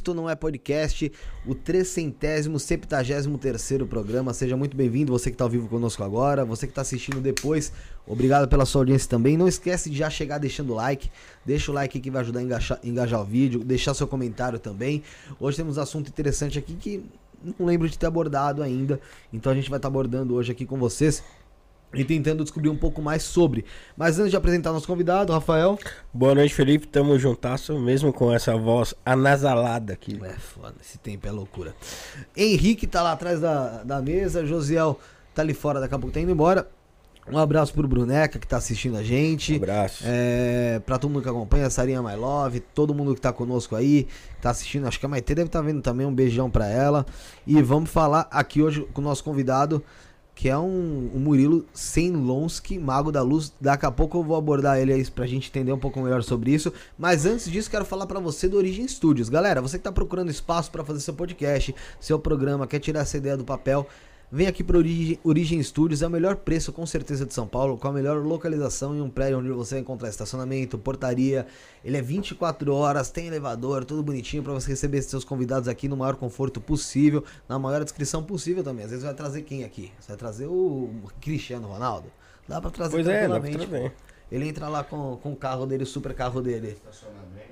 Isto Não É Podcast, o 373 programa. Seja muito bem-vindo, você que está ao vivo conosco agora, você que está assistindo depois. Obrigado pela sua audiência também. Não esquece de já chegar deixando o like. Deixa o like que vai ajudar a engajar, engajar o vídeo. Deixar seu comentário também. Hoje temos um assunto interessante aqui que não lembro de ter abordado ainda. Então a gente vai estar tá abordando hoje aqui com vocês e tentando descobrir um pouco mais sobre. Mas antes de apresentar nosso convidado, Rafael. Boa noite, Felipe. Tamo juntasso, mesmo com essa voz anasalada aqui. É foda, esse tempo é loucura. Henrique tá lá atrás da, da mesa, Josiel tá ali fora, daqui a pouco tá indo embora. Um abraço pro Bruneca que tá assistindo a gente. Um abraço. É, pra todo mundo que acompanha, Sarinha My Love, todo mundo que tá conosco aí, que tá assistindo. Acho que a Maite deve estar tá vendo também. Um beijão pra ela. E vamos falar aqui hoje com o nosso convidado que é um, um Murilo Senlonsky, Mago da Luz. Daqui a pouco eu vou abordar ele aí pra gente entender um pouco melhor sobre isso. Mas antes disso, quero falar para você do Origem Studios. Galera, você que tá procurando espaço para fazer seu podcast, seu programa, quer tirar essa ideia do papel, Vem aqui para Origem, Origem Studios, é o melhor preço com certeza de São Paulo, com a melhor localização em um prédio onde você vai encontrar estacionamento, portaria. Ele é 24 horas, tem elevador, tudo bonitinho para você receber seus convidados aqui no maior conforto possível, na maior descrição possível também. Às vezes vai trazer quem aqui? Você vai trazer o Cristiano Ronaldo? Dá para trazer pois é, dá pra trazer. Ele entra lá com, com o carro dele, o super carro dele.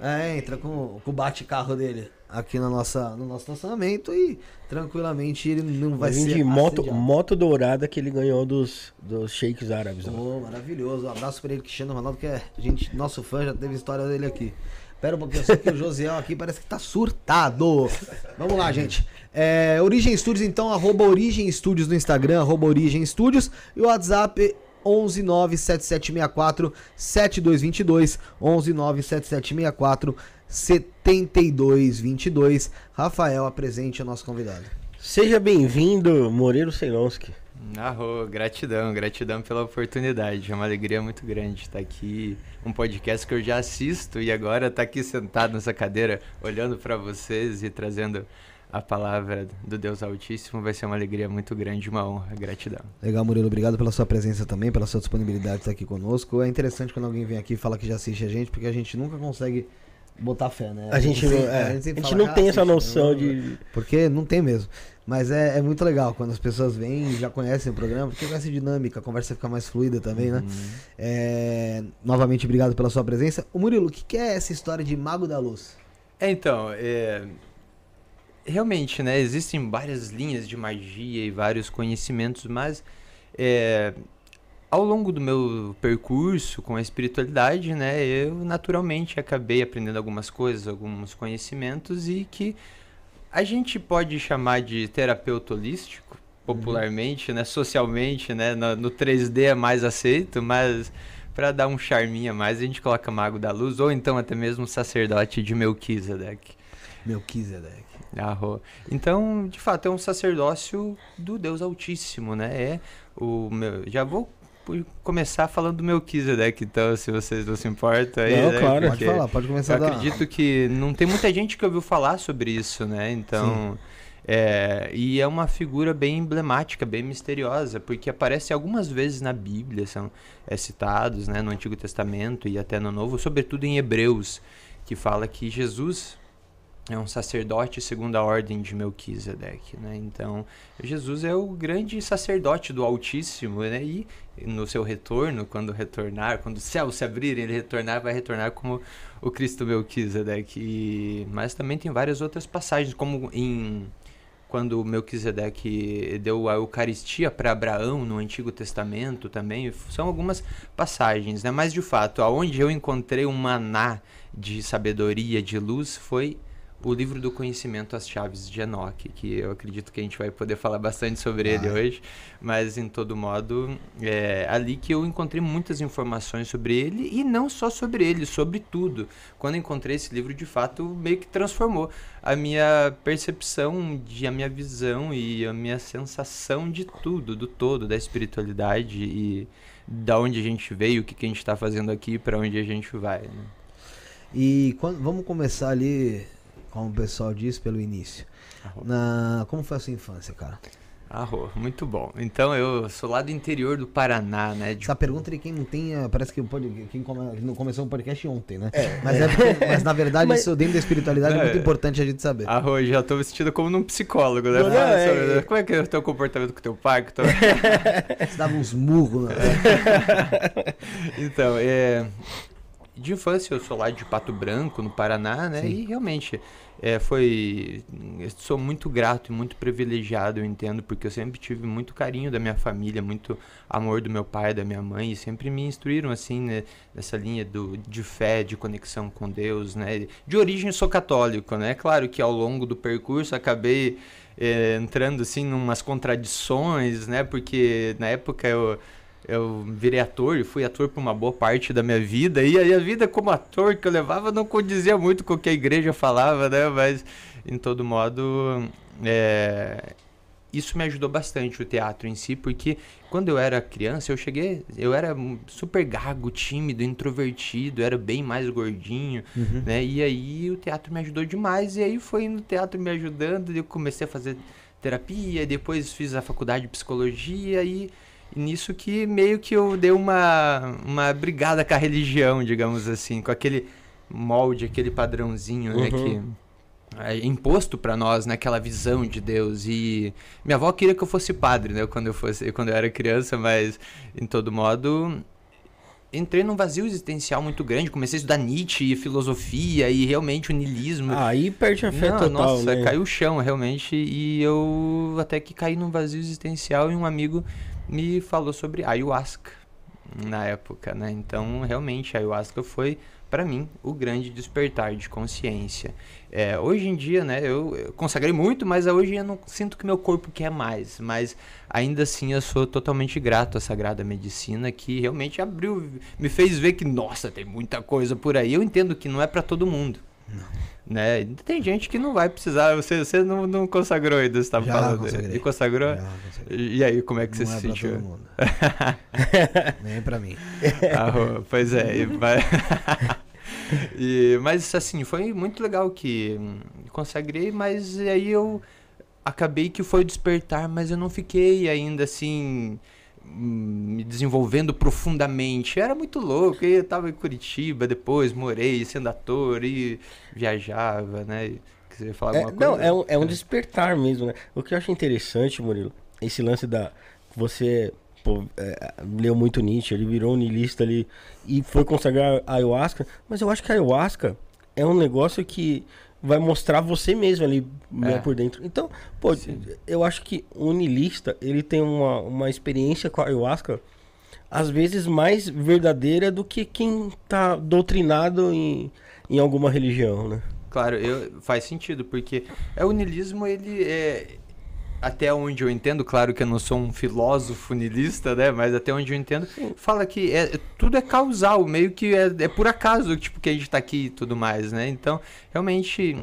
É, entra com, com o bate-carro dele aqui na nossa, no nosso estacionamento e tranquilamente ele não vai ser. de moto, moto dourada que ele ganhou dos, dos sheiks árabes. Oh, maravilhoso. Um abraço para ele, Cristiano Ronaldo, que é gente, nosso fã, já teve história dele aqui. Pera um pouquinho, só que o Josiel aqui parece que tá surtado. Vamos lá, gente. É, Origem Studios, então, arroba Origem Studios no Instagram, arroba Origem Studios. E o WhatsApp 11 97764 7222 11 97764 7222. Rafael, apresente o nosso convidado. Seja bem-vindo, Moreiro Selonski. Arro, gratidão, gratidão pela oportunidade. É uma alegria muito grande estar aqui. Um podcast que eu já assisto e agora estar tá aqui sentado nessa cadeira, olhando para vocês e trazendo a palavra do Deus Altíssimo vai ser uma alegria muito grande, uma honra, gratidão. Legal, Murilo, obrigado pela sua presença também, pela sua disponibilidade de estar aqui conosco. É interessante quando alguém vem aqui e fala que já assiste a gente, porque a gente nunca consegue botar fé, né? A gente, não, é, a gente, a gente não tem essa noção de. Porque não tem mesmo. Mas é, é muito legal quando as pessoas vêm e já conhecem o programa, porque conhece dinâmica, a conversa fica mais fluida também, né? Uhum. É, novamente, obrigado pela sua presença. O Murilo, o que é essa história de Mago da Luz? É, então, é, realmente, né, existem várias linhas de magia e vários conhecimentos, mas é, ao longo do meu percurso com a espiritualidade, né, eu naturalmente acabei aprendendo algumas coisas, alguns conhecimentos e que a gente pode chamar de terapeuta holístico, popularmente, uhum. né, socialmente, né, no, no 3D é mais aceito, mas para dar um charminho a mais, a gente coloca Mago da Luz ou então até mesmo sacerdote de Melquisedeque. Melquisedeque. Arro. Então, de fato, é um sacerdócio do Deus Altíssimo, né? É o meu. Já vou começar falando do Melquisedeque, então, se vocês não se importam aí. Não, né? claro, pode falar, pode começar. Eu acredito que não tem muita gente que ouviu falar sobre isso, né? Então. É, e é uma figura bem emblemática, bem misteriosa, porque aparece algumas vezes na Bíblia, são é, citados né, no Antigo Testamento e até no Novo, sobretudo em Hebreus, que fala que Jesus é um sacerdote segundo a ordem de Melquisedeque, né? Então, Jesus é o grande sacerdote do Altíssimo, né? E no seu retorno, quando retornar, quando os céus se abrirem, ele retornar, vai retornar como o Cristo Melquisedeque. E... Mas também tem várias outras passagens, como em quando Melquisedeque deu a Eucaristia para Abraão no Antigo Testamento também, são algumas passagens, né? Mas de fato, aonde eu encontrei um maná de sabedoria, de luz, foi o livro do conhecimento, As Chaves de Enoch, que eu acredito que a gente vai poder falar bastante sobre ah. ele hoje, mas em todo modo, é ali que eu encontrei muitas informações sobre ele e não só sobre ele, sobre tudo. Quando encontrei esse livro, de fato, meio que transformou a minha percepção, de, a minha visão e a minha sensação de tudo, do todo, da espiritualidade e da onde a gente veio, o que, que a gente está fazendo aqui, para onde a gente vai. Né? E quando, vamos começar ali como o pessoal diz, pelo início. Na, como foi a sua infância, cara? Arro, muito bom. Então eu sou lá do interior do Paraná, né? De... Essa pergunta de quem não tem, eh, parece que pode, quem come, não começou um podcast ontem, né? Mas, é porque- mas na verdade Mas- isso dentro da espiritualidade é, É. muito importante a gente saber. Arro, já tô vestido como num psicólogo, né? Não, é, é. Como é que é o teu comportamento com o teu pai? Com o teu... Você dava uns murros, né? Então, é, de infância eu sou lá de Pato Branco, no Paraná, né? Sim. E realmente é, foi. Sou muito grato e muito privilegiado, eu entendo, porque eu sempre tive muito carinho da minha família, muito amor do meu pai, da minha mãe, e sempre me instruíram assim, né, nessa linha do, de fé, de conexão com Deus, né? De origem sou católico, né? Claro que ao longo do percurso acabei é, entrando assim numas contradições, né? Porque na época eu eu virei ator e fui ator por uma boa parte da minha vida. E aí a vida como ator que eu levava não condizia muito com o que a igreja falava, né? Mas, em todo modo, é, isso me ajudou bastante, o teatro em si, porque quando eu era criança, eu cheguei... Eu era super gago, tímido, introvertido, era bem mais gordinho, Uhum. né? E aí o teatro me ajudou demais. E aí foi no teatro me ajudando, e eu comecei a fazer terapia, depois fiz a faculdade de psicologia e, e nisso que meio que eu dei uma, uma brigada com a religião, digamos assim, com aquele molde, aquele padrãozinho, né, Uhum. que é imposto pra nós, né, aquela visão de Deus e minha avó queria que eu fosse padre, né, quando eu fosse, quando eu era criança, mas em todo modo entrei num vazio existencial muito grande, comecei a estudar Nietzsche e filosofia e realmente o niilismo. Aí perde a fé Não, total, nossa, né? caiu o chão, realmente. E eu até que caí num vazio existencial e um amigo me falou sobre ayahuasca na época, né? Então, realmente, a ayahuasca foi, para mim, o grande despertar de consciência. É, hoje em dia, né, eu, eu consagrei muito, mas hoje eu não sinto que meu corpo quer mais. Mas ainda assim eu sou totalmente grato à Sagrada Medicina, que realmente abriu, me fez ver que, nossa, tem muita coisa por aí. Eu entendo que não é para todo mundo. Né? Tem gente que não vai precisar. Você, você não, não consagrou ainda, você estava Já falando. consagrei. E consagrou? E aí, como é que você Não se é pra sentiu? todo mundo. Nem pra mim. Ah, pois é. Vai- E- mas assim, foi muito legal que hum, consagrei, mas aí eu acabei que foi despertar, mas eu não fiquei ainda assim me desenvolvendo profundamente. Era muito louco, eu tava em Curitiba, depois morei sendo ator e viajava, né? Quiser falar É, alguma coisa? não, é um, é um despertar mesmo, né? O que eu acho interessante, Murilo, esse lance da. Você pô, é, leu muito Nietzsche, ele virou um niilista ali e foi consagrar a ayahuasca, mas eu acho que a ayahuasca é um negócio que vai mostrar você mesmo ali né, É. por dentro. Então, pô, Sim. eu acho que o niilista, ele tem uma, uma experiência com a ayahuasca às vezes mais verdadeira do que quem tá doutrinado em, em alguma religião, né? Claro, eu, faz sentido, porque é o niilismo, ele é. Até onde eu entendo, claro que eu não sou um filósofo niilista, né? Mas até onde eu entendo, fala que é, tudo é causal, meio que é, é por acaso tipo, que a gente tá aqui e tudo mais, né? Então, realmente.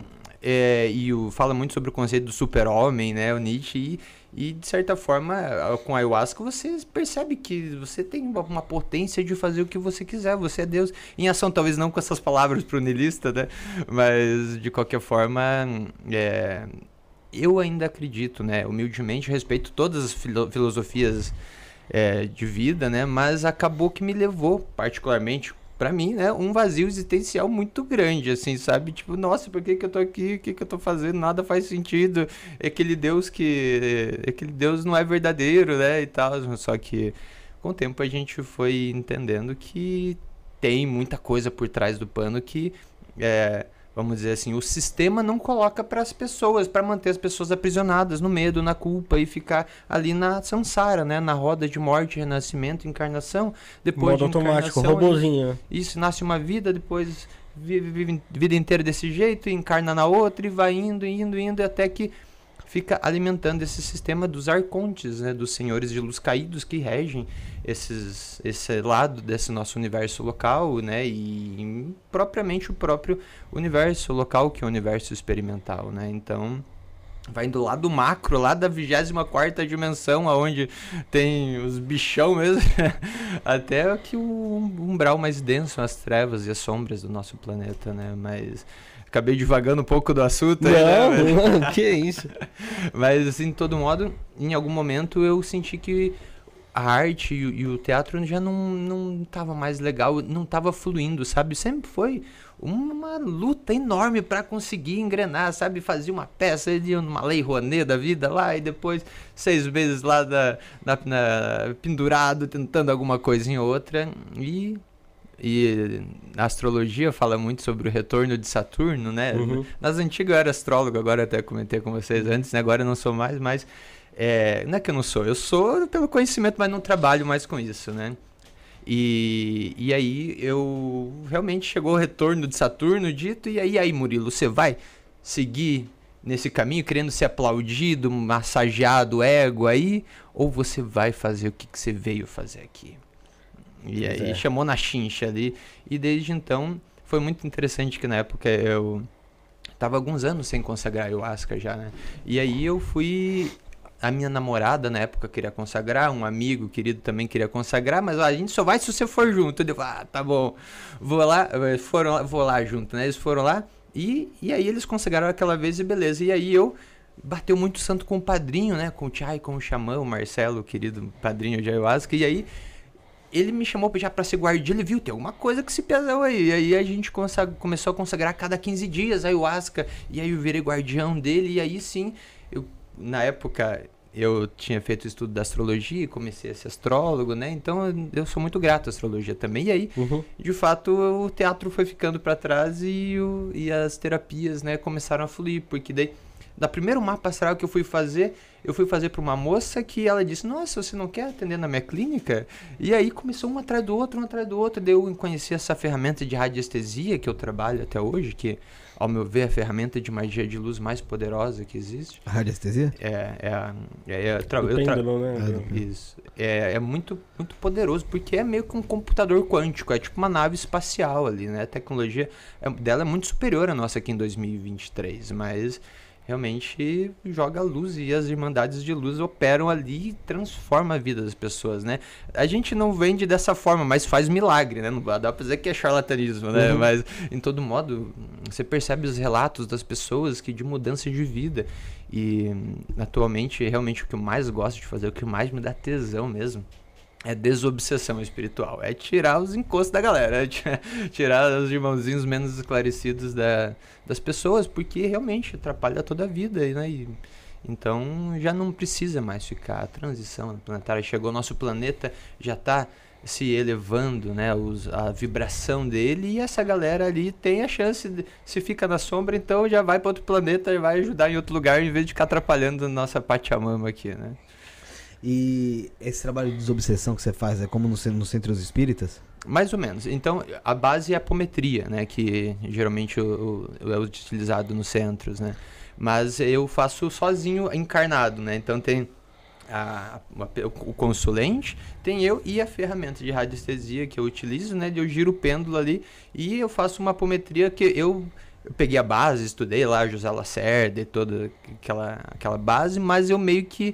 É, e o, fala muito sobre o conceito do super-homem, né? O Nietzsche. E, e, de certa forma, com a ayahuasca, você percebe que você tem uma, uma potência de fazer o que você quiser. Você é Deus. Em ação, talvez não com essas palavras pro niilista, né? Mas, de qualquer forma, é, eu ainda acredito, né? Humildemente, respeito todas as filo- filosofias é, de vida, né? Mas acabou que me levou, particularmente pra mim, né? Um vazio existencial muito grande, assim, sabe? Tipo, nossa, por que que eu tô aqui? O que que eu tô fazendo? Nada faz sentido. É aquele Deus que... é Aquele Deus não é verdadeiro, né? E tal. Só que com o tempo a gente foi entendendo que tem muita coisa por trás do pano que... É, vamos dizer assim, o sistema não coloca para as pessoas, para manter as pessoas aprisionadas no medo, na culpa e ficar ali na samsara, né, na roda de morte, renascimento, encarnação, depois Modo de automático, robozinho. isso nasce uma vida, depois vive, vive a vida inteira desse jeito, e encarna na outra e vai indo, indo, indo, até que fica alimentando esse sistema dos arcontes, né, dos senhores de luz caídos que regem esses, esse lado desse nosso universo local, né, e propriamente o próprio universo local, que é o universo experimental, né, então vai do lado macro, lá da 24 dimensão, aonde tem os bichão mesmo, até que o umbral mais denso, as trevas e as sombras do nosso planeta, né? Mas acabei divagando um pouco do assunto. Não, aí, né? mano, que isso. Mas, assim, de todo modo, em algum momento eu senti que a arte e, o- e o teatro já não, não tava mais legal, não tava fluindo, sabe? Sempre foi uma luta enorme para conseguir engrenar, sabe? Fazia uma peça, ele ia numa lei Rouanet da vida lá, e depois seis meses lá da, na, na- pendurado, tentando alguma coisinha ou outra. E, e a astrologia fala muito sobre o retorno de Saturno, né? Uhum. Nas antigas eu era astrólogo, agora até comentei com vocês antes, né? agora eu não sou mais, mas é, não é que eu não sou, eu sou pelo conhecimento, mas não trabalho mais com isso, né? E, e aí eu realmente chegou o retorno de Saturno dito, e aí, aí Murilo, você vai seguir nesse caminho querendo ser aplaudido, massageado, ego aí, ou você vai fazer o que, que você veio fazer aqui? E Pois aí é. chamou na chincha ali, e desde então foi muito interessante que na época eu tava alguns anos sem consagrar ayahuasca já, né? E aí eu fui. A minha namorada na época queria consagrar, um amigo querido também queria consagrar, mas ó, a gente só vai se você for junto. Eu falei, ah, tá bom, vou lá, eles foram lá, vou lá junto, né? Eles foram lá e, e aí eles consagraram aquela vez e beleza. E aí eu bateu muito santo com o padrinho, né? Com o Tchai, com o xamã, o Marcelo, o querido padrinho de ayahuasca. E aí ele me chamou já pra ser guardião, ele viu, tem alguma coisa que se pesou aí. E aí a gente começou a consagrar cada 15 dias a ayahuasca. E aí eu virei guardião dele. E aí sim, eu, na época eu tinha feito estudo da astrologia e comecei a ser astrólogo, né? Então eu- sou muito grato à astrologia também. E aí, Uhum. de fato, o teatro foi ficando pra trás e, o- e as terapias, né, começaram a fluir. Porque daí, da primeiro mapa astral que eu fui fazer, eu fui fazer pra uma moça que ela disse: Nossa, você não quer atender na minha clínica? E aí começou um atrás do outro, um atrás do outro. Daí eu conheci essa ferramenta de radiestesia que eu trabalho até hoje, que, ao meu ver, é a ferramenta de magia de luz mais poderosa que existe. Radiestesia? É, é, a- é, é, eu tra- pêndulo, né? Ah, isso. É, é muito, muito poderoso, porque é meio que um computador quântico, é tipo uma nave espacial ali, né? A tecnologia é- dela é muito superior à nossa aqui em 2023, mas realmente joga luz e as irmandades de luz operam ali e transforma a vida das pessoas, né? A gente não vende dessa forma, mas faz milagre, né? Não dá pra dizer que é charlatanismo, né? Uhum. Mas, em todo modo, você percebe os relatos das pessoas que de mudança de vida. E hum, atualmente, realmente, o que eu mais gosto de fazer, o que mais me dá tesão mesmo, é desobsessão espiritual. É tirar os encostos da galera, é ti- tirar os irmãozinhos menos esclarecidos da, das pessoas, porque realmente atrapalha toda a vida, né? E, então já não precisa mais ficar. A transição planetária chegou, nosso planeta já está se elevando, né? Os, a vibração dele e essa galera ali tem a chance, de, se fica na sombra, então já vai para outro planeta e vai ajudar em outro lugar em vez de ficar atrapalhando nossa Pachamama aqui, né? E esse trabalho de desobsessão que você faz é como no, cen- nos centros espíritas? Mais ou menos. Então, a base é a apometria, né? Que geralmente o- é utilizado nos centros, né? Mas eu faço sozinho, encarnado, né? Então tem a- pe- o consulente, tem eu e a ferramenta de radiestesia que eu utilizo, né? Eu giro o pêndulo ali e eu faço uma apometria que eu... Eu peguei a base, estudei lá José Lacerda e toda aquela, aquela base, mas eu meio que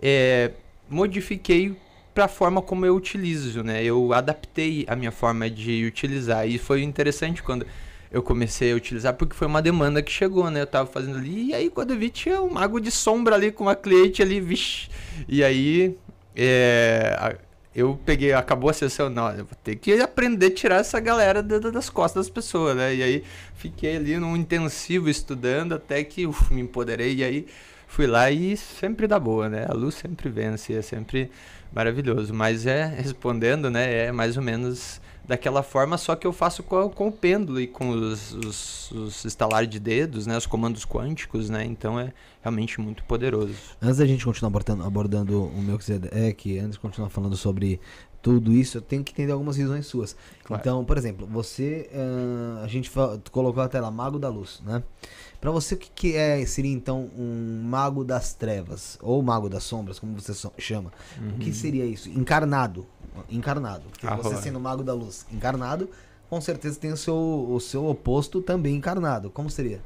é, modifiquei para a forma como eu utilizo, né? Eu adaptei a minha forma de utilizar e foi interessante quando eu comecei a utilizar porque foi uma demanda que chegou, né? Eu tava fazendo ali e aí quando eu vi tinha um mago de sombra ali com uma cliente ali, vixi. E aí é, eu peguei, acabou a sessão, não, eu vou ter que aprender a tirar essa galera da- da- das costas das pessoas, né? E aí fiquei ali num intensivo estudando até que uf, me empoderei e aí fui lá e sempre dá boa, né? A luz sempre vence, é sempre maravilhoso. Mas é, respondendo, né, é mais ou menos daquela forma, só que eu faço com, a- com o pêndulo e com os, os, os estalar de dedos, né, os comandos quânticos, né? Então é realmente muito poderoso. Antes da gente continuar abordando, abordando o Melquisedeque, antes de continuar falando sobre tudo isso, eu tenho que entender algumas visões suas. Claro. Então, por exemplo, você, ah, a gente colocou até lá, Mago da Luz, né? Pra você, o que, que é, seria então um Mago das Trevas, ou Mago das Sombras, como você so- chama? O que seria isso? Encarnado. Encarnado. Porque Ah, você sendo Mago da Luz encarnado, com certeza tem o seu, o seu oposto também encarnado. Como seria?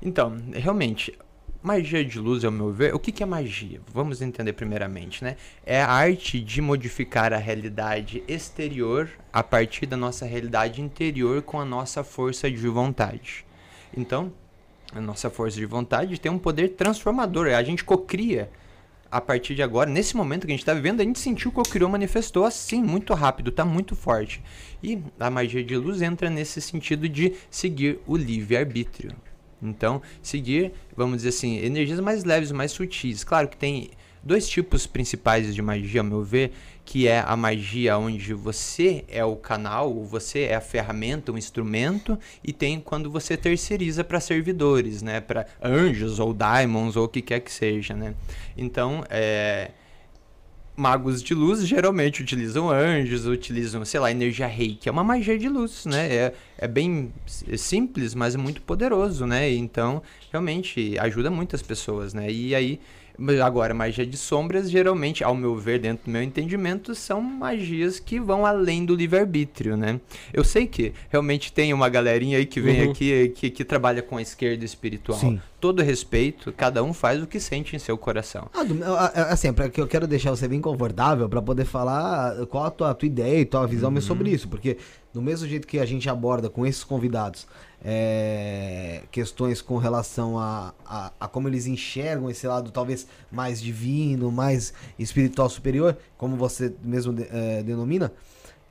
Então, realmente, magia de luz, ao meu ver, o que, que é magia? Vamos entender primeiramente, né? É a arte de modificar a realidade exterior a partir da nossa realidade interior com a nossa força de vontade. Então, a nossa força de vontade tem um poder transformador. A gente cocria a partir de agora, nesse momento que a gente está vivendo, a gente sentiu que o criou manifestou assim, muito rápido, está muito forte. E a magia de luz entra nesse sentido de seguir o livre-arbítrio. Então, seguir, vamos dizer assim, energias mais leves, mais sutis. Claro que tem dois tipos principais de magia, ao meu ver, que é a magia onde você é o canal, você é a ferramenta, o instrumento, e tem quando você terceiriza para servidores, né, para anjos ou daimons ou o que quer que seja, né. Então, é, magos de luz geralmente utilizam anjos, utilizam, sei lá, energia rei, que é uma magia de luz, né? É, é bem simples, mas é muito poderoso, né? Então, realmente ajuda muitas pessoas, né? E aí Agora, magia de sombras, geralmente, ao meu ver, dentro do meu entendimento, são magias que vão além do livre-arbítrio, né? Eu sei que realmente tem uma galerinha aí que vem uhum. aqui que, que trabalha com a esquerda espiritual. Sim. Todo respeito, cada um faz o que sente em seu coração. Ah, assim, pra que eu quero deixar você bem confortável para poder falar qual a tua, a tua ideia e tua visão uhum. sobre isso, porque do mesmo jeito que a gente aborda com esses convidados é, questões com relação a, a, a, como eles enxergam esse lado talvez mais divino, mais espiritual superior, como você mesmo de, é, denomina,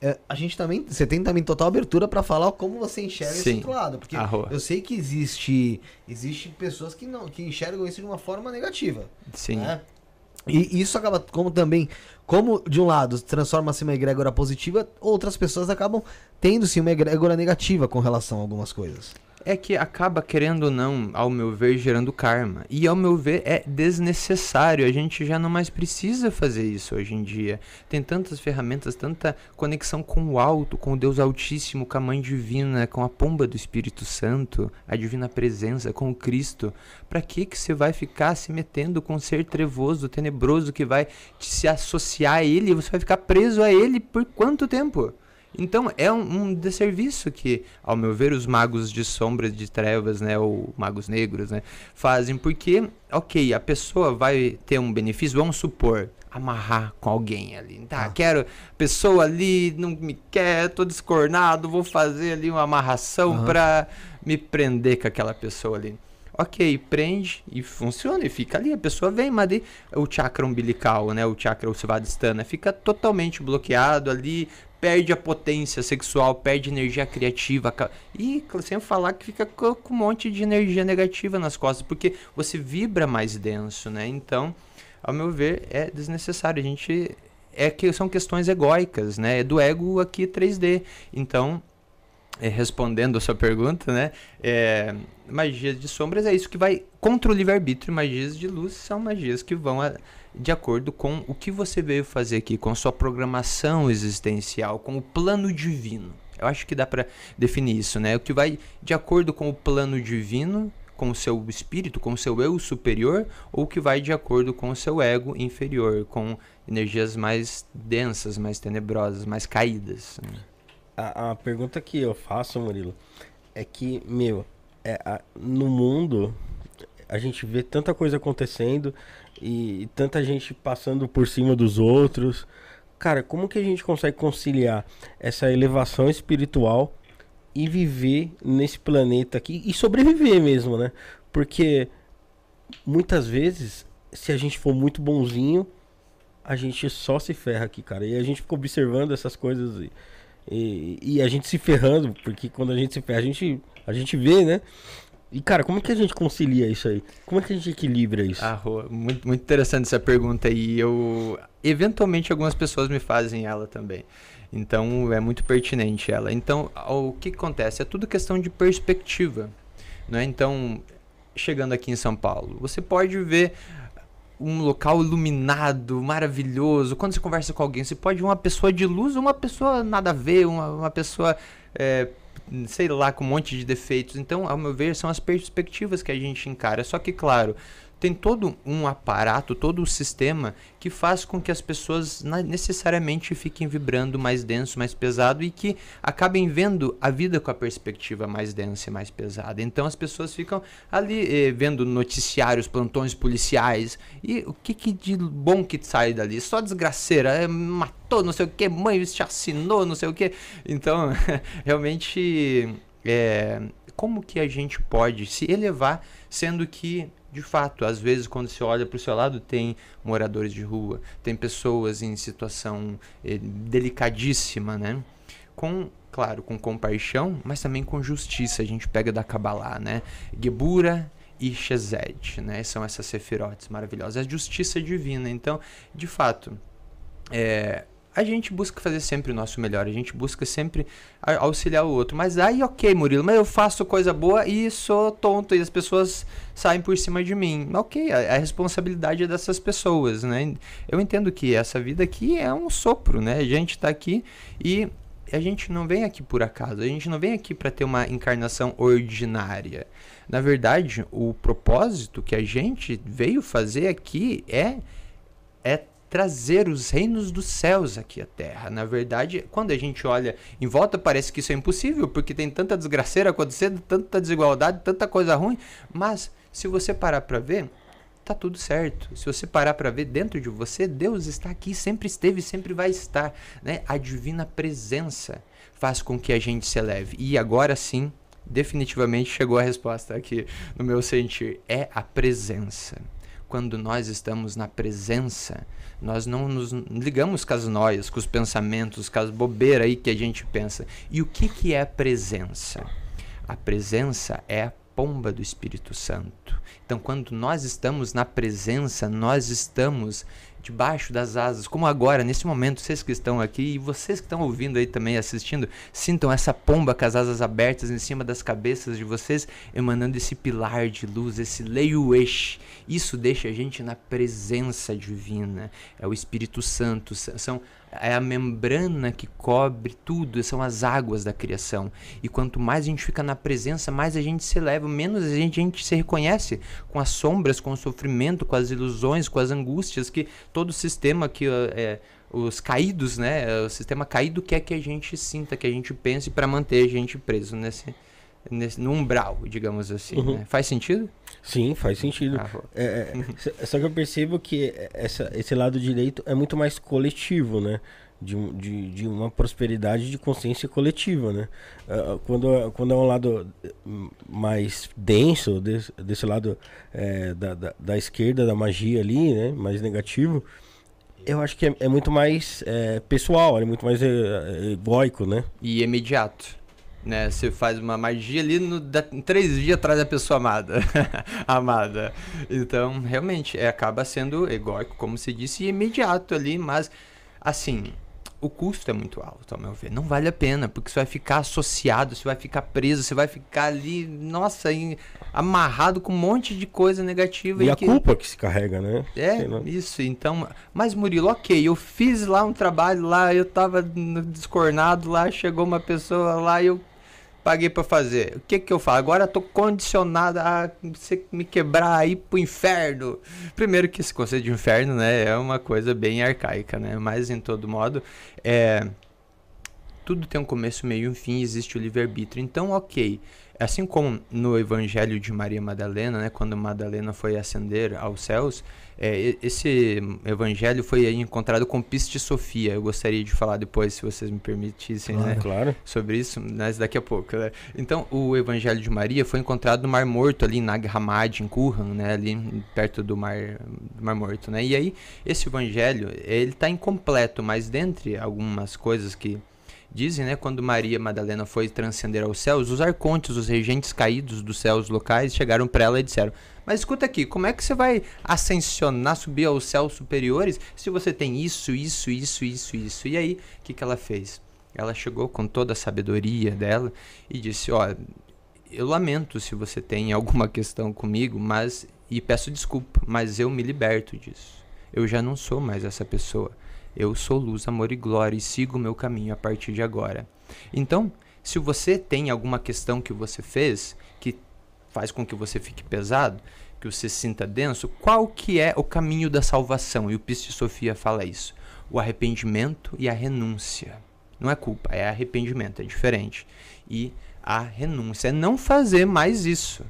é, a gente também, você tem também total abertura para falar como você enxerga Sim. esse outro lado, porque eu sei que existe, existe pessoas que não, que enxergam isso de uma forma negativa. Sim. Né? E isso acaba como também, como de um lado transforma-se uma egrégora positiva, outras pessoas acabam tendo-se uma egrégora negativa com relação a algumas coisas é que acaba, querendo ou não, ao meu ver, gerando karma. E ao meu ver, é desnecessário. A gente já não mais precisa fazer isso hoje em dia. Tem tantas ferramentas, tanta conexão com o alto, com o Deus Altíssimo, com a Mãe Divina, com a pomba do Espírito Santo, a divina presença, com o Cristo. Para que que você vai ficar se metendo com um ser trevoso, tenebroso que vai se associar a ele? Você vai ficar preso a ele por quanto tempo? Então é um, um desserviço que, ao meu ver, os magos de sombras de trevas, né, ou magos negros, né, fazem, porque, ok, a pessoa vai ter um benefício, vamos supor, amarrar com alguém ali. Tá, ah. quero pessoa ali não me quer, tô descornado, vou fazer ali uma amarração uhum. para me prender com aquela pessoa ali. Ok, prende e funciona e fica ali. A pessoa vem, mas ali, o chakra umbilical, né, o chakra svadhisthana, fica totalmente bloqueado ali, perde a potência sexual, perde energia criativa. E sem falar que fica com um monte de energia negativa nas costas, porque você vibra mais denso, né? Então, ao meu ver, é desnecessário. A gente. É que são questões egóicas, né? É do ego aqui 3D. Então, é, respondendo a sua pergunta, né? É, magias de sombras é isso que vai contra o livre-arbítrio. Magias de luz são magias que vão a, de acordo com o que você veio fazer aqui, com a sua programação existencial, com o plano divino. Eu acho que dá para definir isso, né? O que vai de acordo com o plano divino, com o seu espírito, com o seu eu superior, ou o que vai de acordo com o seu ego inferior, com energias mais densas, mais tenebrosas, mais caídas. Né? A, a, pergunta que eu faço, Murilo, é que, meu, é, a, no mundo a gente vê tanta coisa acontecendo e, tanta gente passando por cima dos outros. Cara, como que a gente consegue conciliar essa elevação espiritual e viver nesse planeta aqui e sobreviver mesmo, né? Porque muitas vezes, se a gente for muito bonzinho, a gente só se ferra aqui, cara. E a gente fica observando essas coisas e, e, e a gente se ferrando, porque quando a gente se ferra, a gente, a gente vê, né? E, cara, como que a gente concilia isso aí? Como é que a gente equilibra isso? Ah, muito, muito interessante essa pergunta aí. Eu, eventualmente, algumas pessoas me fazem ela também. Então, é muito pertinente ela. Então, o que acontece? É tudo questão de perspectiva. Né? Então, chegando aqui em São Paulo, você pode ver um local iluminado, maravilhoso. Quando você conversa com alguém, você pode ver uma pessoa de luz uma pessoa nada a ver, uma, uma pessoa... É, sei lá, com um monte de defeitos. Então, ao meu ver, são as perspectivas que a gente encara. Só que, claro, tem todo um aparato, todo um sistema que faz com que as pessoas necessariamente fiquem vibrando mais denso, mais pesado e que acabem vendo a vida com a perspectiva mais densa e mais pesada. Então as pessoas ficam ali eh, vendo noticiários, plantões policiais e o que, que de bom que sai dali? Só desgraceira, é, matou não sei o que, mãe se assinou não sei o que. Então realmente é, como que a gente pode se elevar, sendo que de fato, às vezes, quando você olha para o seu lado, tem moradores de rua, tem pessoas em situação eh, delicadíssima, né? Com, claro, com compaixão, mas também com justiça. A gente pega da Kabbalah, né? Gebura e Shezed, né? São essas sefirotes maravilhosas. A justiça divina. Então, de fato, é, a gente busca fazer sempre o nosso melhor, a gente busca sempre auxiliar o outro. Mas aí, ok, Murilo, mas eu faço coisa boa e sou tonto e as pessoas saem por cima de mim. Ok, a, a responsabilidade é dessas pessoas, né? Eu entendo que essa vida aqui é um sopro, né? A gente está aqui e a gente não vem aqui por acaso, a gente não vem aqui para ter uma encarnação ordinária. Na verdade, o propósito que a gente veio fazer aqui é é trazer os reinos dos céus aqui à terra. Na verdade, quando a gente olha em volta, parece que isso é impossível, porque tem tanta desgraceira acontecendo, tanta desigualdade, tanta coisa ruim, mas se você parar para ver, tá tudo certo. Se você parar para ver dentro de você, Deus está aqui, sempre esteve, sempre vai estar, né? A divina presença faz com que a gente se eleve. E agora sim, definitivamente chegou a resposta aqui no meu sentir, é a presença quando nós estamos na presença, nós não nos ligamos com as noias, com os pensamentos, com as bobeiras aí que a gente pensa. E o que, que é a presença? A presença é a pomba do Espírito Santo. Então, quando nós estamos na presença, nós estamos debaixo das asas, como agora, nesse momento, vocês que estão aqui e vocês que estão ouvindo aí também, assistindo, sintam essa pomba com as asas abertas em cima das cabeças de vocês, emanando esse pilar de luz, esse leiuesh. Isso deixa a gente na presença divina. É o Espírito Santo, são é a membrana que cobre tudo, são as águas da criação. E quanto mais a gente fica na presença, mais a gente se eleva, menos a gente, a gente se reconhece com as sombras, com o sofrimento, com as ilusões, com as angústias que todo o sistema que é, os caídos, né, o sistema caído quer que a gente sinta, que a gente pense para manter a gente preso nesse, nesse no umbral, digamos assim. Uhum. Né? Faz sentido? Sim, faz sentido. Ah, é, é, só que eu percebo que essa, esse lado direito é muito mais coletivo, né? De, de, de uma prosperidade de consciência coletiva, né? Uh, quando, quando é um lado mais denso, desse, desse lado é, da, da, da, esquerda, da magia ali, né? Mais negativo, eu acho que é, é muito mais é, pessoal, é muito mais egóico, né? E imediato né? Você faz uma magia ali, no, em três dias atrás da pessoa amada. amada. Então, realmente, é, acaba sendo egóico, como se disse, e imediato ali, mas, assim, o custo é muito alto, ao meu ver. Não vale a pena, porque você vai ficar associado, você vai ficar preso, você vai ficar ali, nossa, amarrado com um monte de coisa negativa. E, e a que... culpa que se carrega, né? É, isso. Então, mas Murilo, ok, eu fiz lá um trabalho lá, eu tava descornado lá, chegou uma pessoa lá eu paguei para fazer. O que que eu falo? Agora eu tô condicionado a você me quebrar aí pro inferno. Primeiro que esse conceito de inferno, né, é uma coisa bem arcaica, né? Mas em todo modo, é tudo tem um começo, meio e um fim, existe o livre-arbítrio. Então, OK. Assim como no Evangelho de Maria Madalena, né, quando Madalena foi ascender aos céus, é, esse evangelho foi encontrado com Piste Sofia. Eu gostaria de falar depois, se vocês me permitissem, né? Claro. Sobre isso, mas daqui a pouco. Né? Então, o evangelho de Maria foi encontrado no Mar Morto, ali em Nag Hammadi, em Kurhan, né? Ali perto do Mar, do Mar Morto, né? E aí, esse evangelho, ele está incompleto, mas dentre algumas coisas que dizem, né? Quando Maria Madalena foi transcender aos céus, os arcontes, os regentes caídos dos céus locais, chegaram para ela e disseram mas escuta aqui, como é que você vai ascensionar, subir aos céus superiores se você tem isso, isso, isso, isso, isso? E aí, o que, que ela fez? Ela chegou com toda a sabedoria dela e disse: Ó, eu lamento se você tem alguma questão comigo, mas e peço desculpa, mas eu me liberto disso. Eu já não sou mais essa pessoa. Eu sou luz, amor e glória e sigo o meu caminho a partir de agora. Então, se você tem alguma questão que você fez faz com que você fique pesado, que você sinta denso, qual que é o caminho da salvação? E o Piste Sofia fala isso. O arrependimento e a renúncia. Não é culpa, é arrependimento, é diferente. E a renúncia é não fazer mais isso.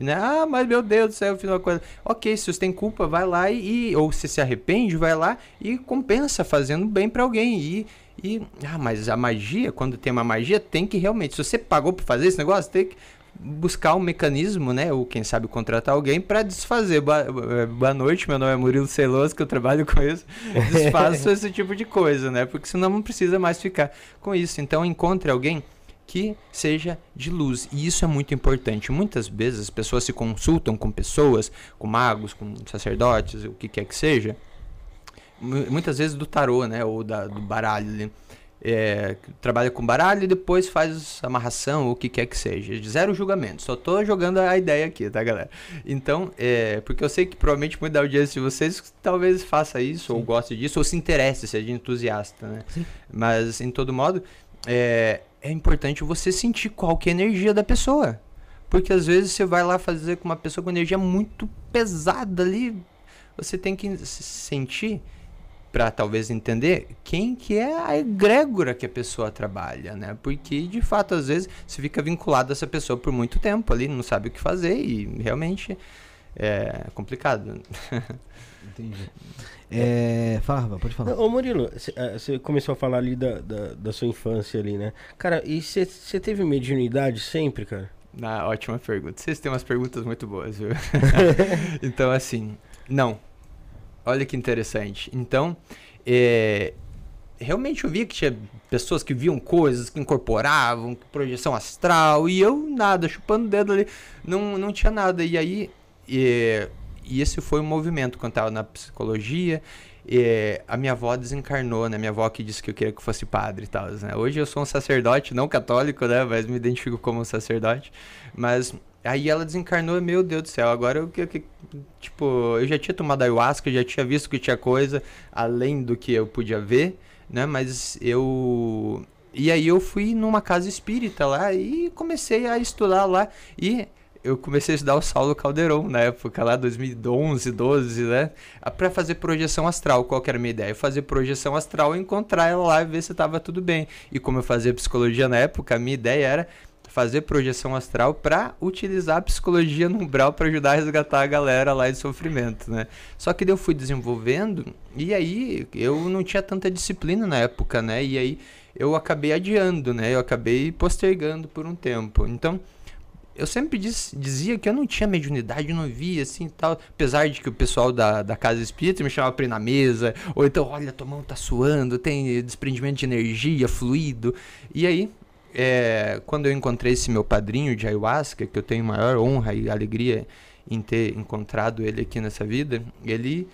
Né? Ah, mas meu Deus do céu, fiz uma coisa. Ok, se você tem culpa, vai lá e. Ou se se arrepende, vai lá e compensa fazendo bem para alguém. E, e. Ah, mas a magia, quando tem uma magia, tem que realmente. Se você pagou pra fazer esse negócio, tem que buscar um mecanismo, né? Ou quem sabe contratar alguém para desfazer. Boa, boa, noite, meu nome é Murilo Celoso, que eu trabalho com isso. Desfaço esse tipo de coisa, né? Porque senão não precisa mais ficar com isso. Então encontre alguém que seja de luz. E isso é muito importante. Muitas vezes as pessoas se consultam com pessoas, com magos, com sacerdotes, o que quer que seja. Muitas vezes do tarô, né? Ou da, do baralho é, trabalha com baralho e depois faz amarração ou o que quer que seja. Zero julgamento, só tô jogando a ideia aqui, tá, galera? Então, é, porque eu sei que provavelmente muita audiência de vocês talvez faça isso, Sim. ou goste disso, ou se interesse, seja entusiasta, né? Sim. Mas, em todo modo, é, é importante você sentir qual que é a energia da pessoa. Porque às vezes você vai lá fazer com uma pessoa com energia muito pesada ali, você tem que sentir para talvez entender quem que é a egrégora que a pessoa trabalha, né? Porque de fato às vezes se fica vinculado a essa pessoa por muito tempo ali, não sabe o que fazer e realmente é complicado. Entendi. É, fala, pode falar. Ô Murilo, você é, começou a falar ali da, da, da, sua infância ali, né? Cara, e você teve mediunidade sempre, cara? Ah, ótima pergunta. Vocês têm umas perguntas muito boas, viu? então, assim, não. Olha que interessante. Então, é, realmente eu via que tinha pessoas que viam coisas, que incorporavam, projeção astral, e eu nada, chupando o dedo ali, não, não tinha nada. E aí, e, e esse foi o um movimento quando estava na psicologia. E, a minha avó desencarnou, né? Minha avó que disse que eu queria que fosse padre e tal. Né? Hoje eu sou um sacerdote, não católico, né? Mas me identifico como um sacerdote. Mas Aí ela desencarnou, meu Deus do céu, agora eu que, que tipo, eu já tinha tomado ayahuasca, já tinha visto que tinha coisa além do que eu podia ver, né? Mas eu e aí eu fui numa casa espírita lá e comecei a estudar lá e eu comecei a estudar o Saulo Calderon na época lá 2011, 12, né? Para fazer projeção astral, qual era a minha ideia? Fazer projeção astral, encontrar ela lá e ver se estava tudo bem. E como eu fazia psicologia na época, a minha ideia era fazer projeção astral para utilizar a psicologia no umbral para ajudar a resgatar a galera lá de sofrimento, né? Só que eu fui desenvolvendo e aí eu não tinha tanta disciplina na época, né? E aí eu acabei adiando, né? Eu acabei postergando por um tempo. Então, eu sempre diz, dizia que eu não tinha mediunidade, não via assim tal. Apesar de que o pessoal da, da casa espírita me chamava pra ir na mesa, ou então, olha, tua mão tá suando, tem desprendimento de energia, fluido. E aí é, quando eu encontrei esse meu padrinho de ayahuasca, que eu tenho maior honra e alegria em ter encontrado ele aqui nessa vida, ele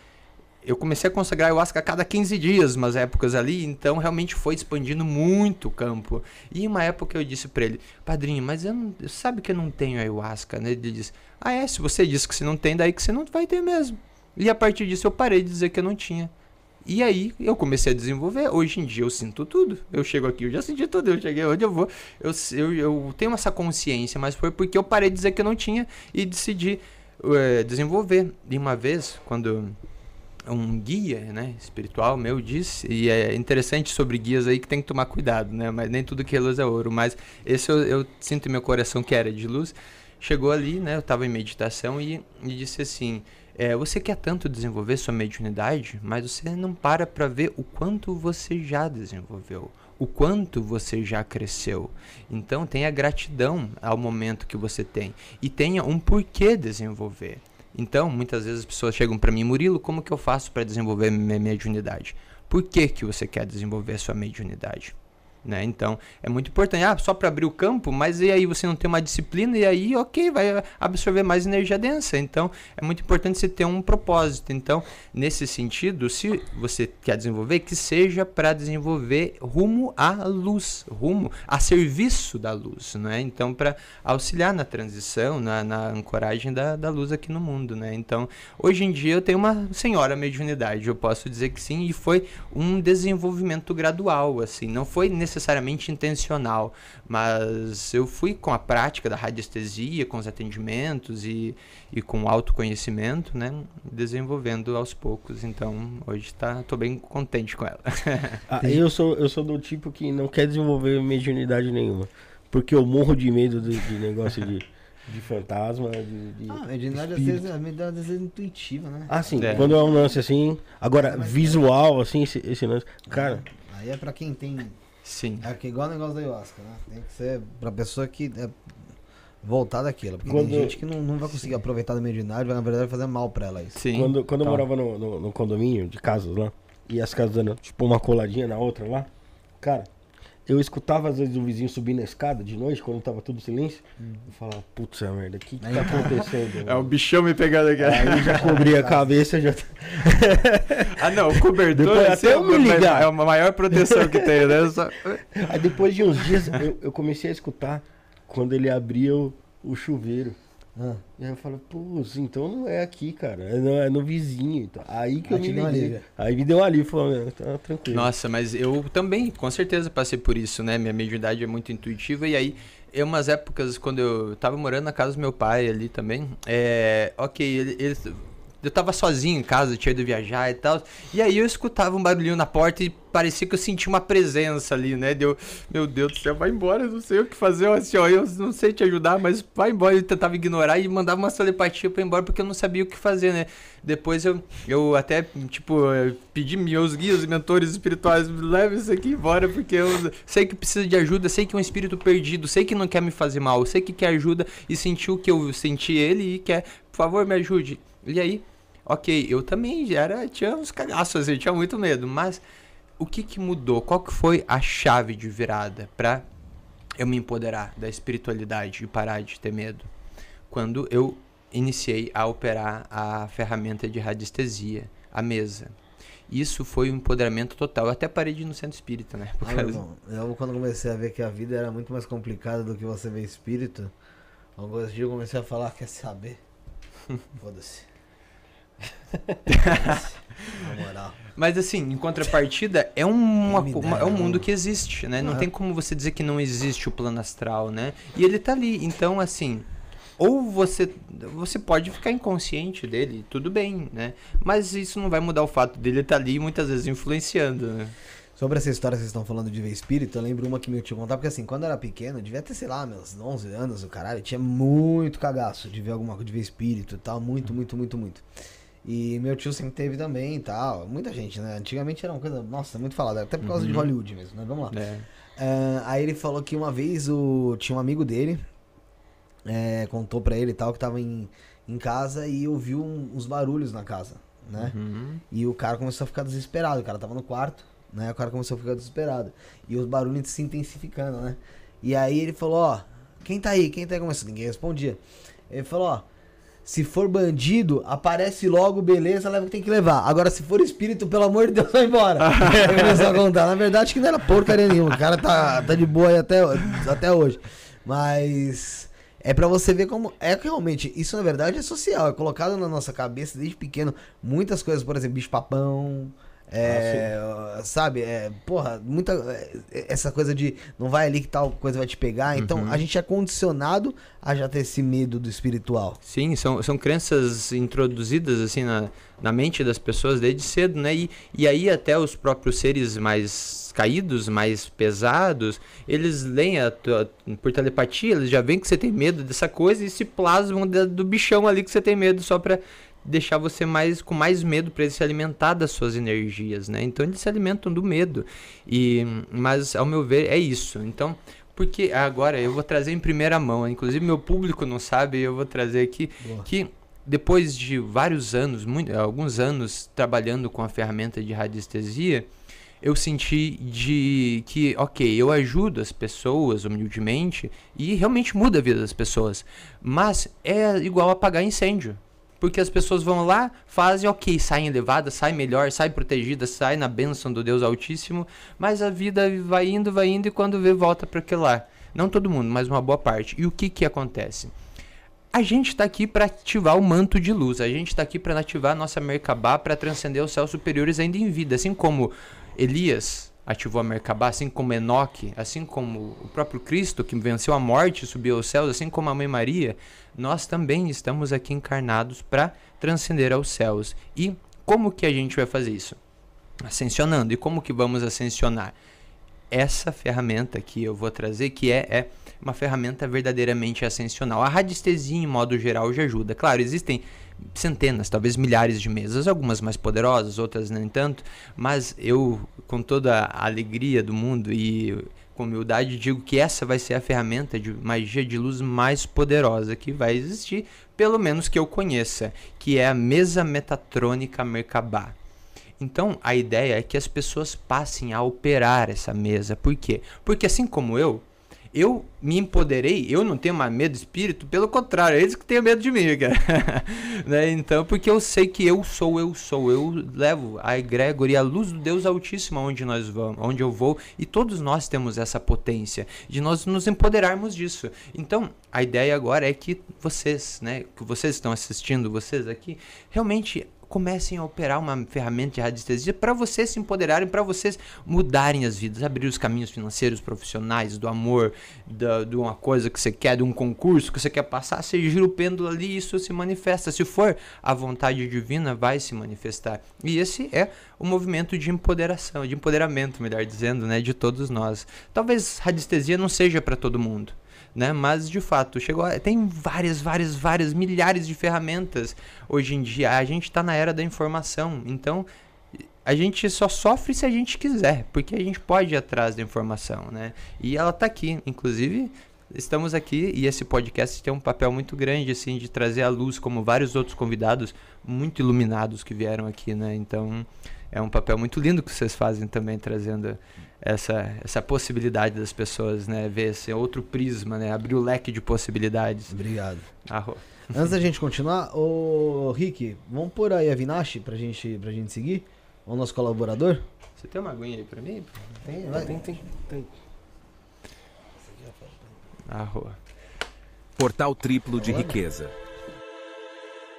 eu comecei a consagrar ayahuasca a cada 15 dias, umas épocas ali, então realmente foi expandindo muito o campo. E uma época eu disse para ele, padrinho, mas eu não, sabe que eu não tenho ayahuasca, né? Ele disse, ah é, se você disse que você não tem, daí que você não vai ter mesmo. E a partir disso eu parei de dizer que eu não tinha. E aí eu comecei a desenvolver. Hoje em dia eu sinto tudo. Eu chego aqui, eu já senti tudo. Eu cheguei onde eu vou. Eu, eu, eu tenho essa consciência, mas foi porque eu parei de dizer que eu não tinha e decidi é, desenvolver. E uma vez, quando um guia né, espiritual meu disse, e é interessante sobre guias aí que tem que tomar cuidado, né? Mas nem tudo que é luz é ouro. Mas esse eu, eu sinto em meu coração que era de luz. Chegou ali, né? Eu estava em meditação e, e disse assim é, você quer tanto desenvolver sua mediunidade, mas você não para para ver o quanto você já desenvolveu, o quanto você já cresceu. Então tenha gratidão ao momento que você tem e tenha um porquê desenvolver. Então, muitas vezes as pessoas chegam para mim, Murilo, como que eu faço para desenvolver minha mediunidade? Por que, que você quer desenvolver sua mediunidade? Né? Então, é muito importante. Ah, só para abrir o campo, mas e aí você não tem uma disciplina e aí, ok, vai absorver mais energia densa. Então, é muito importante você ter um propósito. Então, nesse sentido, se você quer desenvolver, que seja para desenvolver rumo à luz, rumo a serviço da luz, né? Então, para auxiliar na transição, na, na ancoragem da, da luz aqui no mundo, né? Então, hoje em dia eu tenho uma senhora mediunidade, eu posso dizer que sim, e foi um desenvolvimento gradual, assim, não foi necessariamente necessariamente intencional, mas eu fui com a prática da radiestesia, com os atendimentos e, e com o autoconhecimento, né, desenvolvendo aos poucos. Então, hoje tá, tô bem contente com ela. ah, eu sou eu sou do tipo que não quer desenvolver mediunidade nenhuma, porque eu morro de medo de, de negócio de de fantasma, de, de Ah, a mediunidade às vezes, a mediunidade às vezes é intuitiva, né? Ah, sim. É. Quando é um lance assim, agora visual, assim, esse, esse lance. Cara. Aí é pra quem tem Sim. É que igual o negócio da ayahuasca, né? Tem que ser pra pessoa que é voltar daquilo. Porque Quando- tem gente que não, não vai conseguir aproveitar da mediunidade, vai na verdade fazer mal pra ela isso. Sim. Quando, quando eu Tá. morava no, no, no condomínio de casas lá, e as casas dando tipo uma coladinha na outra lá, cara, eu escutava às vezes o vizinho subindo a escada de noite, quando tava tudo silêncio, eu falava, putz, merda, o que, que tá acontecendo? É o mano?" bichão me pegando aqui. Aí já cobria a cabeça, já. Ah, não, o cobertor Depois até é eu me ligar. é a maior proteção que tem, né? Só- Aí depois de uns dias eu, eu comecei a escutar quando ele abria o, o chuveiro. Ah, E aí eu falei, pô, então não é aqui, cara, é no, é no vizinho. Então, aí que Aí eu me liguei. Aí me deu um alívio, falou, "Meu, tá tranquilo. Nossa, mas eu também, com certeza, passei por isso, né? Minha mediunidade é muito intuitiva. E aí, em umas épocas, quando eu tava morando na casa do meu pai ali também, é. Ok, ele. ele- eu tava sozinho em casa, tinha ido viajar e tal. E aí eu escutava um barulhinho na porta e parecia que eu sentia uma presença ali, né? Deu, meu Deus do céu, vai embora, eu não sei o que fazer. Eu, assim, ó, eu não sei te ajudar, mas vai embora. Eu tentava ignorar e mandava uma telepatia pra ir embora porque eu não sabia o que fazer, né? Depois eu, eu até, tipo, pedi meus guias mentores espirituais, leve isso aqui embora, porque eu sei que precisa de ajuda, sei que é um espírito perdido, sei que não quer me fazer mal, sei que quer ajuda e sentiu que eu senti ele e quer, por favor, me ajude. E aí, ok, eu também já era, tinha uns cagaços, assim, tinha muito medo, mas o que que mudou? Qual que foi a chave de virada pra eu me empoderar da espiritualidade e parar de ter medo? Quando eu iniciei a operar a ferramenta de radiestesia, a mesa. Isso foi um empoderamento total. Eu até parei de ir no centro espírita, né? Por Ah, causa- irmão, eu quando comecei a ver que a vida era muito mais complicada do que você vê espírito, alguns dias eu comecei a falar, quer saber? Foda-se. Foda-se. Na moral. Mas assim, em contrapartida, é, uma, me uma- é um mundo mano. que existe, né? Não tem como você dizer que não existe o plano astral, né? E ele tá ali. Então, assim, ou você você pode ficar inconsciente dele, tudo bem, né? Mas isso não vai mudar o fato dele estar ali e muitas vezes influenciando, né? Sobre essa história que vocês estão falando de ver espírito, eu lembro uma que meu tio contava, porque assim, quando eu era pequeno, eu devia ter, sei lá, meus 11 anos, o caralho, eu tinha muito cagaço de ver alguma coisa, de ver espírito e tal, muito, muito, muito, muito. E meu tio sempre teve também e tal, muita gente, né? Antigamente era uma coisa, nossa, muito falada, até por causa de Uhum. Hollywood mesmo, né? Vamos lá. É. É, aí ele falou que uma vez o, tinha um amigo dele, é, contou pra ele e tal, que tava em, em casa e ouviu um- uns barulhos na casa, né? Uhum. E o cara começou a ficar desesperado. O cara tava no quarto, né? O cara começou a ficar desesperado. E os barulhos se intensificando, né? E aí ele falou, ó, quem tá aí? Quem tá aí? Começou, ninguém respondia. Ele falou, ó, se for bandido, aparece logo, beleza, leva o que tem que levar. Agora, se for espírito, pelo amor de Deus, vai embora. Começou a contar. Na verdade, que não era porcaria nenhuma. O cara tá, tá de boa aí até, até hoje. Mas é pra você ver como é que realmente isso na verdade é social, é colocado na nossa cabeça desde pequeno muitas coisas, por exemplo, bicho papão, é, sabe, é, porra, muita é, essa coisa de não vai ali que tal coisa vai te pegar, então Uhum. a gente é condicionado a já ter esse medo do espiritual. Sim, são, são crenças introduzidas assim na, na mente das pessoas desde cedo, né? E, e aí até os próprios seres mais caídos, mais pesados, eles leem a tua- por telepatia, eles já veem que você tem medo dessa coisa e se plasmam da- do bichão ali que você tem medo só pra deixar você mais com mais medo para ele se alimentar das suas energias, né? Então eles se alimentam do medo. E mas ao meu ver é isso. Então porque agora eu vou trazer em primeira mão, inclusive meu público não sabe, eu vou trazer aqui Boa. que depois de vários anos, muito, alguns anos trabalhando com a ferramenta de radiestesia, eu senti de que, ok, eu ajudo as pessoas humildemente e realmente muda a vida das pessoas, mas é igual apagar incêndio. Porque as pessoas vão lá, fazem, ok, saem elevadas, saem melhor, saem protegidas, saem na bênção do Deus Altíssimo, mas a vida vai indo, vai indo e quando vê, volta para aquele lá. Não todo mundo, mas uma boa parte. E o que que acontece? A gente está aqui para ativar o manto de luz. A gente está aqui para ativar a nossa Merkabah para transcender os céus superiores ainda em vida. Assim como Elias ativou a Merkabah, assim como Enoque, assim como o próprio Cristo que venceu a morte e subiu aos céus, assim como a Mãe Maria, nós também estamos aqui encarnados para transcender aos céus. E como que a gente vai fazer isso? Ascensionando. E como que vamos ascensionar? Essa ferramenta que eu vou trazer, que é, é uma ferramenta verdadeiramente ascensional. A radiestesia, em modo geral, já ajuda. Claro, existem centenas, talvez milhares de mesas, algumas mais poderosas, outras nem tanto, mas eu, com toda a alegria do mundo e com humildade, digo que essa vai ser a ferramenta de magia de luz mais poderosa que vai existir, pelo menos que eu conheça, que é a mesa metatrônica Merkabah. Então, a ideia é que as pessoas passem a operar essa mesa. Por quê? Porque assim como eu, eu me empoderei, eu não tenho mais medo do espírito, pelo contrário, é eles que têm medo de mim, cara. né? Então, porque eu sei que eu sou, eu sou, eu levo a egrégora e a luz do Deus Altíssimo onde nós vamos, onde eu vou, e todos nós temos essa potência de nós nos empoderarmos disso. Então, a ideia agora é que vocês, né, que vocês estão assistindo, vocês aqui, realmente comecem a operar uma ferramenta de radiestesia para vocês se empoderarem, para vocês mudarem as vidas, abrir os caminhos financeiros, profissionais, do amor, da, de uma coisa que você quer, de um concurso que você quer passar, você gira o pêndulo ali e isso se manifesta. Se for a vontade divina, vai se manifestar. E esse é o movimento de empoderação, de empoderamento, melhor dizendo, né, de todos nós. Talvez radiestesia não seja para todo mundo né? Mas de fato, chegou a, tem várias, várias, várias milhares de ferramentas hoje em dia. A gente está na era da informação, então a gente só sofre se a gente quiser, porque a gente pode ir atrás da informação, né? E ela está aqui, inclusive estamos aqui e esse podcast tem um papel muito grande assim de trazer à luz como vários outros convidados muito iluminados que vieram aqui, né? Então, é um papel muito lindo que vocês fazem também trazendo essa, essa possibilidade das pessoas, né? Ver esse outro prisma, né? Abrir o leque de possibilidades. Obrigado. Arro. Antes da gente continuar, ô Rick, vamos pôr aí a Vinache pra gente, pra gente seguir? O nosso colaborador? Você tem uma aguinha aí pra mim? Tem, vai. Tem, tem, tem. Arro. Portal triplo de riqueza.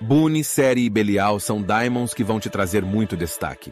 Boone, Série e Belial são diamonds que vão te trazer muito destaque.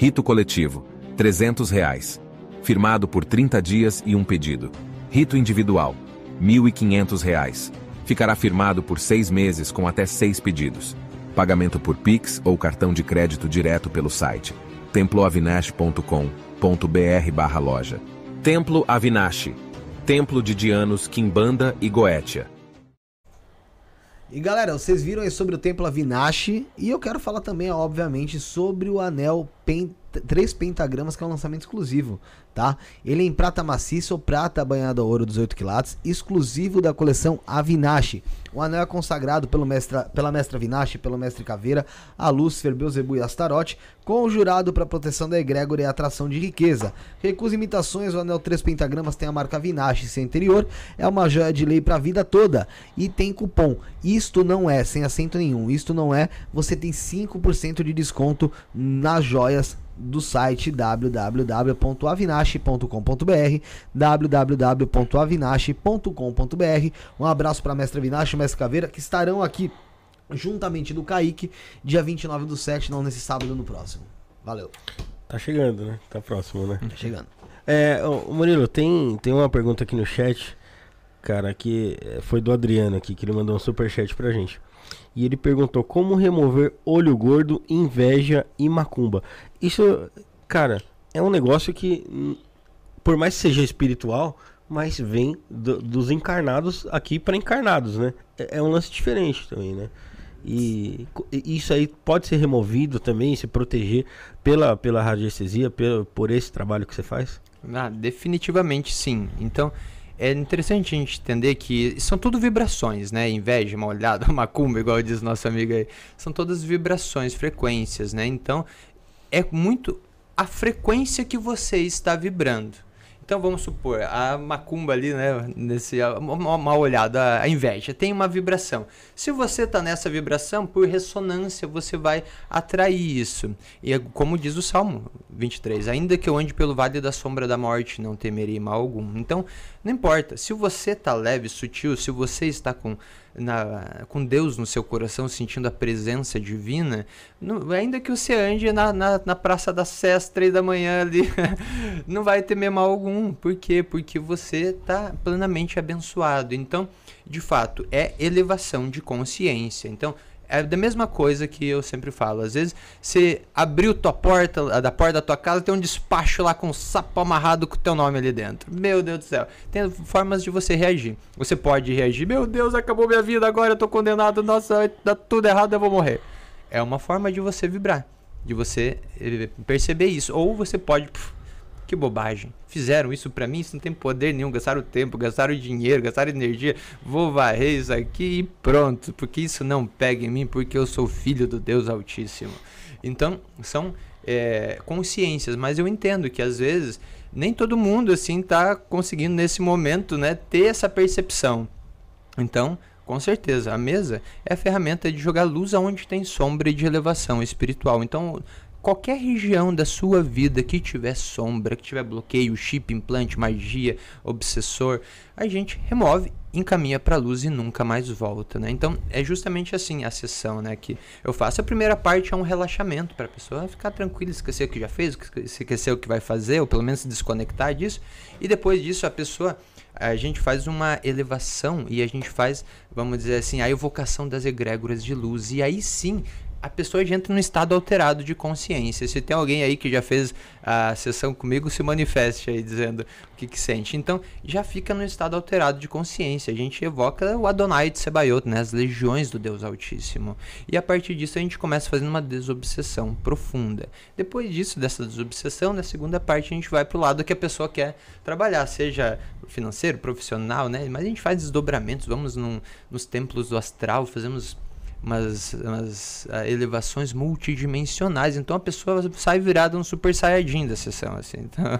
Rito coletivo, 300 reais. Firmado por 30 dias e um pedido. Rito individual, 1.500 reais. Ficará firmado por seis meses com até seis pedidos. Pagamento por Pix ou cartão de crédito direto pelo site temploavinash.com.br barra loja. Templo Avinash. Templo de Dianos, Quimbanda e Goetia. E galera, vocês viram aí sobre o Templo Avinashi e eu quero falar também, obviamente, sobre o anel Pen três pentagramas que é um lançamento exclusivo, tá? Ele é em prata maciça ou prata banhada a ouro 18 quilates, exclusivo da coleção Avinashi. O anel é consagrado pelo mestra, pela mestra Avinashi, pelo mestre Caveira, a Lúcifer, Beuzebu e Astarote, conjurado para proteção da egrégora e atração de riqueza. Recusa imitações, o anel três pentagramas tem a marca Avinashi seu interior, é uma joia de lei para a vida toda e tem cupom. Isto não é sem acento nenhum, isto não é, você tem 5% de desconto nas joias do site www.avinashi.com.br www.avinashi.com.br Um abraço para a mestra Avinashi e mestre Caveira que estarão aqui juntamente do Kaique dia 29 do 7, não nesse sábado no próximo. Valeu. Tá chegando, né? Tá próximo, né? Tá chegando. É, ô, Murilo, tem, tem uma pergunta aqui no chat, cara, que é, foi do Adriano aqui, que ele mandou um super chat pra gente. E ele perguntou como remover olho gordo, inveja e macumba. Isso, cara, é um negócio que, hum, por mais que seja espiritual, mas vem do- dos encarnados aqui para encarnados, né? É, é um lance diferente também, né? E e isso aí pode ser removido também, se proteger pela, pela radiestesia, pelo, por esse trabalho que você faz? Ah, definitivamente sim. Então, é interessante a gente entender que são tudo vibrações, né? Inveja, mal olhada, macumba, igual diz nosso amigo aí. São todas vibrações, frequências, né? Então, é muito a frequência que você está vibrando. Então vamos supor, a macumba ali, né, nesse mal olhado, a, a inveja, tem uma vibração. Se você está nessa vibração, por ressonância você vai atrair isso. E é como diz o Salmo 23, ainda que eu ande pelo vale da sombra da morte, não temerei mal algum. Então, não importa, se você está leve, sutil, se você está com na, com Deus no seu coração, sentindo a presença divina, não, ainda que você ande na, na, na Praça da Sé às três da manhã ali, não vai temer mal algum. Por quê? Porque você está plenamente abençoado. Então, de fato, é elevação de consciência. Então, é da mesma coisa que eu sempre falo. Às vezes, você abriu tua porta, da porta da tua casa, tem um despacho lá com um sapo amarrado com o teu nome ali dentro. Meu Deus do céu. Tem formas de você reagir. Você pode reagir, meu Deus, acabou minha vida, agora eu tô condenado, nossa, dá tudo errado, eu vou morrer. É uma forma de você vibrar, de você eh, perceber isso. Ou você pode puf, que bobagem. Fizeram isso para mim, isso não tem poder nenhum. Gastaram tempo, gastaram dinheiro, gastaram energia. Vou varrer isso aqui e pronto. Porque isso não pega em mim, porque eu sou filho do Deus Altíssimo. Então, são é, consciências. Mas eu entendo que às vezes nem todo mundo assim tá conseguindo nesse momento né, ter essa percepção. Então, com certeza, a mesa é a ferramenta de jogar luz aonde tem sombra e de elevação espiritual. Então, qualquer região da sua vida que tiver sombra, que tiver bloqueio, chip, implante, magia, obsessor, a gente remove, encaminha para a luz e nunca mais volta, né? Então é justamente assim a sessão, né? Que eu faço a primeira parte é um relaxamento para a pessoa ficar tranquila, esquecer o que já fez, esquecer o que vai fazer, ou pelo menos se desconectar disso. E depois disso a pessoa a gente faz uma elevação e a gente faz, vamos dizer assim, a evocação das egrégoras de luz. E aí sim a pessoa já entra num estado alterado de consciência. Se tem alguém aí que já fez a sessão comigo, se manifeste aí dizendo o que, que sente. Então, já fica no estado alterado de consciência. A gente evoca o Adonai de Sebaiot, né? as legiões do Deus Altíssimo. E a partir disso a gente começa fazendo uma desobsessão profunda. Depois disso, dessa desobsessão, na segunda parte a gente vai para o lado que a pessoa quer trabalhar, seja financeiro, profissional, né? Mas a gente faz desdobramentos, vamos num, nos templos do astral, fazemos umas, umas uh, elevações multidimensionais. Então a pessoa sai virada um super saiyajin da sessão. Assim. Então,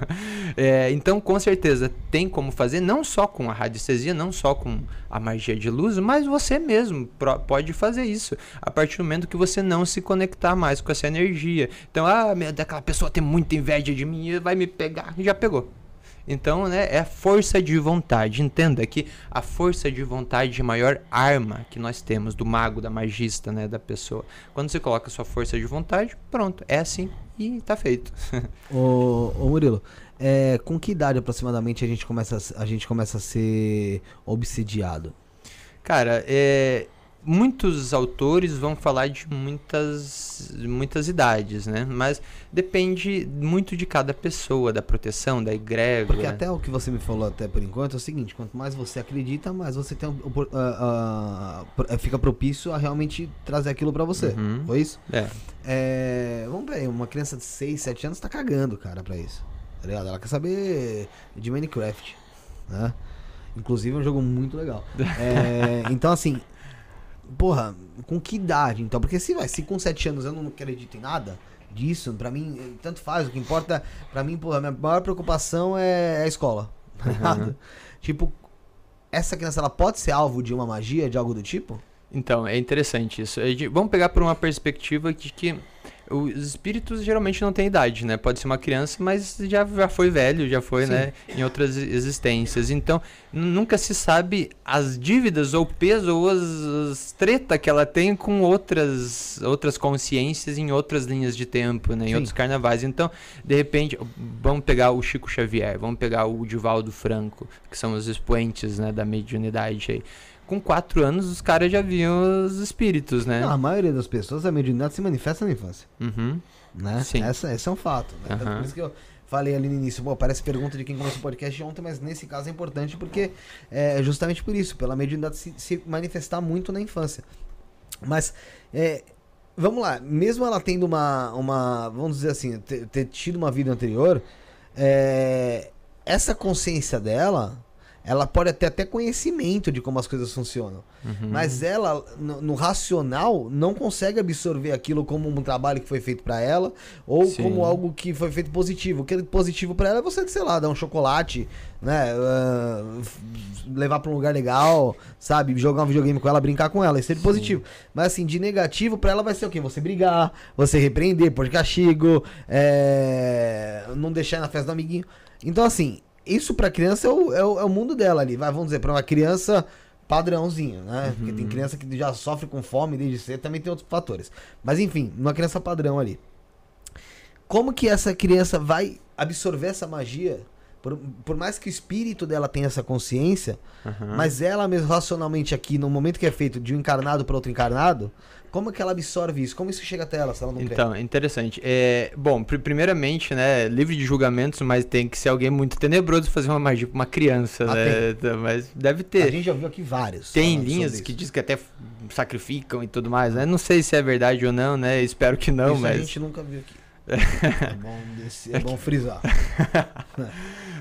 é, então, com certeza, tem como fazer, não só com a radiestesia, não só com a magia de luz, mas você mesmo pode fazer isso a partir do momento que você não se conectar mais com essa energia. Então, ah, daquela pessoa tem muita inveja de mim, vai me pegar. Já pegou. Então, né, é força de vontade. Entenda que a força de vontade é a maior arma que nós temos do mago, da magista, né, da pessoa. Quando você coloca a sua força de vontade, pronto, é assim e tá feito. ô, ô Murilo, é, com que idade aproximadamente a gente começa, a gente começa a ser obsediado? Cara, é, muitos autores vão falar de muitas, muitas idades, né? Mas depende muito de cada pessoa, da proteção, da egrégora. Porque até o que você me falou até por enquanto é o seguinte, quanto mais você acredita, mais você tem uh, uh, fica propício a realmente trazer aquilo para você. Uhum. Foi isso? É. é. Vamos ver, uma criança de 6, 7 anos tá cagando, cara, pra isso. Tá ligado? Ela quer saber de Minecraft, né? Inclusive é um jogo muito legal. é, então, assim, porra, com que idade então? Porque se vai, se com 7 anos eu não acredito em nada disso, pra mim, tanto faz. O que importa, pra mim, porra, a minha maior preocupação é, é a escola. Tá uhum. tipo, essa criança ela pode ser alvo de uma magia, de algo do tipo? Então, é interessante isso. Vamos pegar por uma perspectiva de que os espíritos geralmente não têm idade, né? Pode ser uma criança, mas já, já foi velho, já foi, Sim. né? Em outras existências. Então, nunca se sabe as dívidas ou peso ou as, as treta que ela tem com outras, outras consciências em outras linhas de tempo, né? Em Sim. outros carnavais. Então, de repente, vamos pegar o Chico Xavier, vamos pegar o Divaldo Franco, que são os expoentes, né, da mediunidade aí com quatro anos os caras já viam os espíritos, né? Não, a maioria das pessoas, a mediunidade se manifesta na infância. Uhum. Né? Sim. Essa, esse é um fato. Né? Uhum. Por isso que eu falei ali no início, pô, parece pergunta de quem começou o podcast ontem, mas nesse caso é importante porque é justamente por isso, pela mediunidade se, se manifestar muito na infância. Mas, é, vamos lá, mesmo ela tendo uma, uma vamos dizer assim, ter, ter tido uma vida anterior, é, essa consciência dela ela pode ter até conhecimento de como as coisas funcionam. Uhum. Mas ela, no, no, racional, não consegue absorver aquilo como um trabalho que foi feito para ela ou Sim. como algo que foi feito positivo. O que é positivo para ela é você, sei lá, dar um chocolate, né? Uh, levar pra um lugar legal, sabe? Jogar um videogame com ela, brincar com ela. Isso é positivo. Mas assim, de negativo para ela vai ser o quê? Você brigar, você repreender, pôr castigo, é... não deixar na festa do amiguinho. Então, assim, isso pra criança é o, é o, é o mundo dela ali. Vai, vamos dizer, pra uma criança padrãozinho, né? Porque tem criança que já sofre com fome desde cedo, também tem outros fatores. Mas enfim, uma criança padrão ali. Como que essa criança vai absorver essa magia? Por, por mais que o espírito dela tenha essa consciência, mas ela mesmo racionalmente aqui, no momento que é feito de um encarnado para outro encarnado, como que ela absorve isso? Como isso chega até ela, se ela não crê? Então, interessante. É, bom, pri- primeiramente, né, livre de julgamentos, mas tem que ser alguém muito tenebroso fazer uma magia pra uma criança, Ah, né? Então, Mas deve A ter. gente já viu aqui vários. Tem linhas que diz que até sacrificam e tudo mais, né? Não sei se é verdade ou não, né? Espero que não, Isso mas... a gente nunca viu aqui. é, bom, desse- é bom frisar.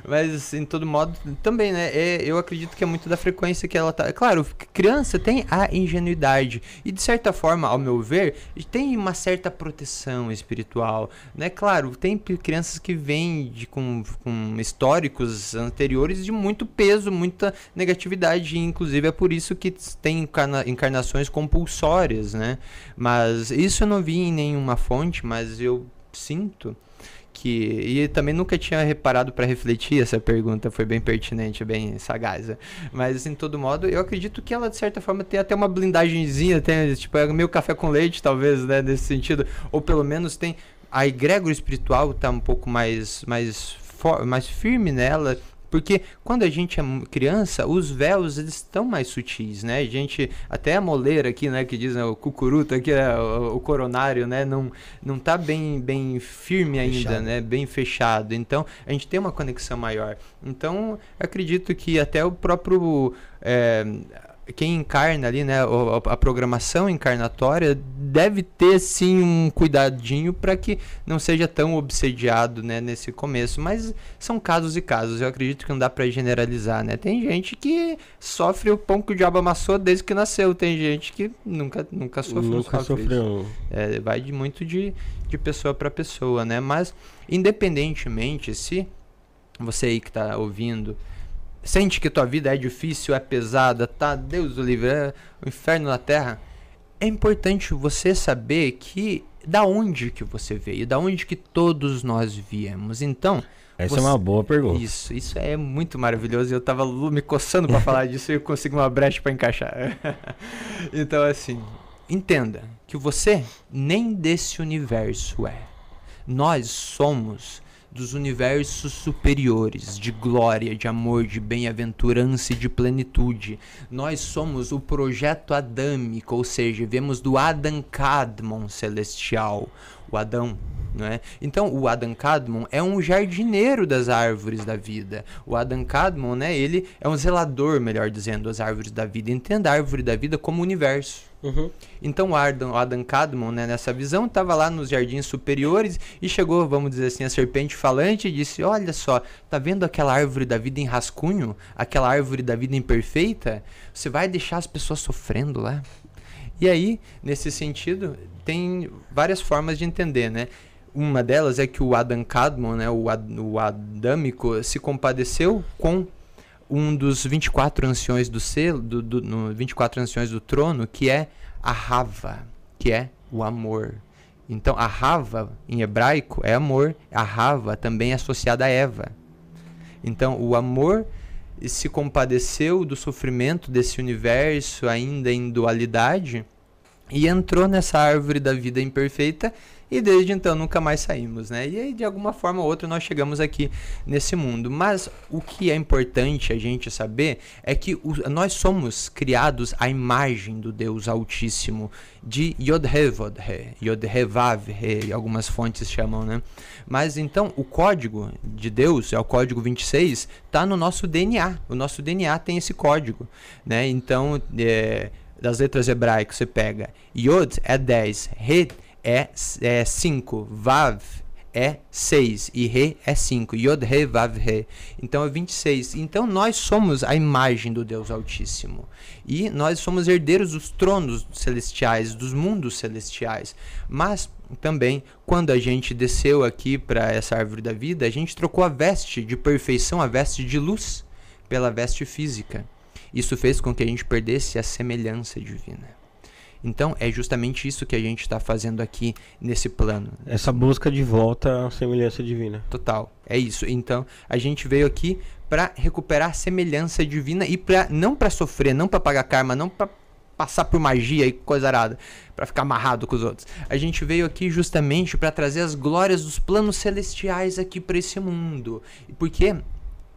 Mas, em todo modo, também, né? é- eu acredito que é muito da frequência que ela tá. Claro, criança tem a ingenuidade. E, de certa forma, ao meu ver, tem uma certa proteção espiritual. Né? Claro, tem crianças que vêm de, com, com históricos anteriores de muito peso, muita negatividade. Inclusive, é por isso que tem encarna- encarnações compulsórias, né? Mas isso eu não vi em nenhuma fonte, mas eu sinto que e também nunca tinha reparado para refletir essa pergunta foi bem pertinente bem sagaz né? mas em todo modo eu acredito que ela de certa forma tem até uma blindagenzinha tem tipo é meio café com leite talvez né nesse sentido ou pelo menos tem a egrégora espiritual tá um pouco mais mais mais firme nela porque quando a gente é criança, os véus eles estão mais sutis, né? A gente até a moleira aqui, né, que diz né, o cucuruto aqui, é, o, o coronário, né, não não tá bem bem firme ainda, Fechado. né, bem fechado. Então, a gente tem uma conexão maior. Então, acredito que até o próprio é, quem encarna ali, né, o- a programação encarnatória deve ter sim um cuidadinho para que não seja tão obsediado, né, nesse começo, mas são casos e casos. Eu acredito que não dá para generalizar, né? Tem gente que sofre o pão que o diabo amassou desde que nasceu, tem gente que nunca nunca sofreu, Nunca sofreu. É, vai de muito de, de pessoa para pessoa, né? Mas independentemente se você aí que tá ouvindo sente que tua vida é difícil, é pesada, tá, Deus o livre, é o inferno na terra, é importante você saber que da onde que você veio, da onde que todos nós viemos. Então, Essa Você- é uma boa pergunta. isso, isso é muito maravilhoso. Eu tava me coçando pra falar disso e eu consegui uma brecha pra encaixar. então, assim, entenda que você nem desse universo é. Nós somos dos universos superiores, de glória, de amor, de bem-aventurança e de plenitude. Nós somos o projeto adâmico, ou seja, vemos do Adam Kadmon celestial, o Adão, não é? Então, o Adam Kadmon é um jardineiro das árvores da vida. O Adam Kadmon, né, ele é um zelador, melhor dizendo, das árvores da vida. Entenda a árvore da vida como universo. Uhum. Então o Adam, o Adam Kadmon, né, nessa visão, estava lá nos jardins superiores e chegou, vamos dizer assim, a serpente falante e disse: Olha só, tá vendo aquela árvore da vida em rascunho? Aquela árvore da vida imperfeita? Você vai deixar as pessoas sofrendo lá? E aí, nesse sentido, tem várias formas de entender, né? Uma delas é que o Adam Kadmon, né, o, ad, o adâmico, se compadeceu com um dos 24 anciões do selo, do, do, no 24 anciões do trono, que é a Rava, que é o amor. Então, a Rava, em hebraico, é amor. A Rava também é associada a Eva. Então, o amor se compadeceu do sofrimento desse universo ainda em dualidade e entrou nessa árvore da vida imperfeita e desde então nunca mais saímos, né? E aí, de alguma forma ou outra nós chegamos aqui nesse mundo. Mas o que é importante a gente saber é que o- nós somos criados à imagem do Deus Altíssimo, de Yod-He-Vod-He, Yod-He-Vav-He, algumas fontes chamam, né? Mas então o código de Deus, é o código 26, está no nosso DNA. O nosso DNA tem esse código, né? Então, é, das letras hebraicas você pega Yod é 10, He é, é 5, Vav é 6 e Re é 5. Yod, Re, Vav, Re. Então é 26. Então nós somos a imagem do Deus Altíssimo. E nós somos herdeiros dos tronos celestiais, dos mundos celestiais. Mas também, quando a gente desceu aqui para essa árvore da vida, a gente trocou a veste de perfeição, a veste de luz, pela veste física. Isso fez com que a gente perdesse a semelhança divina. Então é justamente isso que a gente está fazendo aqui nesse plano. Essa busca de volta à semelhança divina. Total, é isso. Então a gente veio aqui para recuperar a semelhança divina e para não para sofrer, não para pagar karma, não para passar por magia e coisa arada, para ficar amarrado com os outros. A gente veio aqui justamente para trazer as glórias dos planos celestiais aqui para esse mundo. Porque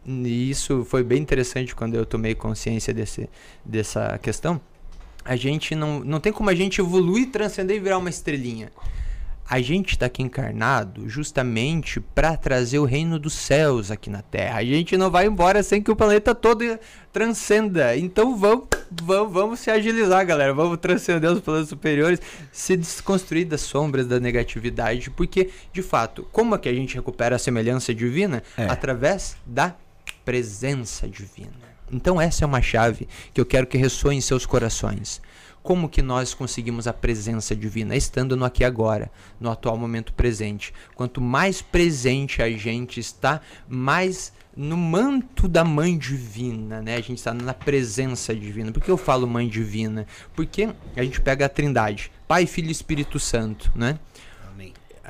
isso foi bem interessante quando eu tomei consciência desse, dessa questão. A gente não, não tem como a gente evoluir, transcender e virar uma estrelinha. A gente está aqui encarnado justamente para trazer o reino dos céus aqui na Terra. A gente não vai embora sem que o planeta todo transcenda. Então vamos, vamos, vamos se agilizar, galera. Vamos transcender os planos superiores, se desconstruir das sombras da negatividade. Porque, de fato, como é que a gente recupera a semelhança divina? É. Através da presença divina. Então essa é uma chave que eu quero que ressoe em seus corações. Como que nós conseguimos a presença divina? Estando no aqui agora, no atual momento presente. Quanto mais presente a gente está, mais no manto da mãe divina, né? A gente está na presença divina. Por que eu falo mãe divina? Porque a gente pega a trindade, Pai, Filho e Espírito Santo, né?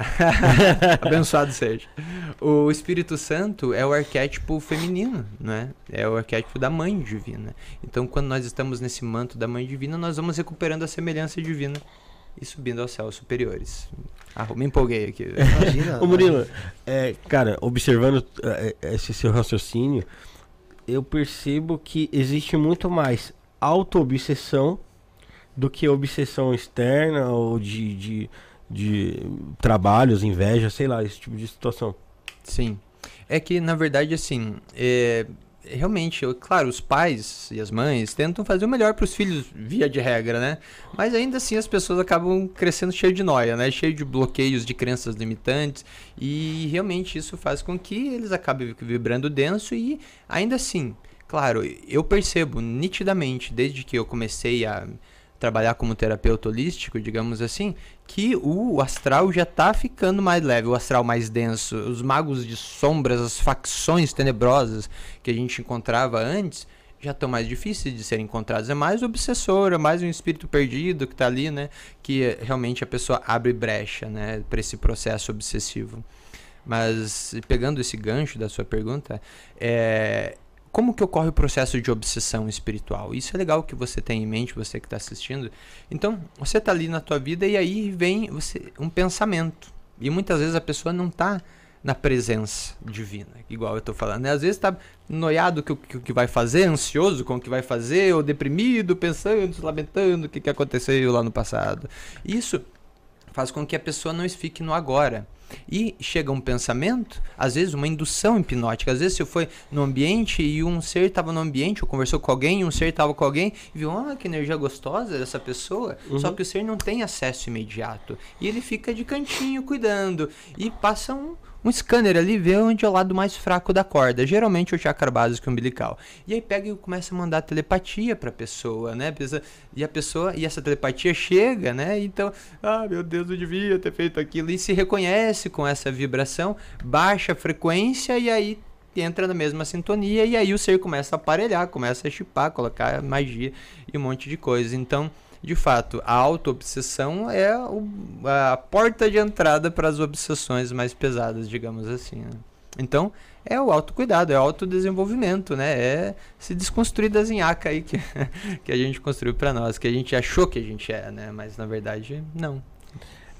Abençoado seja. O Espírito Santo é o arquétipo feminino, né? É o arquétipo da mãe divina. Então, quando nós estamos nesse manto da mãe divina, nós vamos recuperando a semelhança divina e subindo aos céus superiores. Ah, me empolguei aqui. Imagina. Ô Murilo, é, cara, observando é, esse seu raciocínio, eu percebo que existe muito mais auto-obsessão do que obsessão externa ou de, de, de trabalhos, inveja, sei lá, esse tipo de situação. Sim. É que, na verdade, assim, é, realmente, eu- claro, os pais e as mães tentam fazer o melhor para os filhos, via de regra, né? Mas ainda assim as pessoas acabam crescendo cheio de noia, né? Cheio de bloqueios de crenças limitantes. E realmente isso faz com que eles acabem vibrando denso e ainda assim, claro, eu percebo nitidamente, desde que eu comecei a trabalhar como terapeuta holístico, digamos assim, que o astral já tá ficando mais leve, o astral mais denso, os magos de sombras, as facções tenebrosas que a gente encontrava antes, já estão mais difíceis de serem encontrados. É mais obsessor, é mais um espírito perdido que tá ali, né? Que realmente a pessoa abre brecha, né? Para esse processo obsessivo. Mas pegando esse gancho da sua pergunta, é, como que ocorre o processo de obsessão espiritual? Isso é legal que você tenha em mente, você que está assistindo. Então, você está ali na tua vida e aí vem você, um pensamento. E muitas vezes a pessoa não está na presença divina, igual eu estou falando. Né? Às vezes está noiado com o que, vai fazer, ansioso com o que vai fazer, ou deprimido, pensando, se lamentando o que, que aconteceu lá no passado. Isso faz com que a pessoa não fique no agora. E chega um pensamento, às vezes uma indução hipnótica. Às vezes você foi no ambiente e um ser estava no ambiente, ou conversou com alguém, e um ser estava com alguém, e viu, ah, que energia gostosa dessa pessoa. Só que o ser não tem acesso imediato. E ele fica de cantinho cuidando. E passa um, um scanner ali, vê onde é o lado mais fraco da corda. Geralmente o chakra básico umbilical. E aí pega e começa a mandar telepatia pra pessoa, né? E a pessoa, e essa telepatia chega, né? Então, ah, meu Deus, eu devia ter feito aquilo. E se reconhece com essa vibração, baixa a frequência e aí entra na mesma sintonia. E aí o ser começa a aparelhar, começa a chipar, colocar magia e um monte de coisa. Então, de fato, a auto-obsessão é o- a porta de entrada para as obsessões mais pesadas, digamos assim. né? Então, é o autocuidado, é o autodesenvolvimento, né? É se desconstruir da zinhaca aí que, que a gente construiu para nós, que a gente achou que a gente é, né? Mas na verdade, não.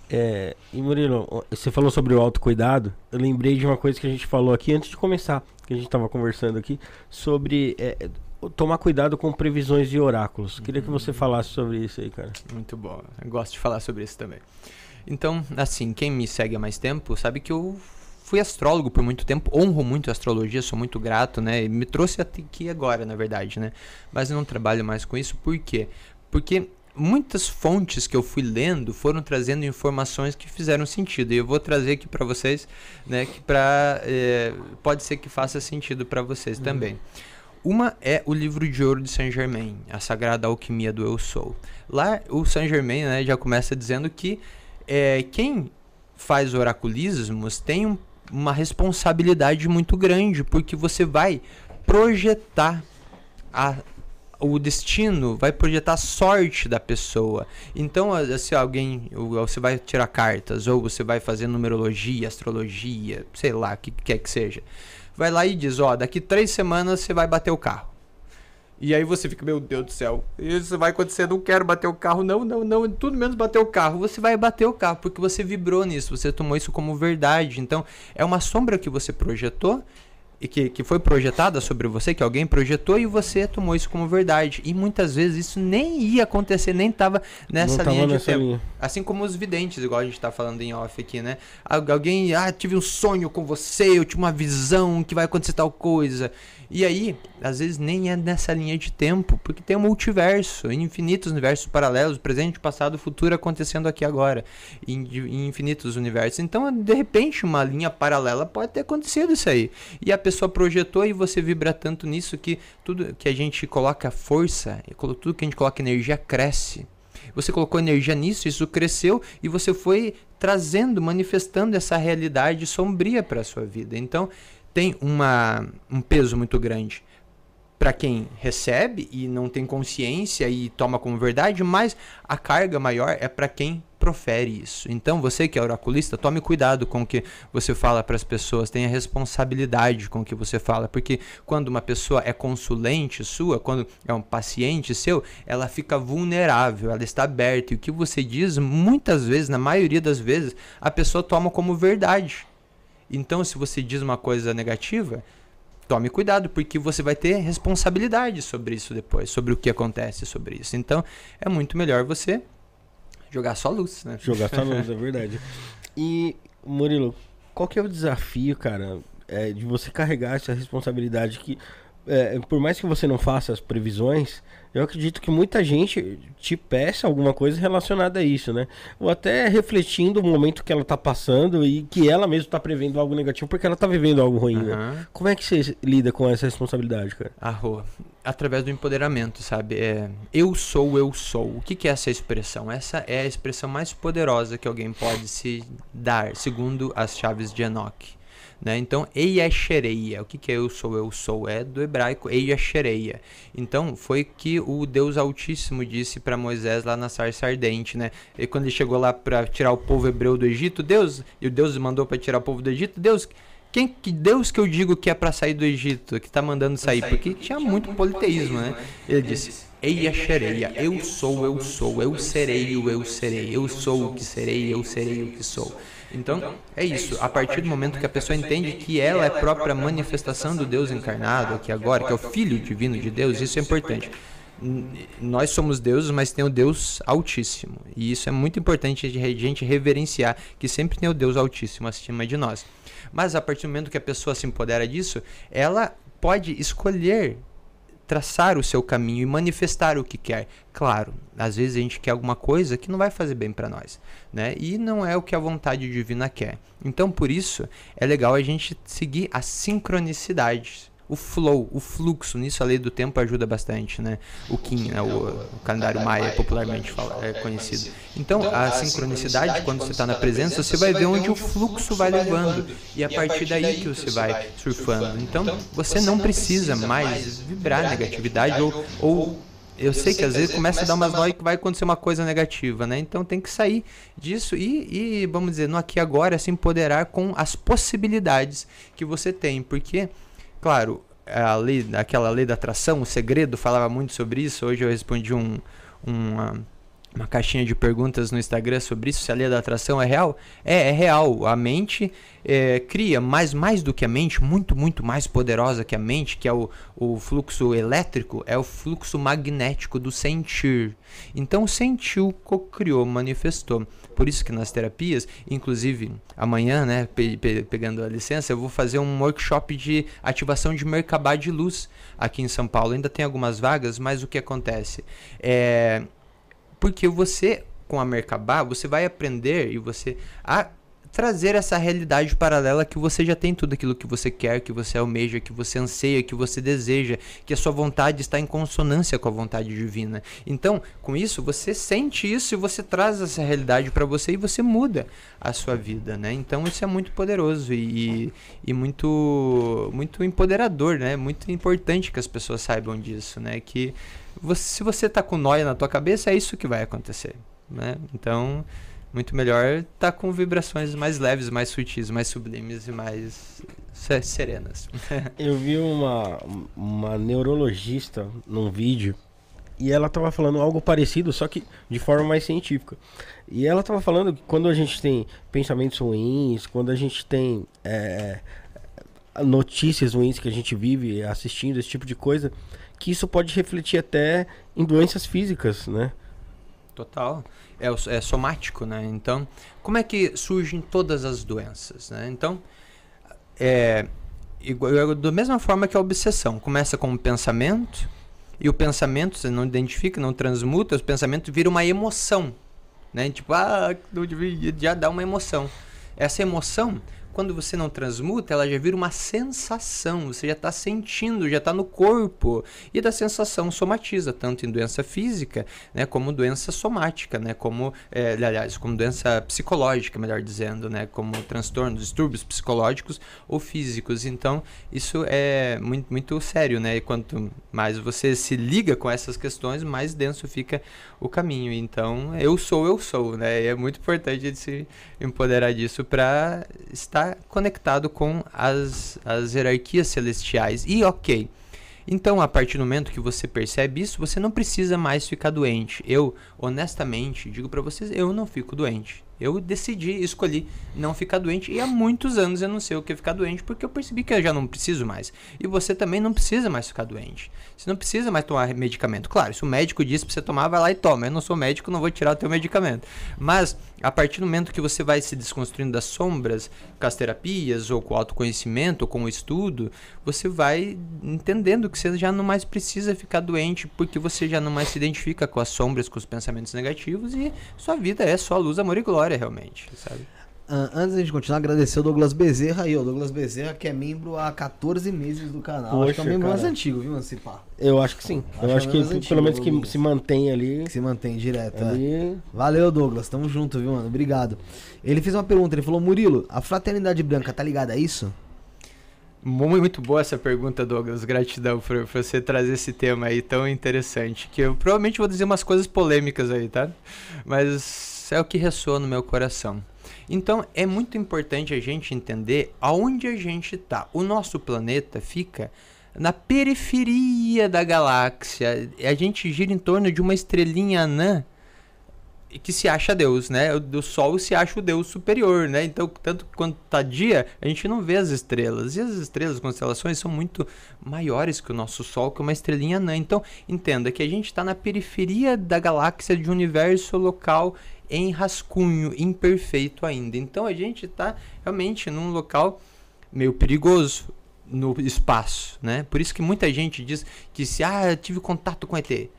É, e Murilo, você falou sobre o autocuidado. Eu lembrei de uma coisa que a gente falou aqui antes de começar, que a gente estava conversando aqui, sobre é, é, tomar cuidado com previsões e oráculos. Queria que você falasse sobre isso aí, cara. Muito bom. Eu gosto de falar sobre isso também. Então, assim, quem me segue há mais tempo sabe que eu fui astrólogo por muito tempo, honro muito a astrologia, sou muito grato, né? E me trouxe até aqui agora, na verdade, né? Mas não trabalho mais com isso, por quê? Porque muitas fontes que eu fui lendo foram trazendo informações que fizeram sentido. E eu vou trazer aqui para vocês, né? Que pra, é, pode ser que faça sentido para vocês também. Uma é o livro de ouro de Saint Germain, a Sagrada Alquimia do Eu Sou. Lá o Saint Germain né, já começa dizendo que é, quem faz oraculismos tem um- uma responsabilidade muito grande, porque você vai projetar a- o destino, vai projetar a sorte da pessoa. Então, se alguém, você vai tirar cartas, ou você vai fazer numerologia, astrologia, sei lá, o que quer que seja. Vai lá e diz, ó, daqui três semanas você vai bater o carro. E aí você fica, meu Deus do céu, isso vai acontecer, não quero bater o carro, não, não, não, tudo menos bater o carro. Você vai bater o carro, porque você vibrou nisso, você tomou isso como verdade. Então, é uma sombra que você projetou que, que foi projetada sobre você, que alguém projetou e você tomou isso como verdade. E muitas vezes isso nem ia acontecer, nem estava nessa linha de tempo. Linha. Assim como os videntes, igual a gente está falando em off aqui, né? Alguém, ah, tive um sonho com você, eu tive uma visão que vai acontecer tal coisa. E aí, às vezes nem é nessa linha de tempo, porque tem um multiverso, infinitos universos paralelos, presente, passado, futuro acontecendo aqui agora, em, em infinitos universos. Então, de repente, uma linha paralela pode ter acontecido isso aí. E a pessoa projetou e você vibra tanto nisso que tudo que a gente coloca força, tudo que a gente coloca energia cresce. Você colocou energia nisso, isso cresceu e você foi trazendo, manifestando essa realidade sombria para a sua vida. Então, tem uma, um peso muito grande para quem recebe e não tem consciência e toma como verdade, mas a carga maior é para quem profere isso. Então, você que é oraculista, tome cuidado com o que você fala para as pessoas, tenha responsabilidade com o que você fala, porque quando uma pessoa é consulente sua, quando é um paciente seu, ela fica vulnerável, ela está aberta e o que você diz, muitas vezes, na maioria das vezes, a pessoa toma como verdade. Então, se você diz uma coisa negativa, tome cuidado, porque você vai ter responsabilidade sobre isso depois, sobre o que acontece sobre isso. Então, é muito melhor você jogar só luz, né? Jogar só luz, é verdade. E, Murilo, qual que é o desafio, cara, é, de você carregar essa responsabilidade que, é, por mais que você não faça as previsões, eu acredito que muita gente te peça alguma coisa relacionada a isso, né? Ou até refletindo o momento que ela tá passando e que ela mesma tá prevendo algo negativo porque ela tá vivendo algo ruim, uhum. né? Como é que você lida com essa responsabilidade, cara? Ah, Rô, através do empoderamento, sabe? É, eu sou, eu sou. O que, que é essa expressão? Essa é a expressão mais poderosa que alguém pode se dar, segundo as chaves de Enoch. Né? Então, Eiashereia, o que, que é eu sou, eu sou? É do hebraico Eiashereia. Então, foi que o Deus Altíssimo disse para Moisés lá na sarça ardente, né? E quando ele chegou lá para tirar o povo hebreu do Egito, Deus, e o Deus mandou para tirar o povo do Egito, Deus, quem que Deus que eu digo que é para sair do Egito, que está mandando sair? Porque tinha muito politeísmo, né? Ele disse: Eia Xereia, eu sou, eu sou, eu serei o eu serei, eu sou o que serei, eu serei o que sou. Então, então, é, é isso. A partir do momento que a pessoa entende que ela é a própria manifestação do Deus encarnado aqui agora, que é o Filho divino de Deus, isso é importante. Nós somos deuses, mas tem o Deus Altíssimo. E isso é muito importante a gente reverenciar, que sempre tem o Deus Altíssimo acima de nós. Mas a partir do momento que a pessoa se empodera disso, ela pode escolher traçar o seu caminho e manifestar o que quer. Claro, às vezes a gente quer alguma coisa que não vai fazer bem para nós, né? E não é o que a vontade divina quer. Então, por isso, é legal a gente seguir as sincronicidades o flow, o fluxo, nisso a lei do tempo ajuda bastante, né? O Kim, né? o, o calendário maia popularmente fala, é conhecido. Então, a sincronicidade, quando você está na presença, você vai ver onde o fluxo vai levando e é a partir daí que você vai surfando. Então, você não precisa mais vibrar negatividade ou, ou eu sei que às vezes começa a dar umas nóis que vai acontecer uma coisa negativa, né? Então tem que sair disso e, e, vamos dizer, no aqui agora, se empoderar com as possibilidades que você tem. Porque Claro, a lei, aquela lei da atração, o segredo falava muito sobre isso. Hoje eu respondi um, uma, uma caixinha de perguntas no Instagram sobre isso, se a lei da atração é real. É, é real. A mente é, cria, mas mais do que a mente, muito, muito mais poderosa que a mente, que é o, o fluxo elétrico, é o fluxo magnético do sentir. Então, sentiu, co-criou, manifestou. Por isso que nas terapias, inclusive amanhã, né, pe pe pegando a licença, eu vou fazer um workshop de ativação de Merkabah de luz aqui em São Paulo. Ainda tem algumas vagas, mas o que acontece? É porque você com a Merkabah, você vai aprender e você a trazer essa realidade paralela que você já tem tudo aquilo que você quer, que você almeja, que você anseia, que você deseja, que a sua vontade está em consonância com a vontade divina. Então, com isso, você sente isso e você traz essa realidade para você e você muda a sua vida, né? Então, isso é muito poderoso e, e muito muito empoderador, né? Muito importante que as pessoas saibam disso, né? Que você, se você tá com noia na tua cabeça, é isso que vai acontecer, né? Então, muito melhor tá com vibrações mais leves, mais sutis, mais sublimes e mais serenas. Eu vi uma, uma neurologista num vídeo e ela estava falando algo parecido, só que de forma mais científica. E ela estava falando que quando a gente tem pensamentos ruins, quando a gente tem é, notícias ruins que a gente vive assistindo, esse tipo de coisa, que isso pode refletir até em doenças físicas, né? Total é, é somático, né? Então, como é que surgem todas as doenças, né? Então, é, igual, da mesma forma que a obsessão, começa com um pensamento e o pensamento você não identifica, não transmuta, os pensamentos viram uma emoção, né? Tipo, ah, já dá uma emoção. Essa emoção quando você não transmuta, ela já vira uma sensação. Você já está sentindo, já está no corpo. E da sensação somatiza, tanto em doença física, né, como doença somática, né, como, é, aliás, como doença psicológica, melhor dizendo, né, como transtornos, distúrbios psicológicos ou físicos. Então, isso é muito, muito sério, né? E quanto mais você se liga com essas questões, mais denso fica o caminho. Então, eu sou, eu sou, né? E é muito importante se empoderar disso para estar conectado com as, as hierarquias celestiais. E ok. Então, a partir do momento que você percebe isso, você não precisa mais ficar doente. Eu, honestamente, digo para vocês, eu não fico doente. Eu decidi, escolhi não ficar doente e há muitos anos eu não sei o que é ficar doente porque eu percebi que eu já não preciso mais. E você também não precisa mais ficar doente. Você não precisa mais tomar medicamento. Claro, se o médico disse para você tomar, vai lá e toma. Eu não sou médico, não vou tirar o teu medicamento. Mas a partir do momento que você vai se desconstruindo das sombras, com as terapias ou com o autoconhecimento ou com o estudo, você vai entendendo que você já não mais precisa ficar doente porque você já não mais se identifica com as sombras, com os pensamentos negativos e sua vida é só luz, amor e glória realmente, sabe? Uh, antes de continuar, agradecer o Douglas Bezerra aí, o Douglas Bezerra, que é membro há 14 meses do canal. Poxa, acho que é o membro cara. mais antigo, viu, Ancipar? Eu acho que sim. Acho eu acho que, que pelo menos que se mantém ali. Que se mantém direto. Ali... É. Valeu, Douglas. Tamo junto, viu, mano? Obrigado. Ele fez uma pergunta, ele falou, Murilo, a fraternidade branca tá ligada a isso? Muito boa essa pergunta, Douglas. Gratidão por, por, você trazer esse tema aí tão interessante. Que eu provavelmente vou dizer umas coisas polêmicas aí, tá? Mas é o que ressoa no meu coração. Então é muito importante a gente entender aonde a gente está. O nosso planeta fica na periferia da galáxia. A gente gira em torno de uma estrelinha anã que se acha Deus, né? Do Sol se acha o Deus superior, né? Então, tanto quanto tá dia, a gente não vê as estrelas. E as estrelas, as constelações, são muito maiores que o nosso Sol, que é uma estrelinha anã. Então, entenda que a gente está na periferia da galáxia de um universo local em rascunho, imperfeito ainda. Então a gente está realmente num local meio perigoso no espaço, né? Por isso que muita gente diz que se ah, tive contato com ET.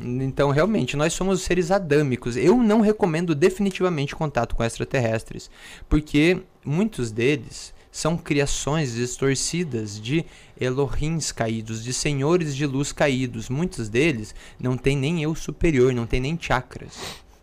Então, realmente, nós somos seres adâmicos. Eu não recomendo definitivamente contato com extraterrestres, porque muitos deles são criações distorcidas de Elohims caídos, de senhores de luz caídos. Muitos deles não têm nem eu superior, não têm nem chakras.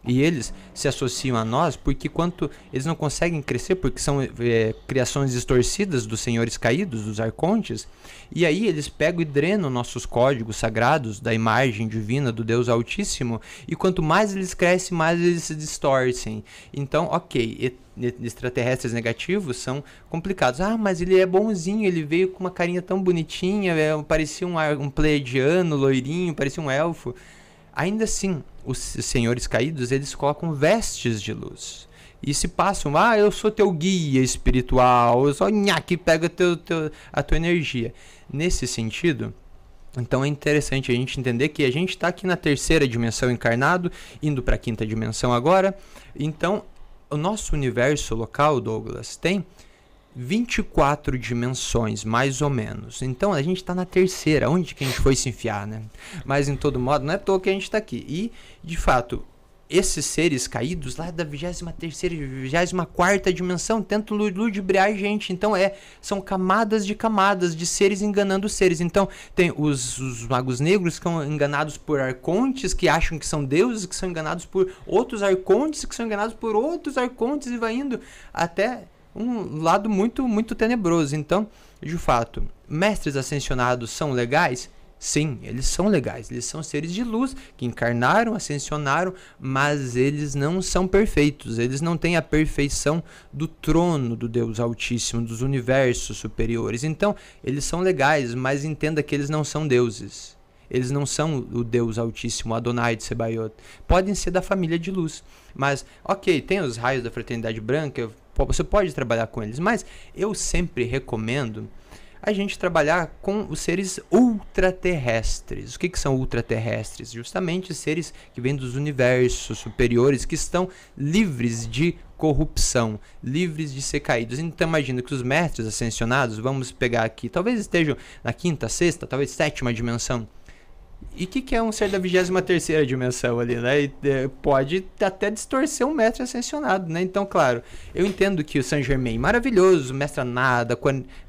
E eles se associam a nós porque quanto eles não conseguem crescer porque são é, criações distorcidas dos senhores caídos, dos arcontes, e aí eles pegam e drenam nossos códigos sagrados da imagem divina do Deus Altíssimo, e quanto mais eles crescem, mais eles se distorcem. Então, ok, extraterrestres negativos são complicados. Ah, mas ele é bonzinho, ele veio com uma carinha tão bonitinha, é, parecia um, um pleiadiano, loirinho, parecia um elfo. Ainda assim, os senhores caídos, eles colocam vestes de luz. E se passam, ah, eu sou teu guia espiritual, eu sou que pega teu, teu, a tua energia. Nesse sentido, então é interessante a gente entender que a gente está aqui na terceira dimensão encarnado, indo para a quinta dimensão agora. Então, o nosso universo local, Douglas, tem 24 dimensões, mais ou menos. Então a gente está na terceira, onde que a gente foi se enfiar, né? Mas em todo modo, não é à toa que a gente está aqui. E, de fato, esses seres caídos lá da 23 e 24 dimensão tentam ludibriar a gente. Então é, são camadas de camadas de seres enganando seres. Então tem os, os magos negros que são enganados por arcontes que acham que são deuses, que são enganados por outros arcontes, que são enganados por outros arcontes e vai indo até um lado muito muito tenebroso. Então, de fato, mestres ascensionados são legais? Sim, eles são legais, eles são seres de luz que encarnaram, ascensionaram, mas eles não são perfeitos, eles não têm a perfeição do trono do Deus Altíssimo, dos universos superiores. Então, eles são legais, mas entenda que eles não são deuses. Eles não são o Deus Altíssimo, Adonai de Sebaiot. Podem ser da família de luz. Mas, ok, tem os raios da fraternidade branca, você pode trabalhar com eles, mas eu sempre recomendo a gente trabalhar com os seres ultraterrestres. O que, que são ultraterrestres? Justamente seres que vêm dos universos superiores, que estão livres de corrupção, livres de ser caídos. Então imagina que os mestres ascensionados, vamos pegar aqui, talvez estejam na quinta, sexta, talvez sétima dimensão. E o que, que, é um ser da 23 dimensão ali, né? E, é, pode até distorcer um mestre ascensionado, né? Então, claro, eu entendo que o Saint Germain, maravilhoso, mestre nada,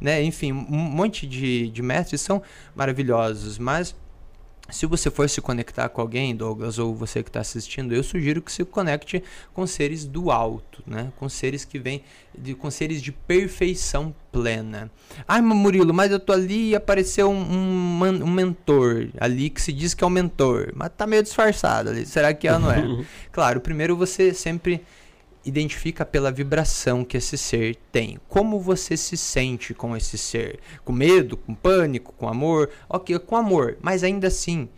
né? enfim, um monte de, de mestres são maravilhosos, mas se você for se conectar com alguém, Douglas, ou você que está assistindo, eu sugiro que se conecte com seres do alto, né? Com seres que vêm, de, com seres de perfeição plena. Ai, Murilo, mas eu tô ali e apareceu um, um, um, mentor ali que se diz que é um mentor, mas tá meio disfarçado ali. Será que é ou não é? claro, primeiro você sempre identifica pela vibração que esse ser tem. Como você se sente com esse ser? Com medo, com pânico, com amor? Ok, com amor, mas ainda assim,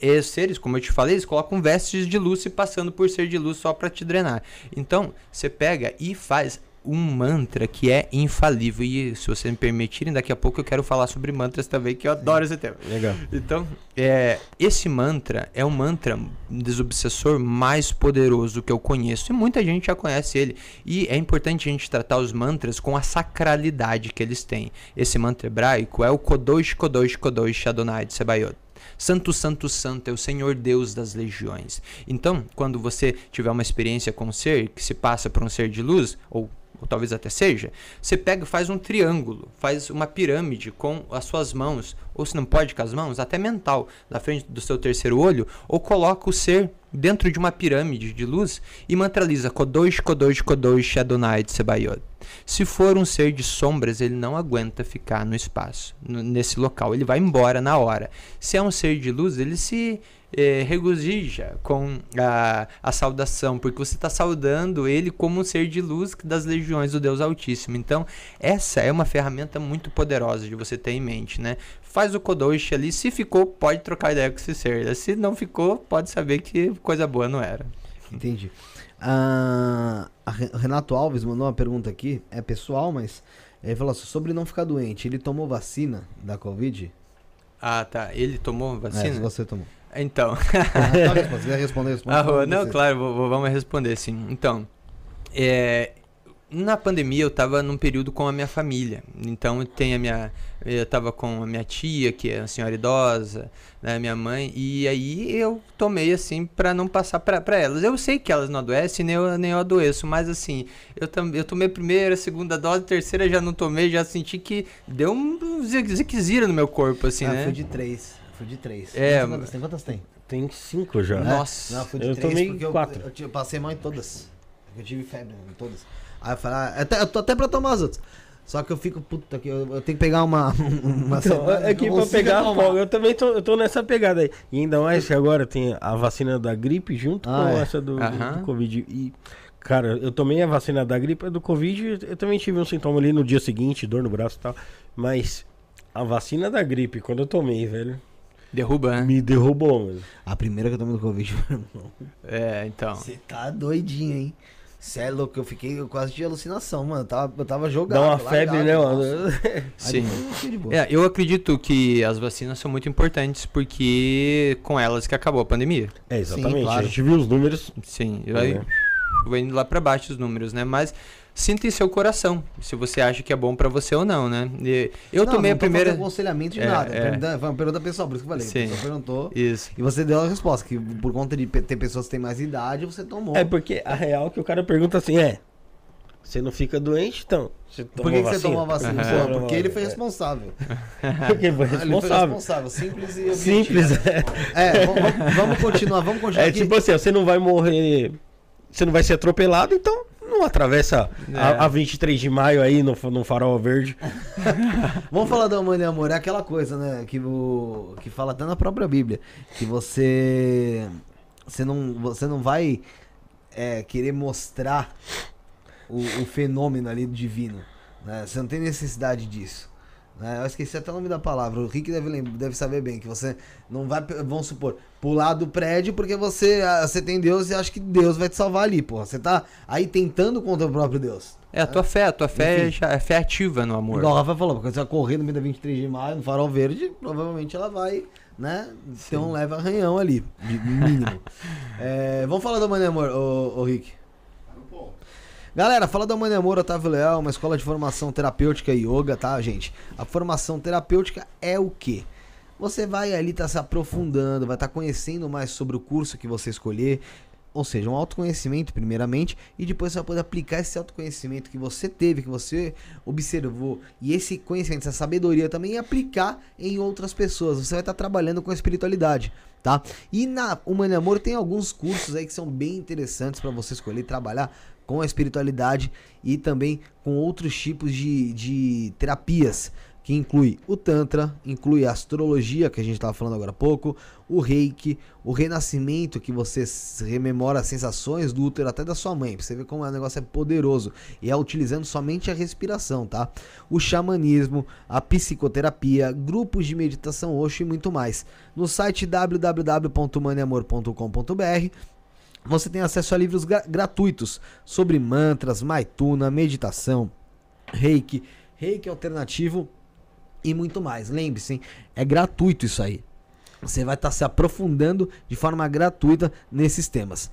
esses seres, como eu te falei, eles colocam vestes de luz e passando por ser de luz só para te drenar. Então, você pega e faz um mantra que é infalível. E se vocês me permitirem, daqui a pouco eu quero falar sobre mantras também, que eu adoro esse tema. Legal. Então, é, esse mantra é o mantra desobsessor mais poderoso que eu conheço. E muita gente já conhece ele. E é importante a gente tratar os mantras com a sacralidade que eles têm. Esse mantra hebraico é o Kodosh, Kodosh, Kodosh Adonai de Sebayot. Santo, Santo, Santo é o Senhor Deus das legiões. Então, quando você tiver uma experiência com um ser que se passa por um ser de luz, ou ou talvez até seja, você pega e faz um triângulo, faz uma pirâmide com as suas mãos, ou se não pode com as mãos, até mental, na frente do seu terceiro olho, ou coloca o ser dentro de uma pirâmide de luz e mantraliza Kodosh, Kodosh, Kodosh, Adonai de. Se for um ser de sombras, ele não aguenta ficar no espaço, nesse local, ele vai embora na hora. Se é um ser de luz, ele se é, regozija com a, a saudação, porque você está saudando ele como um ser de luz das legiões do Deus Altíssimo. Então, essa é uma ferramenta muito poderosa de você ter em mente, né? Faz o Kodosh ali, se ficou, pode trocar ideia com esse ser. Se não ficou, pode saber que coisa boa não era. Entendi. Ah, Renato Alves mandou uma pergunta aqui, é pessoal, mas ele falou assim, sobre não ficar doente, ele tomou vacina da Covid? Ah, tá. Ele tomou vacina? É, você tomou. Então. ah, tá, você vai responder. Ah, não, claro, vou, vou, vamos responder sim. Então, é, na pandemia eu estava num período com a minha família. Então tem a minha. Eu estava com a minha tia, que é uma senhora idosa, né, minha mãe, e aí eu tomei assim para não passar para elas. Eu sei que elas não adoecem, nem eu, nem eu adoeço, mas assim, eu, eu tomei a primeira, a segunda dose, a terceira já não tomei, já senti que deu um ziquezira no meu corpo, assim, ah, né? Foi de três. Fui de três. É, quantas, tem? Quantas tem? Tem cinco já. Nossa. Não, fui de eu três tomei porque quatro. Eu, eu, eu, passei mal em todas. Eu tive febre em todas. Aí eu falei, ah, até, eu tô até pra tomar as outras. Só que eu fico, puta, que eu, eu tenho que pegar uma. uma então, é que pra pegar a folga, eu também tô, eu tô nessa pegada aí. E ainda mais que agora tem a vacina da gripe junto ah, com é. essa do, do, do, Covid. E, cara, eu tomei a vacina da gripe, do Covid, eu também tive um sintoma ali no dia seguinte, dor no braço e tal. Mas a vacina da gripe, quando eu tomei, velho. Derruba, né? Me derrubou, mano. A primeira que eu tomei do Covid. é, então. Você tá doidinho, hein? Cê é louco, eu fiquei quase de alucinação, mano. Eu tava, eu tava jogando. Dá uma febre, né, mano? Sim. É, eu acredito que as vacinas são muito importantes porque com elas que acabou a pandemia. É, exatamente. Sim, claro. A gente viu os números. Sim, vai, é. vai indo lá pra baixo os números, né? Mas sinta em seu coração, se você acha que é bom pra você ou não, né? E eu Não, tomei não a primeira. fazendo aconselhamento de É, nada. é. Pergunta- Foi uma pergunta pessoal, por isso que eu falei. Sim. Pessoa perguntou. Isso. E você deu a resposta, que por conta de ter pessoas que têm mais idade, você tomou. É porque a real que o cara pergunta assim é. Você não fica doente, então? Você Por que, que você tomou a vacina? Aham. Pô, porque ele foi É. responsável. Porque foi Ah, Ele foi responsável. responsável, simples e objetivo. Simples, é. É, vamos, vamos- continuar, vamos continuar É aqui. tipo assim, você não vai morrer. Você não vai ser atropelado, então não atravessa É. a, a 23 de maio aí no, no farol verde. Vamos falar do amor e amor. É aquela coisa, né? Que, o, que fala até na própria Bíblia. Que você. Você não, você não vai é, querer mostrar o, o fenômeno ali divino. Né? Você não tem necessidade disso. Né? Eu esqueci até o nome da palavra. O Rick deve, deve saber bem que você não vai, vamos supor, pular do prédio porque você, você tem Deus e acha que Deus vai te salvar ali, porra. Você tá aí tentando contra o próprio Deus. É a tua fé, a tua fé é, Enfim. é fé ativa no amor. Igual o Rafa falou, porque você vai correr no meio da 23 de maio, no farol verde, provavelmente ela vai, né, ter um leve arranhão ali, mínimo. É, vamos falar da Mãe Amor, ô, ô Rick. Galera, fala da Mãe Amor Otávio Leal, uma escola de formação terapêutica e yoga, tá, gente? A formação terapêutica é o quê? Você vai ali estar se aprofundando, vai estar conhecendo mais sobre o curso que você escolher, ou seja, um autoconhecimento primeiramente, e depois você vai poder aplicar esse autoconhecimento que você teve, que você observou, e esse conhecimento, essa sabedoria também aplicar em outras pessoas. Você vai estar trabalhando com a espiritualidade, tá? E na Humano Amor tem alguns cursos aí que são bem interessantes para você escolher trabalhar com a espiritualidade e também com outros tipos de, de terapias que inclui o Tantra, inclui a astrologia, que a gente estava falando agora há pouco, o reiki, o renascimento, que você rememora as sensações do útero até da sua mãe, pra você ver como o negócio é poderoso, e é utilizando somente a respiração, tá? O xamanismo, a psicoterapia, grupos de meditação Osho e muito mais. No site www.maneamor.com.br você tem acesso a livros gra- gratuitos sobre mantras, maituna, meditação, reiki, reiki alternativo e muito mais. Lembre-se, é gratuito isso aí. Você vai estar se aprofundando de forma gratuita nesses temas.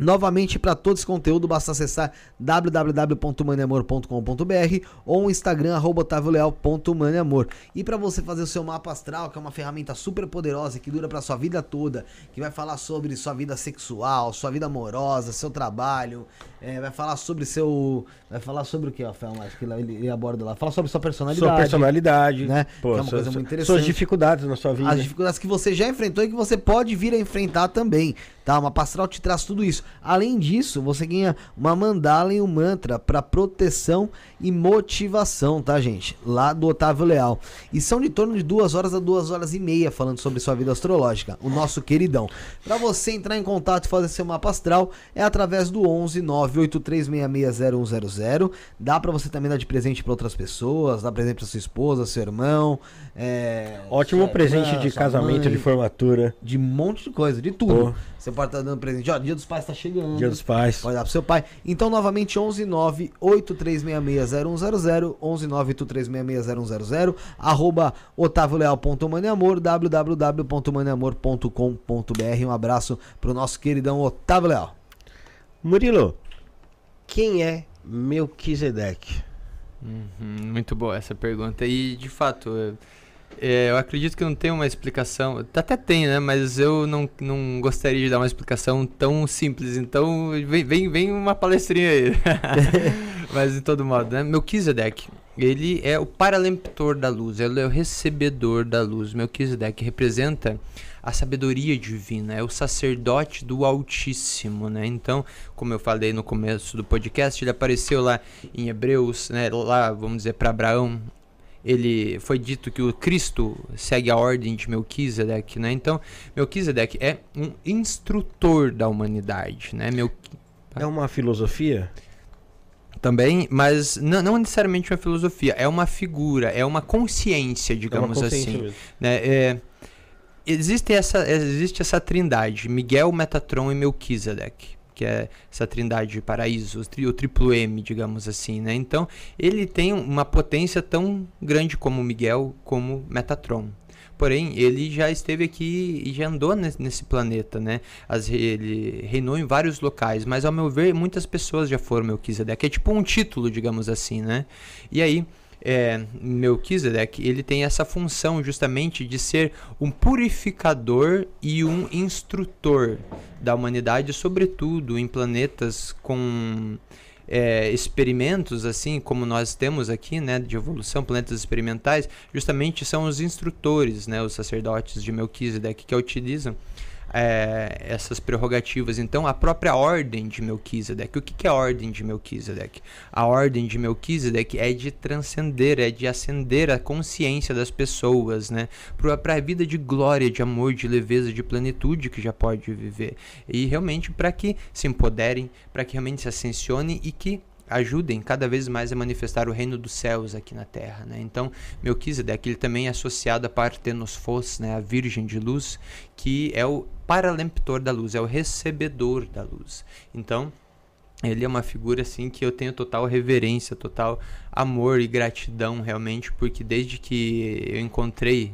Novamente, para todo esse conteúdo, basta acessar www.maneamor.com.br ou o Instagram, arroba otavioleal.maneamor. E para você fazer o seu mapa astral, que é uma ferramenta super poderosa que dura para sua vida toda, que vai falar sobre sua vida sexual, sua vida amorosa, seu trabalho, é, vai falar sobre seu... Vai falar sobre o que, Rafael, mais que ele, ele aborda lá? Fala sobre sua personalidade. Sua personalidade, né? Pô, Que é uma suas- coisa muito interessante. Suas dificuldades na sua vida. As dificuldades que você já enfrentou e que você pode vir a enfrentar também, tá? Uma pastoral te traz tudo isso. Além disso, você ganha uma mandala e um mantra para proteção e motivação, tá, gente? Lá do Otávio Leal. E são de torno de duas horas a duas horas e meia falando sobre sua vida astrológica, o nosso queridão. Para você entrar em contato e fazer seu mapa astral é através do 11 983660100. Dá para você também dar de presente para outras pessoas, dar presente para sua esposa, seu irmão, é, Ótimo presente irmã, de casamento, mãe, de formatura. de um monte de coisa, de tudo. Pô. Você pode estar dando presente. Ó, Dia dos Pais tá chegando. Dia dos Pais. Pode dar pro seu pai. Então, novamente, 11 9 83660100 11 9 83660100 arroba otavioleal.maneamor www.maneamor.com.br Um abraço pro nosso queridão Otávio Leal. Murilo, quem é Melquisedeque? Uhum, muito boa essa pergunta. E, de fato, é, é, eu acredito que não tem uma explicação. Até tem, né? Mas eu não, não gostaria de dar uma explicação tão simples. Então, vem, vem, vem uma palestrinha aí. Mas, de todo modo, né? Melquisedeque, ele é o paralemptor da luz. Ele é o recebedor da luz. Melquisedeque representa a sabedoria divina, é o sacerdote do Altíssimo, né? Então, como eu falei no começo do podcast, ele apareceu lá em Hebreus, né? Lá, vamos dizer, para Abraão, ele foi dito que o Cristo segue a ordem de Melquisedeque, né? Então, Melquisedeque é um instrutor da humanidade, né? Mel... É uma filosofia? Também, mas não, não necessariamente uma filosofia, é uma figura, é uma consciência, É uma digamos consciência assim. mesmo. né? É, existe, essa, existe essa trindade, Miguel, Metatron e Melquisedeque, que é essa trindade de paraíso, o, tri, o triplo M, digamos assim, né? Então, ele tem uma potência tão grande como Miguel, como Metatron. Porém, ele já esteve aqui e já andou nesse, nesse planeta, né? As, ele reinou em vários locais, mas ao meu ver, muitas pessoas já foram Melquisedeque. É tipo um título, digamos assim, né? E aí, é, Melquisedeque, ele tem essa função justamente de ser um purificador e um instrutor da humanidade, sobretudo em planetas com é, experimentos, assim como nós temos aqui, né, de evolução, planetas experimentais, justamente são os instrutores, né, os sacerdotes de Melquisedeque que utilizam é, essas prerrogativas. Então, a própria ordem de Melquisedeque. O que, que é a ordem de Melquisedeque? A ordem de Melquisedeque é de transcender, é de acender a consciência das pessoas, né? Para a vida de glória, de amor, de leveza, de plenitude que já pode viver. E realmente para que se empoderem, para que realmente se ascensione e que ajudem cada vez mais a manifestar o reino dos céus aqui na terra. Né? Então, Melquisedeque ele também é associado a Partenos Fos, né? a Virgem de Luz, que é o paralemptor da luz, é o recebedor da luz. Então, ele é uma figura assim que eu tenho total reverência, total amor e gratidão realmente, porque desde que eu encontrei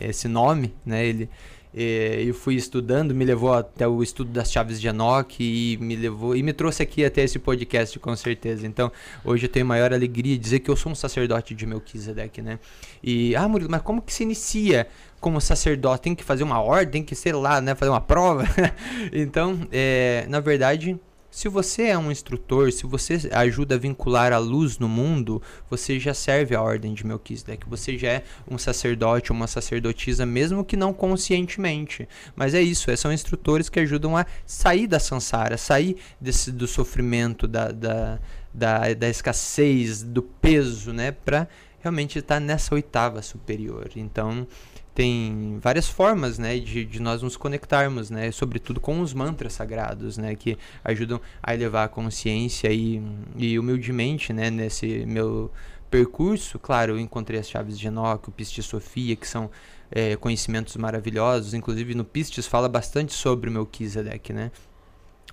esse nome, né, ele eu fui estudando, me levou até o estudo das chaves de Enoch e me levou e me trouxe aqui até esse podcast com certeza. Então, hoje eu tenho maior alegria de dizer que eu sou um sacerdote de Melquisedeque, né? E ah, Murilo, mas como que se inicia como sacerdote? Tem que fazer uma ordem, tem que ser lá, né, fazer uma prova. então, é, na verdade, se você é um instrutor, se você ajuda a vincular a luz no mundo, você já serve a ordem de Melquisedeque. Você já é um sacerdote uma sacerdotisa, mesmo que não conscientemente. Mas é isso, é, são instrutores que ajudam a sair da sansara, sair desse, do sofrimento, da, da, da, da escassez, do peso, né? Para realmente estar nessa oitava superior. Então, tem várias formas, né, de, de nós nos conectarmos, né, sobretudo com os mantras sagrados, né, que ajudam a elevar a consciência e, e humildemente, né, nesse meu percurso, claro, eu encontrei as chaves de Enoch, o Pistis Sofia, que são é, conhecimentos maravilhosos, inclusive no Pistis fala bastante sobre o Melquisedeque, né.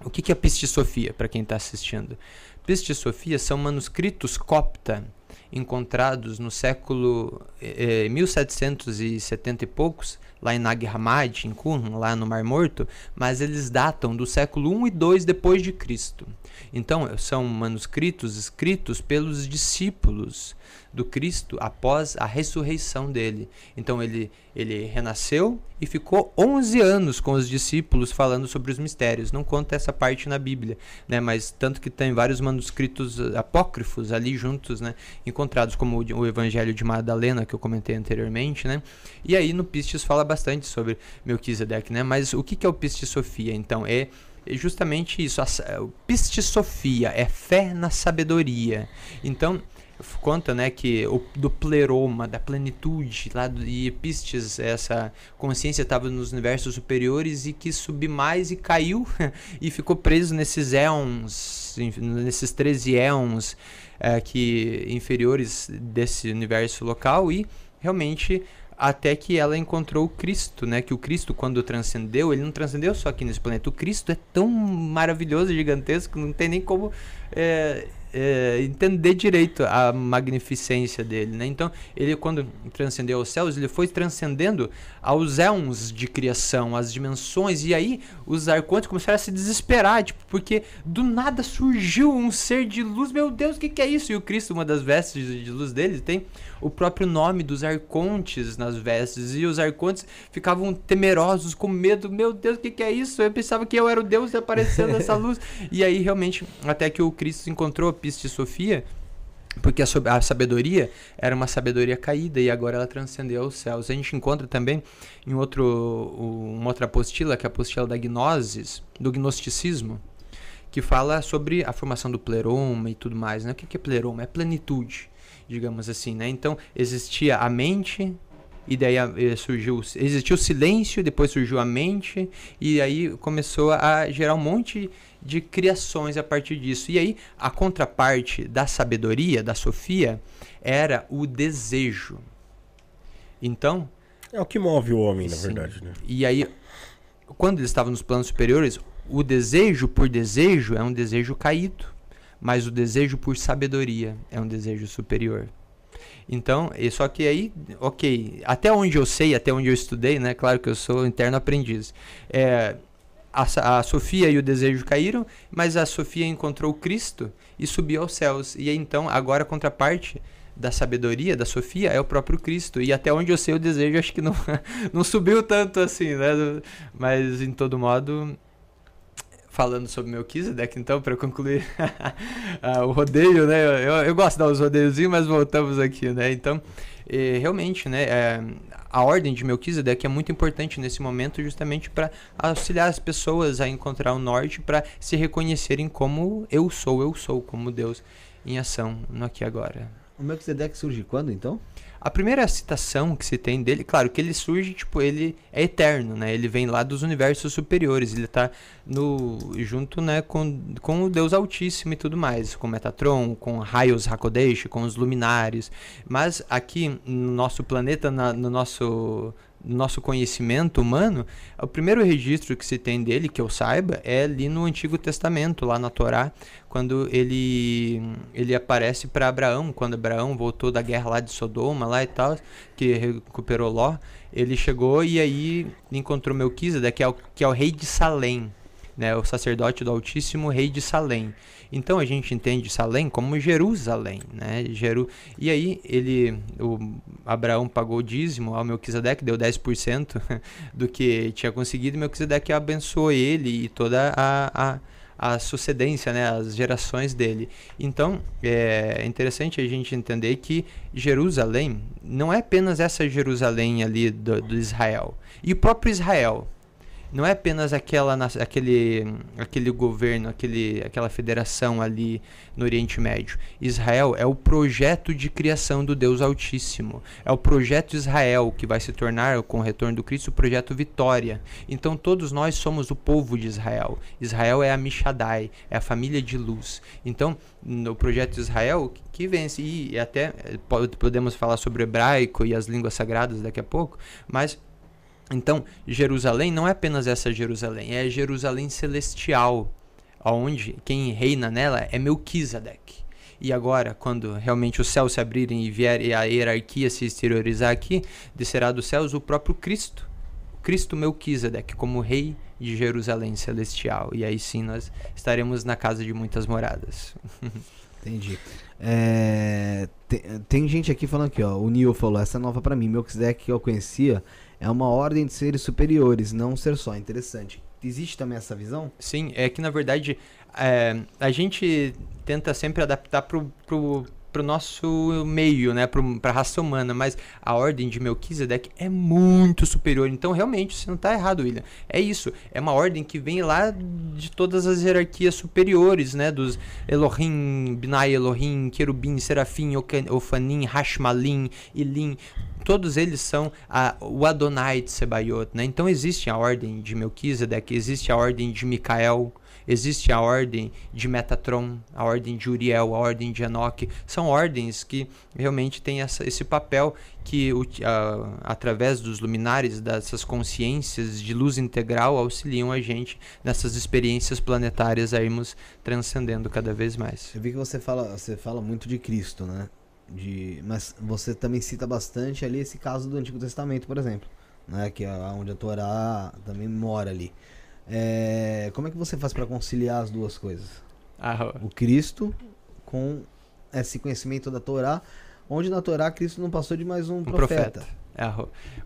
O que, que é Pistis Sofia, para quem está assistindo? Pistis Sofia são manuscritos copta, encontrados no século eh, 1770 e poucos, lá em Nag Hammadi, em Qumran, lá no Mar Morto, mas eles datam do século 1 e 2 depois de Cristo. Então, são manuscritos escritos pelos discípulos do Cristo após a ressurreição dele. Então ele, ele renasceu e ficou 11 anos com os discípulos falando sobre os mistérios. Não conta essa parte na Bíblia, né? mas tanto que tem vários manuscritos apócrifos ali juntos, né? encontrados, como o, Evangelho de Madalena, que eu comentei anteriormente. Né? E aí no Pistis fala bastante sobre Melquisedeque. Né? Mas o que, que é o Pistis Sofia? Então é justamente isso. A, o Pistis Sofia é fé na sabedoria. Então, conta, né, que o, do pleroma, da plenitude, lá do, e Pistes, essa consciência estava nos universos superiores e quis subir mais e caiu e ficou preso nesses éons, nesses 13 éons é, que inferiores desse universo local e realmente até que ela encontrou o Cristo, né? Que o Cristo, quando transcendeu, ele não transcendeu só aqui nesse planeta. O Cristo é tão maravilhoso, gigantesco, não tem nem como é, é, entender direito a magnificência dele, né? Então, ele quando transcendeu aos céus, ele foi transcendendo aos éons de criação, as dimensões, e aí os arcontes começaram a se desesperar, tipo, porque do nada surgiu um ser de luz, meu Deus, o que, que é isso? E o Cristo, uma das vestes de luz dele, tem o próprio nome dos arcontes nas vestes, e os arcontes ficavam temerosos, com medo, meu Deus, o que, que é isso? Eu pensava que eu era o Deus aparecendo essa luz, e aí realmente, até que o Cristo encontrou de Sofia, porque a, a, sabedoria era uma sabedoria caída e agora ela transcendeu aos céus. A gente encontra também em outro, uma outra apostila, que é a apostila da Gnosis, do gnosticismo, que fala sobre a formação do pleroma e tudo mais. Né? O que é pleroma? É plenitude, digamos assim. Né? Então, existia a mente, e daí surgiu existiu o silêncio depois surgiu a mente e aí começou a gerar um monte de criações a partir disso. E aí, a contraparte da sabedoria, da Sofia, era o desejo. Então. É o que move o homem, na sim. verdade. Né? E aí, quando ele estava nos planos superiores, o desejo por desejo é um desejo caído, mas o desejo por sabedoria é um desejo superior. Então, só que aí, ok, até onde eu sei, até onde eu estudei, né? Claro que eu sou interno aprendiz. É, a, a Sofia e o desejo caíram, mas a Sofia encontrou Cristo e subiu aos céus. E então, agora a contraparte da sabedoria da Sofia é o próprio Cristo. E até onde eu sei o desejo, acho que não, não subiu tanto assim, né? Mas, em todo modo, falando sobre Melquisedeque, então, para concluir ah, o rodeio, né? Eu, eu, gosto de dar os rodeiozinhos, mas voltamos aqui, né? Então, realmente, né? É, a ordem de Melquisedeque é muito importante nesse momento, justamente para auxiliar as pessoas a encontrar o norte, para se reconhecerem como eu sou, eu sou, como Deus em ação no aqui e agora. O Melquisedeque surge quando, então? A primeira citação que se tem dele, claro, que ele surge, tipo, ele é eterno, né? Ele vem lá dos universos superiores, ele tá no junto, né, com, com o Deus Altíssimo e tudo mais, com Metatron, com Raios Hakodesh, com os luminares. Mas aqui no nosso planeta, na, no nosso no nosso conhecimento humano, o primeiro registro que se tem dele, que eu saiba, é ali no Antigo Testamento, lá na Torá, quando ele, ele aparece para Abraão, quando Abraão voltou da guerra lá de Sodoma lá e tal, que recuperou Ló, ele chegou e aí encontrou Melquisedeque, que é o, que é o rei de Salém, né, o sacerdote do Altíssimo, rei de Salém. Então a gente entende Salém como Jerusalém, né? Jeru... E aí ele, o Abraão pagou o dízimo ao Melquisedeque, deu 10% do que tinha conseguido, e Melquisedeque abençoou ele e toda a, a a sucedência, né, as gerações dele. Então, é interessante a gente entender que Jerusalém não é apenas essa Jerusalém ali do, do Israel. E o próprio Israel, não é apenas aquela, aquele, aquele governo, aquele, aquela federação ali no Oriente Médio. Israel é o projeto de criação do Deus Altíssimo. É o projeto Israel que vai se tornar, com o retorno do Cristo, o projeto Vitória. Então todos nós somos o povo de Israel. Israel é a Mishadai, é a família de luz. Então, no projeto Israel, que vence, e até eh, podemos falar sobre o hebraico e as línguas sagradas daqui a pouco, mas então, Jerusalém não é apenas essa Jerusalém, é Jerusalém celestial, onde quem reina nela é Melquisedeque. E agora, quando realmente os céus se abrirem e vier a hierarquia se exteriorizar aqui, descerá dos céus o próprio Cristo, Cristo Melquisedeque, como rei de Jerusalém celestial. E aí sim nós estaremos na casa de muitas moradas. Entendi. É, tem, tem, gente aqui falando aqui, ó. O Neil falou, essa é nova para mim. Melquisedeque que eu conhecia é uma ordem de seres superiores, não um ser só. Interessante. Existe também essa visão? Sim, é que na verdade é, a gente tenta sempre adaptar pro, pro para o nosso meio, né, para raça humana, mas a ordem de Melquisedeque é muito superior. Então, realmente, você não está errado, William. É isso. É uma ordem que vem lá de todas as hierarquias superiores, né, dos Elohim, Binai Elohim, Querubim, Serafim, Ofanim, Hashmalim, Ilim. Todos eles são a, o Adonai de Sebaiot, né? Então existe a ordem de Melquisedeque, existe a ordem de Micael, Existe a ordem de Metatron, a ordem de Uriel, a ordem de Enoch. São ordens que realmente têm essa, esse papel que, uh, através dos luminares, dessas consciências de luz integral, auxiliam a gente nessas experiências planetárias a irmos transcendendo cada vez mais. Eu vi que você fala, você fala muito de Cristo, né? De, mas você também cita bastante ali esse caso do Antigo Testamento, por exemplo, né? Que é onde a Torá também mora ali. É, como é que você faz para conciliar as duas coisas? Ah, o Cristo com esse conhecimento da Torá, onde na Torá Cristo não passou de mais um, um profeta. profeta. É,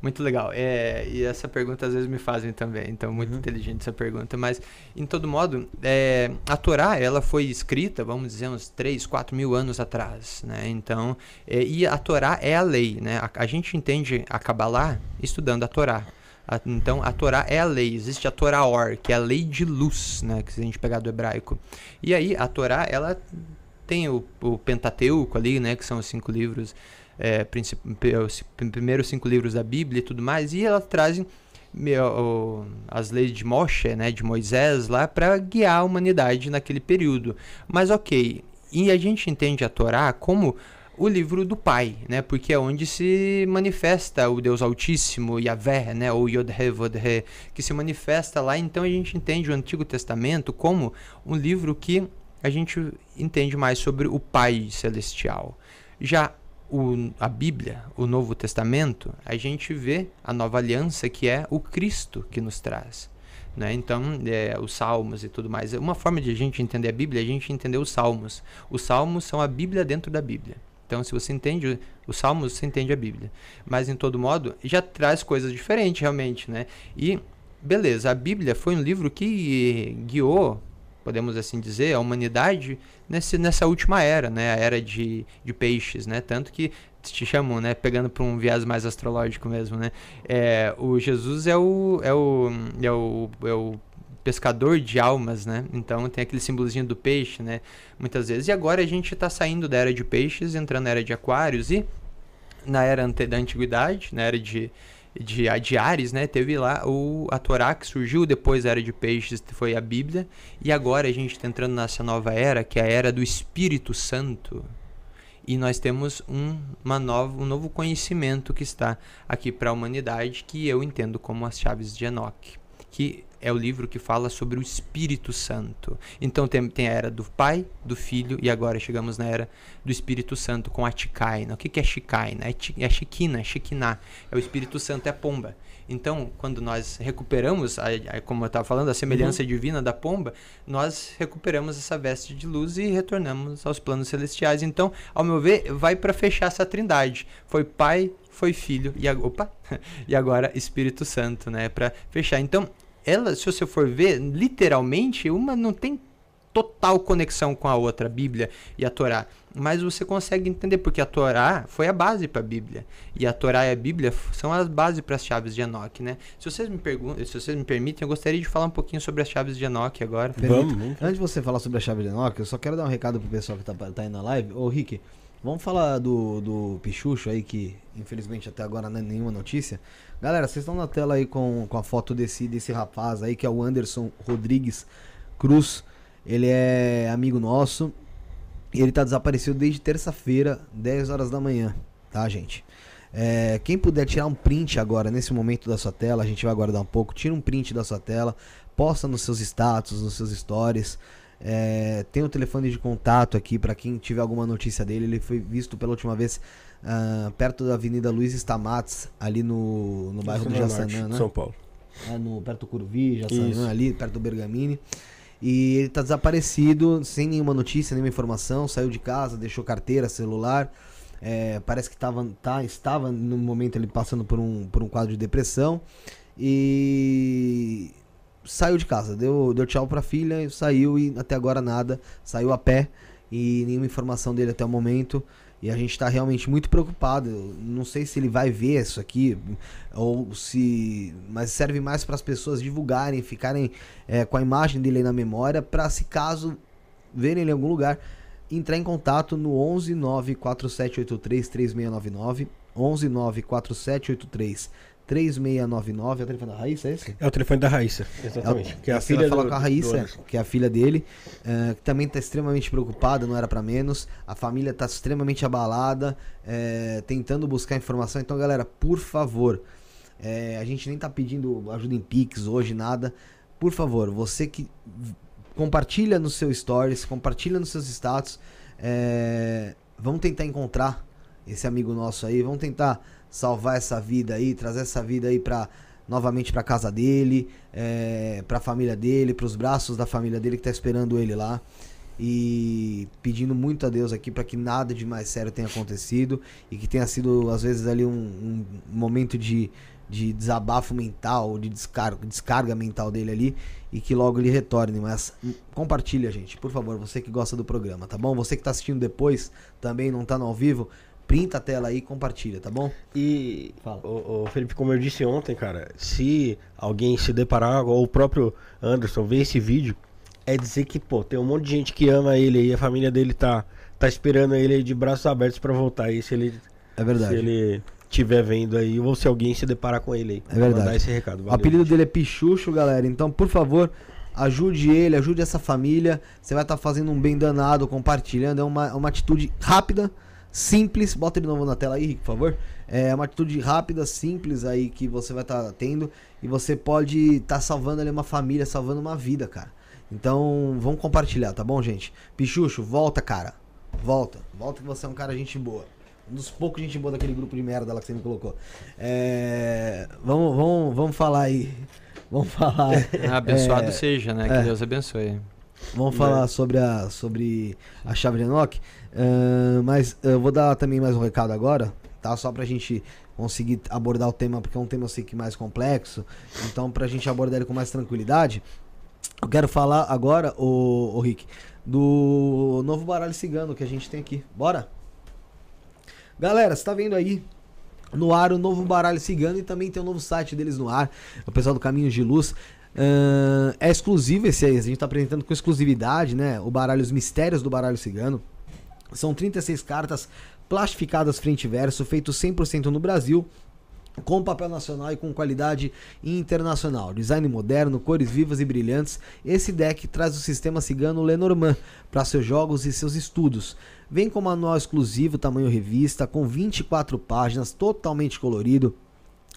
muito legal. É, e essa pergunta às vezes me fazem também, então muito uhum. inteligente essa pergunta. Mas, em todo modo, é, a Torá ela foi escrita, vamos dizer, uns 3, 4 mil anos atrás. Né? Então, é, e a Torá é a lei. Né? A, a gente entende a Kabbalah estudando a Torá. A, então, a Torá é a lei. Existe a Toraor, que é a lei de luz, né? Que se a gente pegar do hebraico. E aí, a Torá, ela tem o, o Pentateuco ali, né? Que são os cinco livros, é, os primeiros cinco livros da Bíblia e tudo mais. E ela traz as leis de Moshe, né? De Moisés lá, para guiar a humanidade naquele período. Mas ok. E a gente entende a Torá como o livro do Pai, né? Porque é onde se manifesta o Deus Altíssimo, Yahvé, né? Ou Yod-He, Vod-He, que se manifesta lá. Então a gente entende o Antigo Testamento como um livro que a gente entende mais sobre o Pai Celestial. Já o, a Bíblia, o Novo Testamento, a gente vê a nova aliança que é o Cristo que nos traz. Né? Então, é, os salmos e tudo mais. Uma forma de a gente entender a Bíblia é a gente entender os salmos. Os salmos são a Bíblia dentro da Bíblia. Então, se você entende os salmos, você entende a Bíblia. Mas, em todo modo, já traz coisas diferentes, realmente. Né? E, beleza, a Bíblia foi um livro que guiou, podemos assim dizer, a humanidade nesse, nessa última era, né? a era de, de peixes. Né? Tanto que te chamam, né? Pegando para um viés mais astrológico mesmo, né? É, o Jesus é o, é o, é o, é o pescador de almas, né? Então tem aquele símbolozinho do peixe, né? Muitas vezes. E agora a gente está saindo da era de peixes, entrando na era de aquários e na era ante, da antiguidade, na era de, de, de Ares, né? Teve lá o, a Torá que surgiu depois da era de peixes, foi a Bíblia. E agora a gente está entrando nessa nova era, que é a era do Espírito Santo e nós temos um, uma nova, um novo conhecimento que está aqui para a humanidade, que eu entendo como as chaves de Enoch, que é o livro que fala sobre o Espírito Santo. Então tem, tem a era do Pai, do Filho e agora chegamos na era do Espírito Santo com a Tikaina. O que, que é Shikaina? É, é Shikina, Shikiná. É o Espírito Santo, é a pomba. Então, quando nós recuperamos, a, a, como eu estava falando, a semelhança uhum. divina da pomba, nós recuperamos essa veste de luz e retornamos aos planos celestiais. Então, ao meu ver, vai para fechar essa trindade. Foi Pai, foi Filho e, opa, e agora Espírito Santo, né? Para fechar. Então, ela, se você for ver, literalmente, uma não tem total conexão com a outra, a Bíblia e a Torá. Mas você consegue entender, porque a Torá foi a base para a Bíblia. E a Torá e a Bíblia são as bases para as chaves de Enoch, né? Se vocês me perguntam, se vocês me permitem, eu gostaria de falar um pouquinho sobre as chaves de Enoch agora. Vamos. Antes de você falar sobre a chave de Enoch, eu só quero dar um recado pro pessoal que tá, tá aí na live. Ô, Rick, vamos falar do, do Pichucho aí, que infelizmente até agora não é nenhuma notícia. Galera, vocês estão na tela aí com, com a foto desse, desse rapaz aí, que é o Anderson Rodrigues Cruz. Ele é amigo nosso. E ele tá desaparecido desde terça-feira, 10 horas da manhã, tá, gente? É, quem puder tirar um print agora, nesse momento da sua tela, a gente vai aguardar um pouco. Tira um print da sua tela, posta nos seus status, nos seus stories. É, tem o telefone de contato aqui para quem tiver alguma notícia dele. Ele foi visto pela última vez uh, perto da Avenida Luiz Stamates, ali no, no bairro do Jaçanã, né? São Paulo. É, no, perto do Curvi, Jaçanã, ali, perto do Bergamini. E ele tá desaparecido, sem nenhuma notícia, nenhuma informação, saiu de casa, deixou carteira, celular. É, parece que tava, tá, estava no momento ele passando por um, por um quadro de depressão. E saiu de casa, deu, deu tchau pra filha, saiu e até agora nada. Saiu a pé e nenhuma informação dele até o momento. E a gente está realmente muito preocupado. Eu não sei se ele vai ver isso aqui ou se, mas serve mais para as pessoas divulgarem, ficarem é, com a imagem dele na memória, para se caso verem ele em algum lugar, entrar em contato no 11 94783 3699, 11 94783 3699, é o telefone da Raíssa, é esse? É o telefone da Raíssa, exatamente. É, que é a filha falar com a Raíssa, que é a filha dele, é, que também está extremamente preocupada, não era para menos. A família está extremamente abalada, é, tentando buscar informação. Então, galera, por favor, é, a gente nem tá pedindo ajuda em Pix hoje, nada. Por favor, você que compartilha no seu stories, compartilha nos seus status, é, vamos tentar encontrar esse amigo nosso aí, vamos tentar salvar essa vida aí, trazer essa vida aí para novamente para casa dele, é, para a família dele, para os braços da família dele que tá esperando ele lá e pedindo muito a Deus aqui para que nada de mais sério tenha acontecido e que tenha sido às vezes ali um, um momento de, de desabafo mental, de descarga, descarga mental dele ali e que logo ele retorne. Mas compartilha, gente, por favor, você que gosta do programa, tá bom? Você que tá assistindo depois, também não tá no ao vivo, printa a tela aí e compartilha, tá bom? E, o, o, Felipe, como eu disse ontem, cara, se alguém se deparar, ou o próprio Anderson ver esse vídeo, é dizer que, pô, tem um monte de gente que ama ele aí, a família dele tá, tá esperando ele aí de braços abertos para voltar aí, se ele... É verdade. Se ele tiver vendo aí, ou se alguém se deparar com ele aí. É verdade. Mandar esse recado. Valeu, o apelido gente. dele é Pichucho, galera, então, por favor... Ajude ele, ajude essa família. Você vai estar tá fazendo um bem danado, compartilhando. É uma, uma atitude rápida, simples. Bota de novo na tela aí, por favor. É uma atitude rápida, simples aí que você vai estar tá tendo e você pode estar tá salvando ali uma família, salvando uma vida, cara. Então, vamos compartilhar, tá bom, gente? Pichucho, volta, cara. Volta. Volta que você é um cara gente boa. Um dos poucos gente boa daquele grupo de merda lá que você me colocou. É, vamos, vamos, vamos falar aí. Vamos falar. Abençoado é, seja, né? Que é. Deus abençoe. Vamos falar sobre a, sobre a chave de Enoch. Ahn, mas eu vou dar também mais um recado agora, tá? Só pra gente conseguir abordar o tema, porque é um tema eu sei que mais complexo. Então, pra gente abordar ele com mais tranquilidade, eu quero falar agora, o, Rick, do novo baralho cigano que a gente tem aqui. Bora? Galera, você tá vendo aí no ar o novo baralho cigano e também tem o novo site deles no ar, o pessoal do Caminhos de Luz. Ahn, é exclusivo esse aí, a gente tá apresentando com exclusividade, né? O baralho Os Mistérios do Baralho Cigano. São 36 cartas plastificadas frente e verso, feito 100% no Brasil, com papel nacional e com qualidade internacional. Design moderno, cores vivas e brilhantes. Esse deck traz o sistema cigano Lenormand para seus jogos e seus estudos. Vem com manual exclusivo, tamanho revista, com 24 páginas, totalmente colorido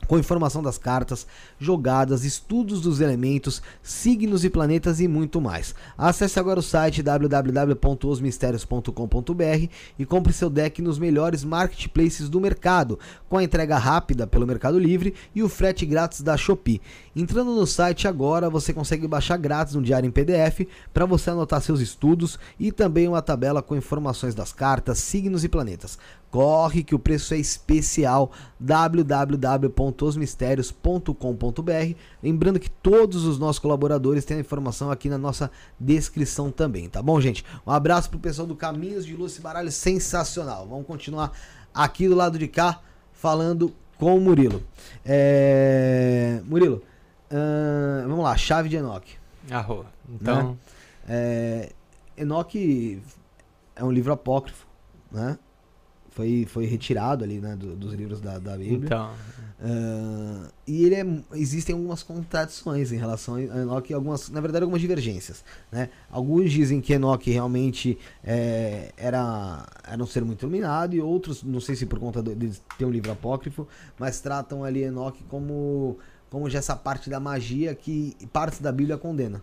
com informação das cartas, jogadas, estudos dos elementos, signos e planetas e muito mais. Acesse agora o site www.osmistérios.com.br e compre seu deck nos melhores marketplaces do mercado, com a entrega rápida pelo Mercado Livre e o frete grátis da Shopee. Entrando no site agora, você consegue baixar grátis um diário em PDF para você anotar seus estudos e também uma tabela com informações das cartas, signos e planetas. Corre que o preço é especial www.osmistérios.com.br. Lembrando que todos os nossos colaboradores têm a informação aqui na nossa descrição também, tá bom, gente? Um abraço pro pessoal do Caminhos de Lúcio Baralho, sensacional. Vamos continuar aqui do lado de cá falando com o Murilo. É... Murilo, ahn, vamos lá, chave de Enoch. Arro. Então, É, Enoch é um livro apócrifo, né? Foi, foi retirado ali, né, do- dos livros da, da Bíblia. então, Ah, e ele é, existem algumas contradições em relação a Enoch, algumas, na verdade, algumas divergências. Né? Alguns dizem que Enoch realmente é, era, era um ser muito iluminado, e outros, não sei se por conta de ter um livro apócrifo, mas tratam ali Enoch como, como já essa parte da magia que parte da Bíblia condena.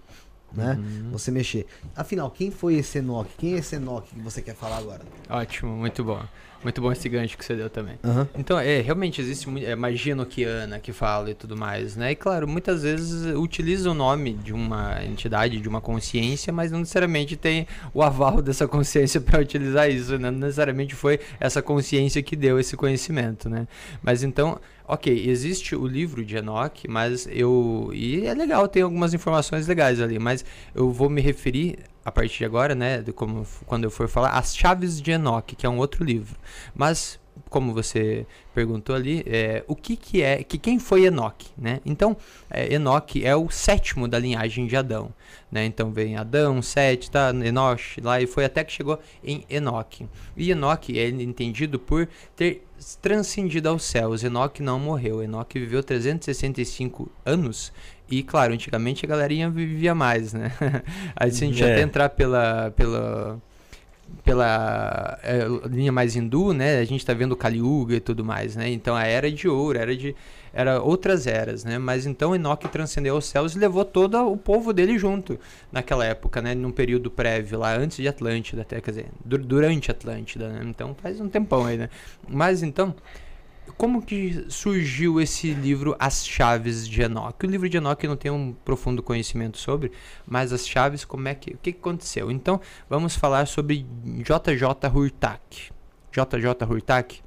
Né? Você mexer. Afinal, quem foi esse Enoch? Quem é esse Enoch que você quer falar agora? ótimo, muito bom. Muito bom esse gancho que você deu também. Aham. Então, é, realmente existe é, magia noquiana que fala e tudo mais, né? E claro, muitas vezes utiliza o nome de uma entidade, de uma consciência, mas não necessariamente tem o aval dessa consciência para utilizar isso, né? Não necessariamente foi essa consciência que deu esse conhecimento, né? Mas então, ok, existe o livro de Enoch, mas eu. E é legal, tem algumas informações legais ali, mas eu vou me referir a partir de agora, né? De como, quando eu for falar, As Chaves de Enoch, que é um outro livro. Mas, como você perguntou ali, é, o que, que é, que quem foi Enoch, né? Então, é, é o sétimo da linhagem de Adão, né? Então vem Adão, Sete, tá, Enoch, lá e foi até que chegou em Enoch. E Enoch é entendido por ter transcendido aos céus. Enoch não morreu. Enoch viveu 365 anos e, claro, antigamente a galerinha vivia mais, né? Aí se a gente É. até entrar pela, pela, pela é, linha mais hindu, né? A gente está vendo Kali Yuga e tudo mais, né? Então a era de ouro, era de era outras eras, né? Mas então Enoque transcendeu aos céus e levou todo o povo dele junto naquela época, né? Num período prévio lá antes de Atlântida, até quer dizer, dur- durante Atlântida, né? Então faz um tempão aí, né? Mas então como que surgiu esse livro As Chaves de Enoch? O livro de Enoch eu não tenho um profundo conhecimento sobre, mas as chaves, como é que, o que aconteceu? Então, vamos falar sobre JJ Hurtak. JJ Hurtak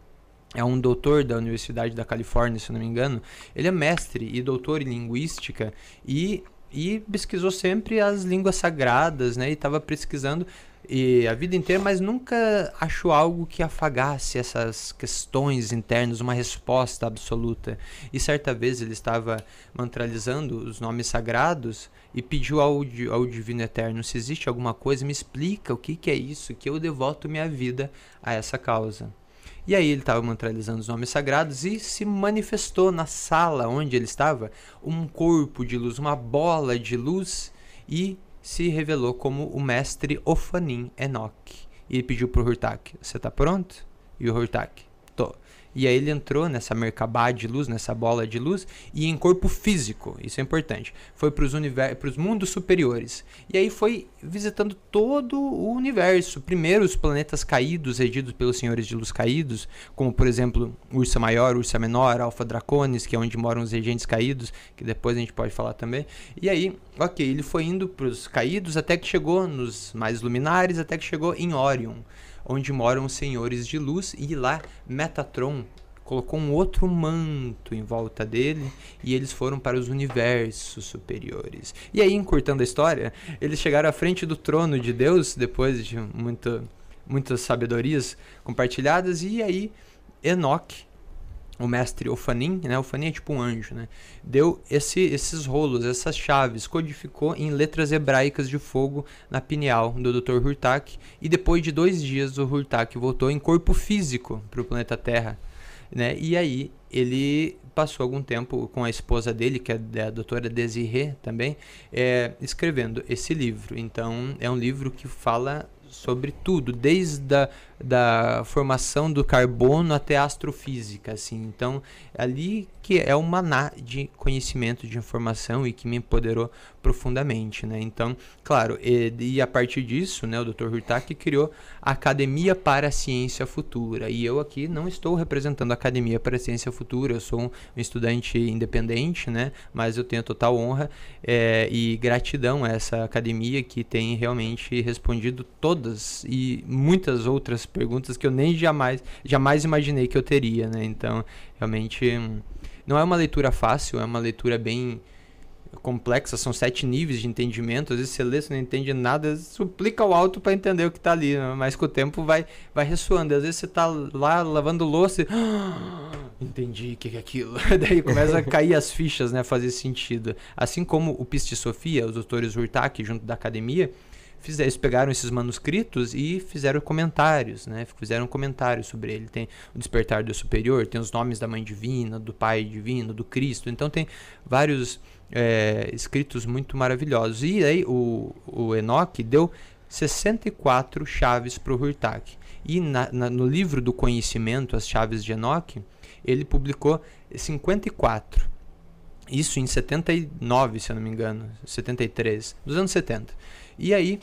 é um doutor da Universidade da Califórnia, se não me engano. Ele é mestre e doutor em linguística e e pesquisou sempre as línguas sagradas, né? E estava pesquisando e a vida inteira, mas nunca achou algo que afagasse essas questões internas, uma resposta absoluta. E certa vez ele estava mantralizando os nomes sagrados e pediu ao, ao Divino Eterno: se existe alguma coisa, me explica o que, que é isso, que eu devoto minha vida a essa causa. E aí ele estava mantralizando os nomes sagrados e se manifestou na sala onde ele estava um corpo de luz, uma bola de luz e se revelou como o mestre Ofanim Enoch. E ele pediu pro Hurtak, você tá pronto? E o Hurtak. E aí ele entrou nessa Merkabah de luz, nessa bola de luz, e em corpo físico, isso é importante. Foi para os mundos superiores. E aí foi visitando todo o universo. Primeiro os planetas caídos, regidos pelos senhores de luz caídos, como por exemplo Ursa Maior, Ursa Menor, Alpha Draconis, que é onde moram os regentes caídos, que depois a gente pode falar também. E aí, ok, ele foi indo para os caídos até que chegou nos mais luminares, até que chegou em Orion onde moram os senhores de luz, e lá Metatron colocou um outro manto em volta dele e eles foram para os universos superiores. E aí, encurtando a história, eles chegaram à frente do trono de Deus depois de muitas sabedorias compartilhadas, e aí Enoque o mestre Ofanim, né? Ofanim é tipo um anjo, né? Deu esse, esses rolos, essas chaves, codificou em letras hebraicas de fogo na pineal do Dr. Hurtak e depois de dois dias o Hurtak voltou em corpo físico para o planeta Terra, né? E aí ele passou algum tempo com a esposa dele, que é a doutora Desiree também, é, escrevendo esse livro. Então é um livro que fala sobre tudo, desde a da formação do carbono até astrofísica, assim. Então, ali que é o maná de conhecimento, de informação e que me empoderou profundamente, né? Então, claro, e, e a partir disso, né, o Dr. Hurtak criou a Academia para a Ciência Futura. E eu aqui não estou representando a Academia para a Ciência Futura, eu sou um, estudante independente, né? Mas eu tenho total honra é, e gratidão a essa academia que tem realmente respondido todas e muitas outras perguntas que eu nem jamais, jamais imaginei que eu teria, né? Então, realmente não é uma leitura fácil, é uma leitura bem complexa, são sete níveis de entendimento. Às vezes você lê, você não entende nada, suplica ao alto para entender o que está ali, né? mas com o tempo vai, vai ressoando. Às vezes você está lá lavando louça e. Ah, entendi o que é aquilo. Daí começa a cair as fichas, né? Fazer sentido. Assim como o Piste Sofia, os doutores Urtak, junto da academia, fizeram, eles pegaram esses manuscritos e fizeram comentários, né? Fizeram comentários sobre ele. Tem o Despertar do Superior, tem os nomes da Mãe Divina, do Pai Divino, do Cristo. Então tem vários é, escritos muito maravilhosos. E aí o, o Enoch deu 64 chaves para o Hurtak. E na, na, no livro do conhecimento, As Chaves de Enoch, ele publicou 54. Isso em 79, se eu não me engano, 73, dos anos 70. E aí,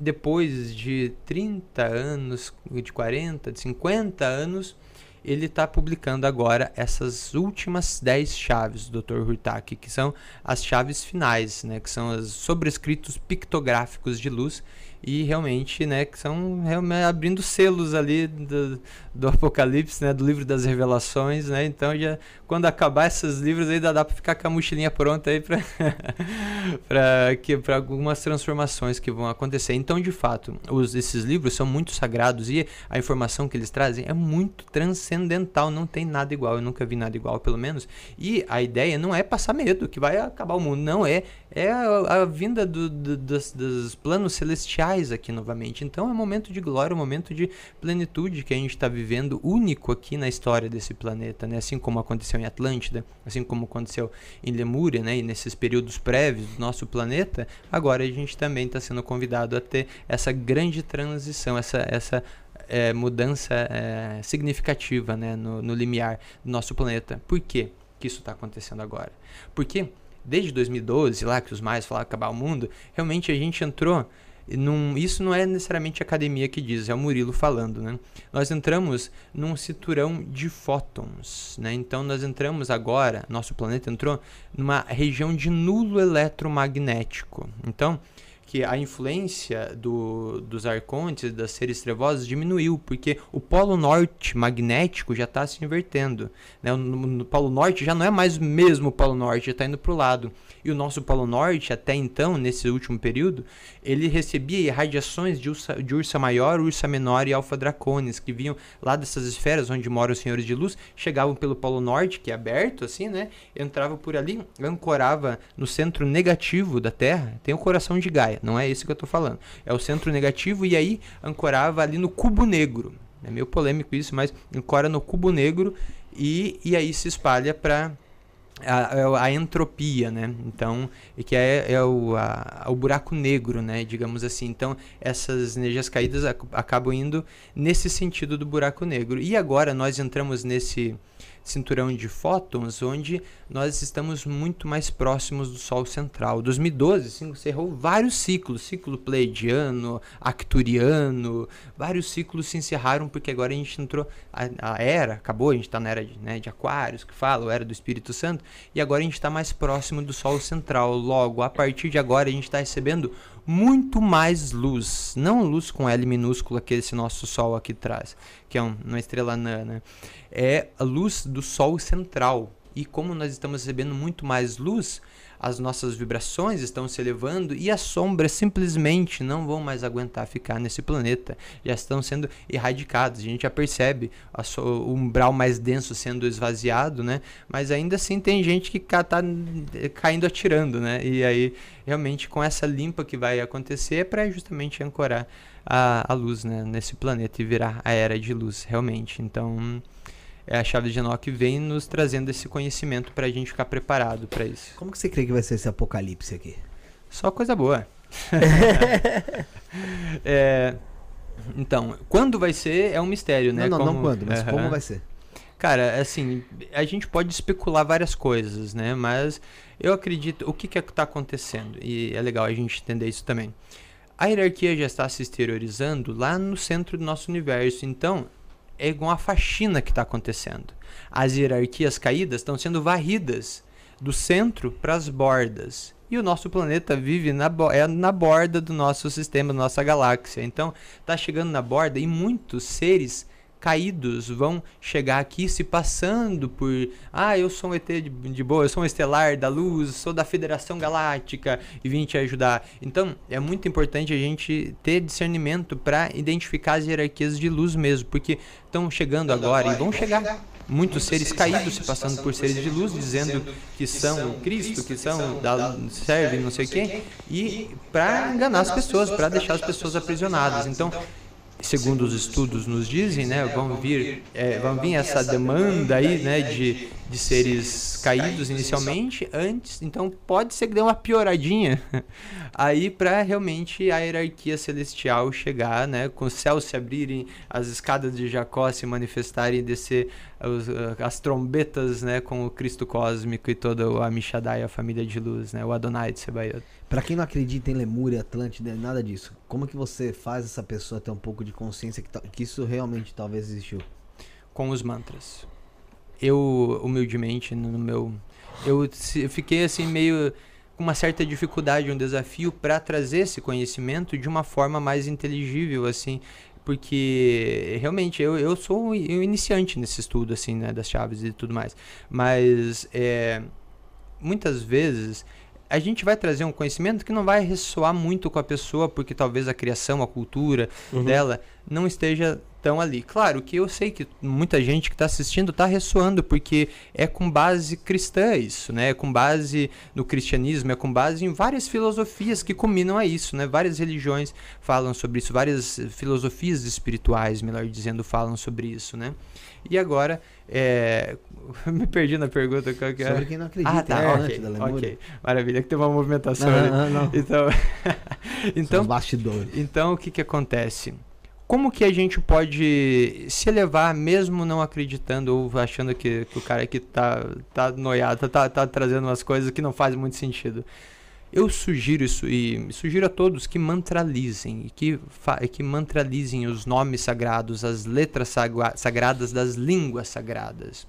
depois de 30 anos, de 40, de 50 anos, ele está publicando agora essas últimas 10 chaves do Dr. Hurtak, que são as chaves finais, né, que são os sobrescritos pictográficos de luz e realmente, né, que são realmente abrindo selos ali do, do Apocalipse, né, do livro das Revelações, né? Então já quando acabar esses livros aí dá, dá para ficar com a mochilinha pronta aí para para que para algumas transformações que vão acontecer. Então, de fato, os, esses livros são muito sagrados e a informação que eles trazem é muito transcendental, não tem nada igual, eu nunca vi nada igual, pelo menos. E a ideia não é passar medo que vai acabar o mundo, não é é a, a vinda do, do, dos, dos planos celestiais aqui novamente. Então é um momento de glória, um momento de plenitude que a gente está vivendo único aqui na história desse planeta, né? Assim como aconteceu em Atlântida, assim como aconteceu em Lemúria, né? E nesses períodos prévios do nosso planeta, agora a gente também está sendo convidado a ter essa grande transição, essa, essa é, mudança é, significativa né? no, no limiar do nosso planeta. Por quê que isso está acontecendo agora? Porque desde 2012, lá que os mais falaram acabar o mundo, realmente a gente entrou num, isso não é necessariamente a academia que diz, é o Murilo falando, né? Nós entramos num cinturão de fótons, né? Então nós entramos agora, nosso planeta entrou numa região de nulo eletromagnético. Então, que a influência do, dos arcontes, das seres trevosos, diminuiu, porque o polo norte magnético já está se invertendo. Né? O, no, polo norte já não é mais o mesmo polo norte, já está indo para o lado. E o nosso Polo Norte, até então, nesse último período, ele recebia irradiações de Ursa, de Ursa Maior, Ursa Menor e Alfa Draconis, que vinham lá dessas esferas onde moram os Senhores de Luz, chegavam pelo Polo Norte, que é aberto, assim, né? Entrava por ali, ancorava no centro negativo da Terra. Tem o coração de Gaia, não é isso que eu estou falando. É o centro negativo e aí ancorava ali no cubo negro. É meio polêmico isso, mas ancora no cubo negro e, e aí se espalha para a, a, entropia, né? Então, que é, é o, a, o buraco negro, né? Digamos assim. Então, essas energias caídas acabam indo nesse sentido do buraco negro. E agora nós entramos nesse cinturão de fótons, onde nós estamos muito mais próximos do Sol central. 2012 se encerrou vários ciclos, ciclo pleiadiano, acturiano, vários ciclos se encerraram porque agora a gente entrou, a, a era, acabou, a gente está na era de, né, de Aquários, que fala, era do Espírito Santo, e agora a gente está mais próximo do Sol central. Logo, a partir de agora a gente está recebendo muito mais luz, não luz com L minúscula que esse nosso Sol aqui traz, que é um, uma estrela anã, né? é a luz do Sol central. E como nós estamos recebendo muito mais luz, as nossas vibrações estão se elevando e as sombras simplesmente não vão mais aguentar ficar nesse planeta. Já estão sendo erradicadas. A gente já percebe o umbral mais denso sendo esvaziado, né? Mas ainda assim tem gente que está caindo atirando, né? E aí, realmente, com essa limpa que vai acontecer é para justamente ancorar a, a luz né? nesse planeta e virar a era de luz, realmente. Então é a chave de Enoch vem nos trazendo esse conhecimento para a gente ficar preparado para isso. Como que você crê que vai ser esse apocalipse aqui? Só coisa boa. é, então, quando vai ser é um mistério, né? Não, não, como, não quando, mas uh -huh. como vai ser? Cara, assim, a gente pode especular várias coisas, né? Mas eu acredito, o que que está acontecendo? E é legal a gente entender isso também. A hierarquia já está se exteriorizando lá no centro do nosso universo. Então, é igual uma faxina que está acontecendo. As hierarquias caídas estão sendo varridas do centro para as bordas. E o nosso planeta vive na, é na borda do nosso sistema, da nossa galáxia. Então, está chegando na borda e muitos seres caídos vão chegar aqui se passando por ah, eu sou um ET de, de, boa, eu sou um estelar da luz, sou da Federação Galáctica e vim te ajudar. Então, é muito importante a gente ter discernimento para identificar as hierarquias de luz mesmo, porque estão chegando agora e vão chegar muitos seres caídos se passando por seres de luz, dizendo que são Cristo, que são da servem, não sei o quê, e para enganar as pessoas, para deixar as pessoas aprisionadas. Então, segundo os estudos nos dizem, né, vão vir, é, vão vir essa demanda aí, né, de, de seres caídos inicialmente, antes, então pode ser que dê uma pioradinha aí para realmente a hierarquia celestial chegar, né, com os céus se abrirem, as escadas de Jacó se manifestarem descer os, as trombetas, né, com o Cristo cósmico e toda a Mishadai, a família de luz, né, o Adonai de Sebaot. Para quem não acredita em Lemúria, Atlântida, nada disso, como que você faz essa pessoa ter um pouco de consciência que, que isso realmente talvez existiu? Com os mantras. Eu, humildemente, no meu. Eu fiquei assim, meio com uma certa dificuldade, um desafio para trazer esse conhecimento de uma forma mais inteligível, assim, porque realmente eu, eu sou um iniciante nesse estudo, assim, né, das chaves e tudo mais, mas é, muitas vezes a gente vai trazer um conhecimento que não vai ressoar muito com a pessoa, porque talvez a criação, a cultura uhum. dela não esteja tão ali. Claro que eu sei que muita gente que está assistindo está ressoando, porque é com base cristã isso, né? É com base no cristianismo, é com base em várias filosofias que combinam a isso, né? Várias religiões falam sobre isso, várias filosofias espirituais, melhor dizendo, falam sobre isso, né? E agora, é... me perdi na pergunta. Qual que é? Sobre quem não acredita. Ah, tá, ok, ok. Maravilha, que tem uma movimentação não, ali. Não, não. Então, então, bastidores. Então, o que que acontece? Como que a gente pode se elevar mesmo não acreditando ou achando que, que o cara aqui tá, tá noiado, tá, tá trazendo umas coisas que não faz muito sentido? Eu sugiro isso e sugiro a todos que mantralizem, que, que mantralizem os nomes sagrados, as letras sagradas das línguas sagradas.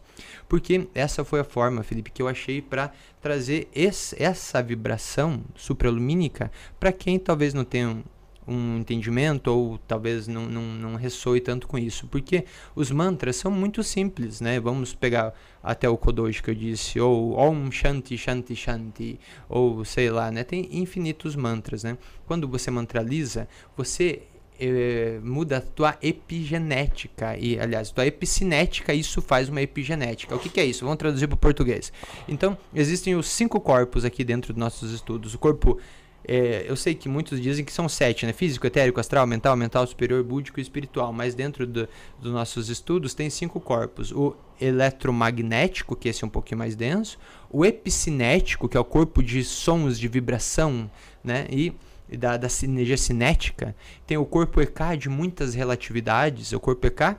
Porque essa foi a forma, Felipe, que eu achei para trazer esse, essa vibração supralumínica para quem talvez não tenha um entendimento ou talvez não, não, não ressoe tanto com isso. Porque os mantras são muito simples, né? Vamos pegar até o Kodoji que eu disse, ou Om Shanti Shanti Shanti, ou sei lá, né? Tem infinitos mantras, né? Quando você mantraliza, você eh, muda a tua epigenética e aliás tua epicinética isso faz uma epigenética o que, que é isso vamos traduzir para o português então existem os cinco corpos aqui dentro dos nossos estudos o corpo é, eu sei que muitos dizem que são sete, né? Físico, etérico, astral, mental, mental superior, búdico e espiritual. Mas dentro do, dos nossos estudos tem cinco corpos. O eletromagnético, que esse é um pouquinho mais denso. O epicinético, que é o corpo de sons de vibração, né? E da, da energia cinética. Tem o corpo EK de muitas relatividades. O corpo EK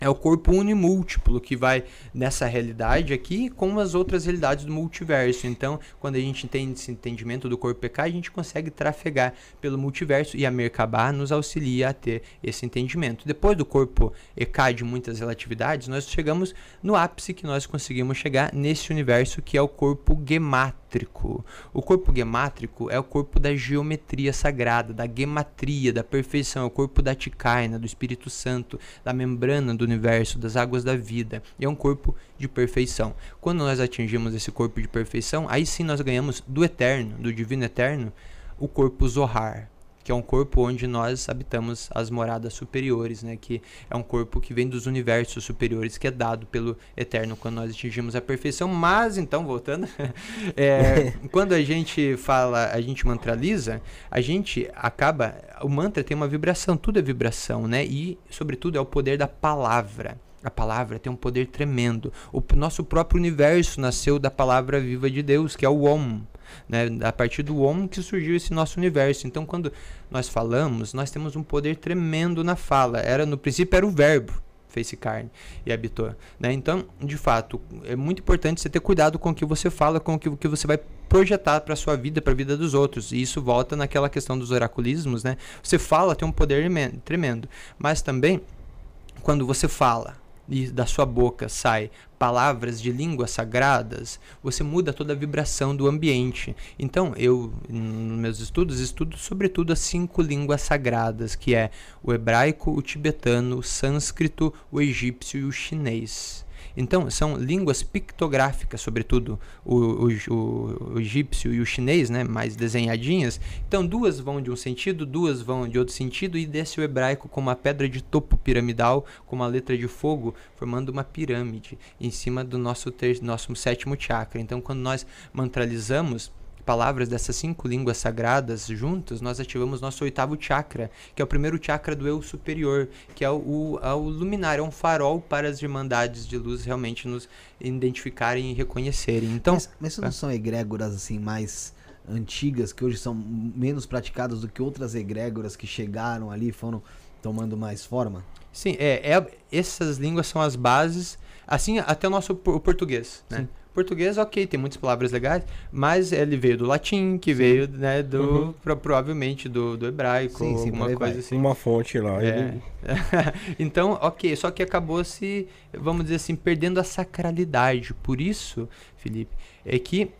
é o corpo unimúltiplo que vai nessa realidade aqui com as outras realidades do multiverso. Então, quando a gente tem esse entendimento do corpo PK, a gente consegue trafegar pelo multiverso e a Merkabah nos auxilia a ter esse entendimento. Depois do corpo EK de muitas relatividades, nós chegamos no ápice que nós conseguimos chegar nesse universo que é o corpo gemátrico. O corpo gemátrico é o corpo da geometria sagrada, da gematria, da perfeição, é o corpo da Tikaina, do Espírito Santo, da membrana do universo, das águas da vida. E é um corpo de perfeição. Quando nós atingimos esse corpo de perfeição, aí sim nós ganhamos do eterno, do divino eterno, o corpo Zohar, que é um corpo onde nós habitamos as moradas superiores, né? Que é um corpo que vem dos universos superiores, que é dado pelo Eterno quando nós atingimos a perfeição. Mas então, voltando, é, quando a gente fala, a gente mantraliza, a gente acaba, o mantra tem uma vibração, tudo é vibração, né? E sobretudo é o poder da palavra. A palavra tem um poder tremendo. O nosso próprio universo nasceu da palavra viva de Deus, que é o Om. Né? A partir do Om que surgiu esse nosso universo. Então, quando nós falamos, nós temos um poder tremendo na fala. Era no princípio era o verbo fez carne e habitou. Né? Então, de fato, é muito importante você ter cuidado com o que você fala, com o que, o que você vai projetar para a sua vida, para a vida dos outros. E isso volta naquela questão dos oraculismos. Né? Você fala, tem um poder tremendo. Mas também, quando você fala, e da sua boca sai palavras de línguas sagradas, você muda toda a vibração do ambiente. Então, eu, nos meus estudos, estudo sobretudo as cinco línguas sagradas, que é o hebraico, o tibetano, o sânscrito, o egípcio e o chinês. Então, são línguas pictográficas, sobretudo o, o, o, o, egípcio e o chinês, né, mais desenhadinhas. Então, duas vão de um sentido, duas vão de outro sentido, e desce o hebraico com uma pedra de topo piramidal, com uma letra de fogo, formando uma pirâmide em cima do nosso, ter, nosso sétimo chakra. Então, quando nós mantralizamos, palavras dessas cinco línguas sagradas juntas, nós ativamos nosso oitavo chakra, que é o primeiro chakra do eu superior, que é o, o, é o luminar, é um farol para as irmandades de luz realmente nos identificarem e reconhecerem. Então, mas, mas isso não são egrégoras assim mais antigas que hoje são menos praticadas do que outras egrégoras que chegaram ali e foram tomando mais forma? Sim, é, é, essas línguas são as bases, assim até o nosso o português, né? Sim. Português, ok, tem muitas palavras legais, mas ele veio do latim, que sim. veio, né, do, uhum. pro, provavelmente do, do hebraico, sim, sim, alguma coisa assim. Uma fonte lá. É. Ele... então, ok, só que acabou se, vamos dizer assim, perdendo a sacralidade. Por isso, Felipe, é que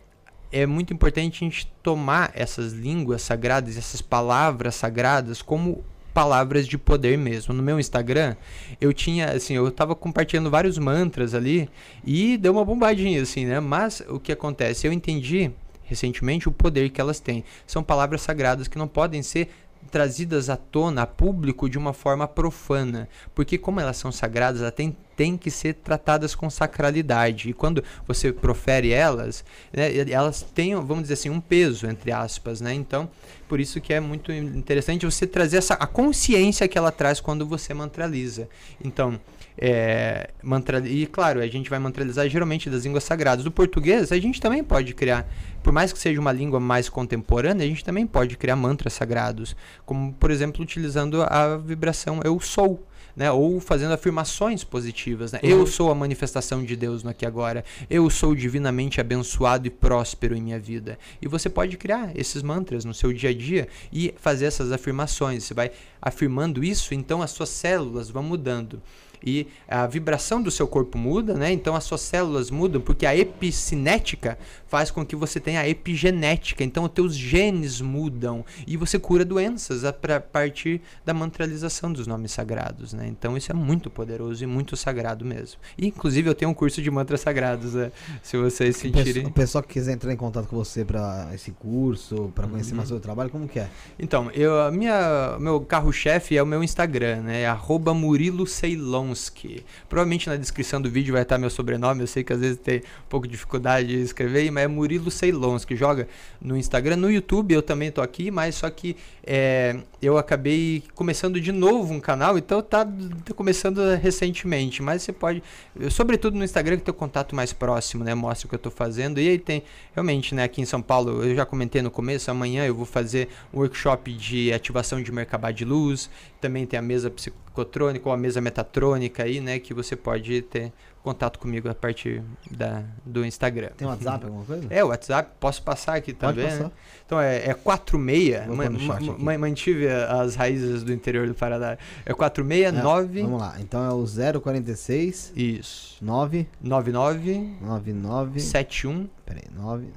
é muito importante a gente tomar essas línguas sagradas, essas palavras sagradas como palavras de poder mesmo. No meu Instagram, eu tinha, assim, eu tava compartilhando vários mantras ali e deu uma bombadinha, assim, né? Mas o que acontece? Eu entendi recentemente o poder que elas têm. São palavras sagradas que não podem ser trazidas à tona, a público, de uma forma profana. Porque, como elas são sagradas, elas têm, têm que ser tratadas com sacralidade. E quando você profere elas, né, elas têm, vamos dizer assim, um peso, entre aspas. Né? Então, por isso que é muito interessante você trazer essa, a consciência que ela traz quando você mantraliza. Então, é, mantra, e claro, a gente vai mantralizar geralmente das línguas sagradas. Do português, a gente também pode criar, por mais que seja uma língua mais contemporânea, a gente também pode criar mantras sagrados, como por exemplo utilizando a vibração eu sou. Né? Ou fazendo afirmações positivas. Né? Uhum. Eu sou a manifestação de Deus no aqui agora. Eu sou divinamente abençoado e próspero em minha vida. E você pode criar esses mantras no seu dia a dia e fazer essas afirmações. Você vai afirmando isso, então as suas células vão mudando e a vibração do seu corpo muda, né? Então as suas células mudam porque a epicinética faz com que você tenha epigenética. Então os teus genes mudam e você cura doenças a partir da mantralização dos nomes sagrados, né? Então isso é muito poderoso e muito sagrado mesmo. E, inclusive eu tenho um curso de mantras sagrados, né? se vocês sentirem. O pessoal que quiser entrar em contato com você para esse curso, para conhecer uhum. mais o trabalho, como que é? Então, eu, a minha, meu carro-chefe é o meu Instagram, né? É Murilo Ceilon Seilonski. Provavelmente na descrição do vídeo vai estar meu sobrenome. Eu sei que às vezes tem um pouco de dificuldade de escrever, mas é Murilo Seilonski. Joga no Instagram, no YouTube eu também tô aqui, mas só que é, eu acabei começando de novo um canal, então tá, tá começando recentemente. Mas você pode, sobretudo no Instagram, que tem o contato mais próximo, né? Mostra o que eu tô fazendo. E aí tem, realmente, né? Aqui em São Paulo, eu já comentei no começo, amanhã eu vou fazer um workshop de ativação de Merkabah de luz. Também tem a mesa psicotrônica ou a mesa metatrônica aí, né? Que você pode ter contato comigo a partir da, do Instagram. Tem WhatsApp, alguma coisa? É, o WhatsApp, posso passar aqui Pode também. passar. Né? Então é, é 46, Vou ma- ma- ma- mantive as raízes do interior do Paraná. É 469. Vamos lá. Então é o 046 Isso. 9 99 99 71 Peraí, 9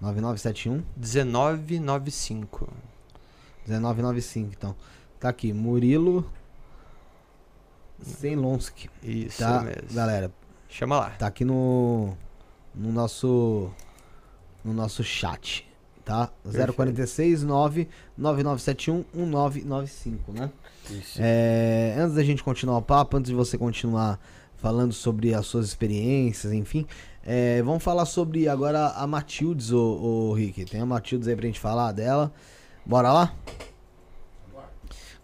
9971 1995. 1995, então. Tá aqui, Murilo Senlonski. Isso Tá, mesmo. galera, Chama lá. tá aqui no no nosso no nosso chat, tá? Perfeito. 046 9 9971 1995, né? Isso. É, antes da gente continuar o papo, antes de você continuar falando sobre as suas experiências, enfim, é, vamos falar sobre agora a Matildes, o, Rick. Tem a Matildes aí pra gente falar dela. Bora lá?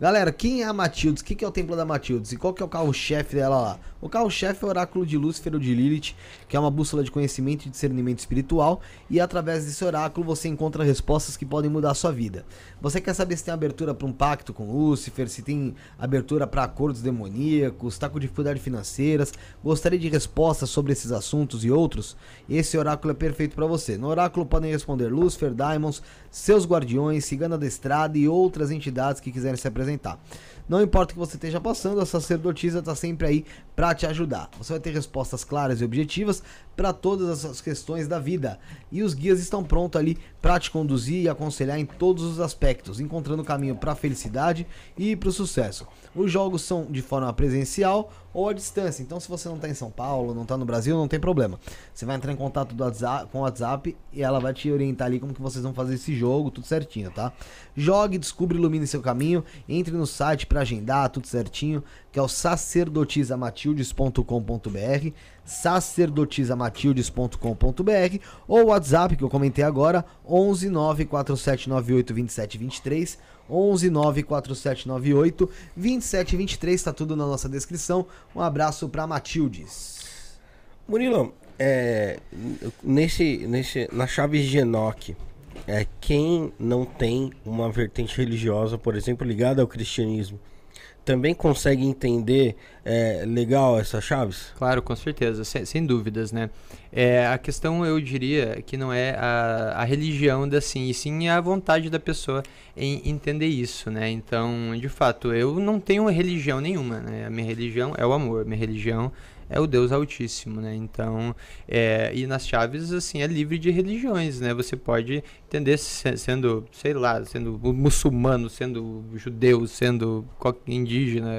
Galera, quem é a Matildes? O que, que é o templo da Matildes? E qual que é o carro-chefe dela lá? O carro-chefe é o oráculo de Lúcifer ou de Lilith, que é uma bússola de conhecimento e discernimento espiritual, e através desse oráculo você encontra respostas que podem mudar a sua vida. Você quer saber se tem abertura para um pacto com Lúcifer, se tem abertura para acordos demoníacos, está com dificuldades financeiras, gostaria de respostas sobre esses assuntos e outros? Esse oráculo é perfeito para você. No oráculo podem responder Lúcifer, Daimons, seus guardiões, Cigana da Estrada e outras entidades que quiserem se apresentar. Não importa o que você esteja passando, a sacerdotisa está sempre aí para te ajudar. Você vai ter respostas claras e objetivas para todas as questões da vida. E os guias estão prontos ali para te conduzir e aconselhar em todos os aspectos, encontrando o caminho para a felicidade e para o sucesso. Os jogos são de forma presencial ou à distância. Então, se você não está em São Paulo, não está no Brasil, não tem problema. Você vai entrar em contato WhatsApp, com o WhatsApp e ela vai te orientar ali como que vocês vão fazer esse jogo, tudo certinho, tá? Jogue, descubra, ilumine seu caminho. Entre no site para agendar, tudo certinho, que é o sacerdotisamatildes.com.br sacerdotisamatildes.com.br ou o WhatsApp que eu comentei agora 11 94798 2723 11 94798 2723 tá tudo na nossa descrição. Um abraço pra Matildes. Murilo, é, nesse, nesse, na chave de Enoch, é, quem não tem uma vertente religiosa, por exemplo, ligada ao cristianismo, também consegue entender é, legal essas chaves? Claro, com certeza, sem, sem dúvidas, né? É, a questão, eu diria, que não é a, a religião da sim, e sim a vontade da pessoa em entender isso, né? Então, de fato, eu não tenho religião nenhuma, né? A minha religião é o amor, minha religião é o Deus Altíssimo, né? Então, é, e nas chaves, assim, é livre de religiões, né? Você pode entender se- sendo, sei lá, sendo muçulmano, sendo judeu, sendo indígena,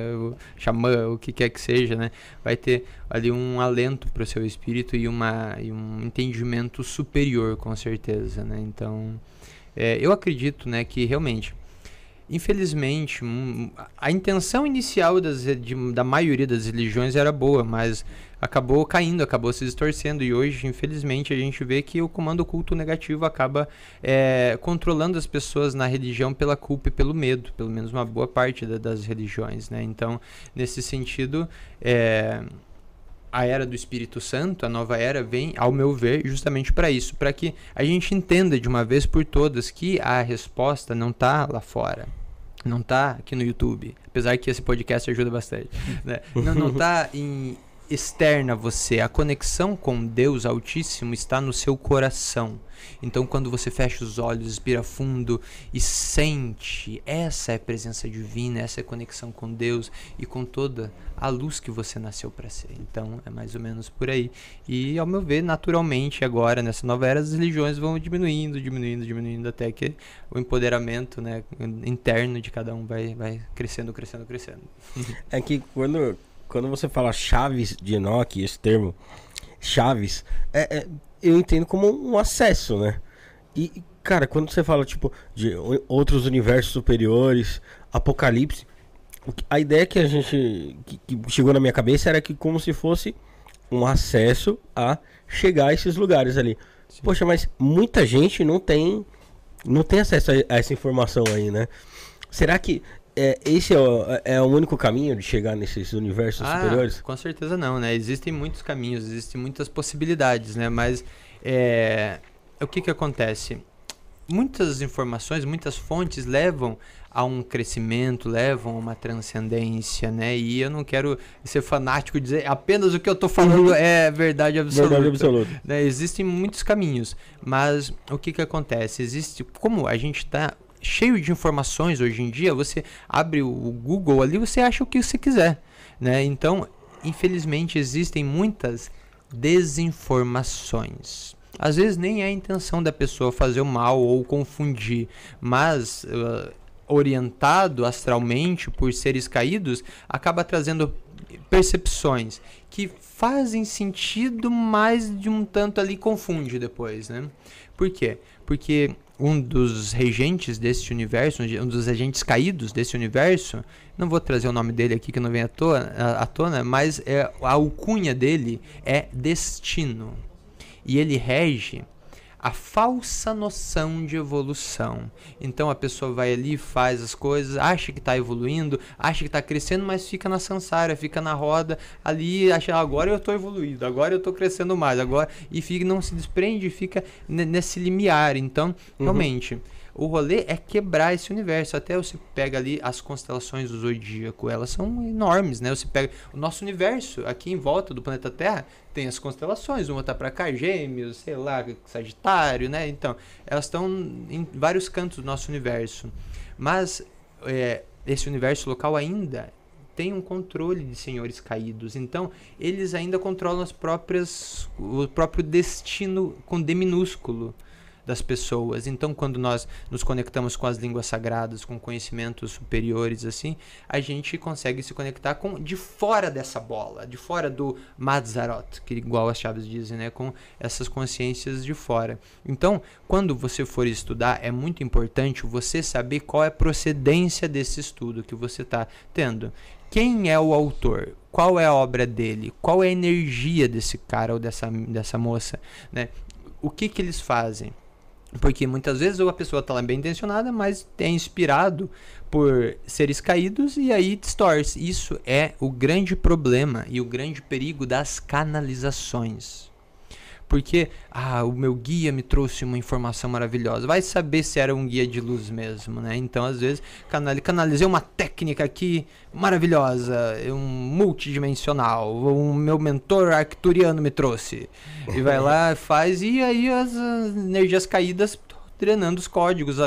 xamã, o que quer que seja, né? Vai ter ali um alento para o seu espírito e, uma, e um entendimento superior, com certeza, né? Então, é, eu acredito, né, que realmente Infelizmente, hum, a intenção inicial das, de- da maioria das religiões era boa, mas acabou caindo, acabou se distorcendo. E hoje, infelizmente, a gente vê que o comando oculto negativo acaba é, controlando as pessoas na religião pela culpa e pelo medo, pelo menos uma boa parte da- das religiões. Né? Então, nesse sentido, é, a era do Espírito Santo, a nova era, vem, ao meu ver, justamente para isso, para que a gente entenda de uma vez por todas que a resposta não está lá fora. Não está aqui no YouTube, apesar que esse podcast ajuda bastante. né? Não, não tá em externa a você. A conexão com Deus Altíssimo está no seu coração. Então, quando você fecha os olhos, respira fundo e sente, essa é a presença divina, essa é a conexão com Deus e com toda a luz que você nasceu para ser. Então, é mais ou menos por aí. E, ao meu ver, naturalmente, agora, nessa nova era, as religiões vão diminuindo, diminuindo, diminuindo, até que o empoderamento né, interno de cada um vai, vai crescendo, crescendo, crescendo. É que quando, quando você fala chaves de Enoch, esse termo, chaves, é, é- eu entendo como um acesso, né? E, cara, quando você fala, tipo, de outros universos superiores, apocalipse, a ideia que a gente que, que chegou na minha cabeça era que como se fosse um acesso a chegar a esses lugares ali. Sim. Poxa, mas muita gente não tem não tem acesso a, a essa informação aí, né? Será que é, esse é o, é o, único caminho de chegar nesses universos ah, superiores? Com certeza não, né? Existem muitos caminhos, existem muitas possibilidades, né? Mas é, o que que acontece? Muitas informações, muitas fontes levam a um crescimento, levam a uma transcendência, né? E eu não quero ser fanático e dizer apenas o que eu estou falando uhum. é verdade absoluta. Verdade absoluta. Né? Existem muitos caminhos, mas o que que acontece? Existe, como a gente está cheio de informações hoje em dia, você abre o Google ali, você acha o que você quiser, né? Então, infelizmente existem muitas desinformações. Às vezes nem é a intenção da pessoa fazer o mal ou confundir, mas uh, orientado astralmente por seres caídos, acaba trazendo percepções que fazem sentido, mas de um tanto ali confunde depois, né? Por quê? Porque um dos regentes desse universo, um dos agentes caídos desse universo, não vou trazer o nome dele aqui que não vem à tona, à tona mas é, a alcunha dele é Destino. E ele rege a falsa noção de evolução. Então a pessoa vai ali, faz as coisas, acha que está evoluindo, acha que está crescendo, mas fica na samsara, fica na roda ali, acha agora eu estou evoluindo, agora eu estou crescendo mais, agora e fica não se desprende, fica nesse limiar. Então, uhum. O rolê é quebrar esse universo. Até você pega ali as constelações do zodíaco, elas são enormes, né? Você pega o nosso universo aqui em volta do planeta Terra, tem as constelações, uma tá para cá, Gêmeos, sei lá, Sagitário, né? Então, elas estão em vários cantos do nosso universo. Mas é, esse universo local ainda tem um controle de senhores caídos. Então, eles ainda controlam as próprias o próprio destino com D minúsculo das pessoas. Então, quando nós nos conectamos com as línguas sagradas, com conhecimentos superiores, assim, a gente consegue se conectar com de fora dessa bola, de fora do Mazarot, que igual as chaves dizem, né, com essas consciências de fora. Então, quando você for estudar, é muito importante você saber qual é a procedência desse estudo que você está tendo. Quem é o autor? Qual é a obra dele? Qual é a energia desse cara ou dessa, dessa moça? Né? O que, que eles fazem? Porque muitas vezes a pessoa está lá bem intencionada, mas é inspirado por seres caídos e aí distorce. Isso é o grande problema e o grande perigo das canalizações. Porque, ah, o meu guia me trouxe uma informação maravilhosa. Vai saber se era um guia de luz mesmo, né? Então, às vezes, canalizei uma técnica aqui maravilhosa, um multidimensional. O meu mentor arcturiano me trouxe. E vai lá, faz, e aí as energias caídas treinando os códigos,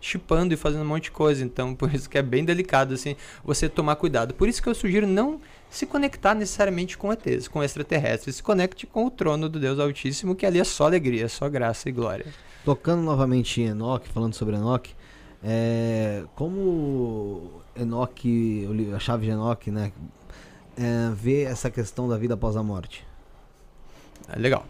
chipando e fazendo um monte de coisa. Então, por isso que é bem delicado assim você tomar cuidado. Por isso que eu sugiro não se conectar necessariamente com ETs, com extraterrestres. Se conecte com o trono do Deus Altíssimo, que ali é só alegria, só graça e glória. Tocando novamente em Enoch, falando sobre Enoch, é, como Enoch, a chave de Enoch, né, é, vê essa questão da vida após a morte? É legal.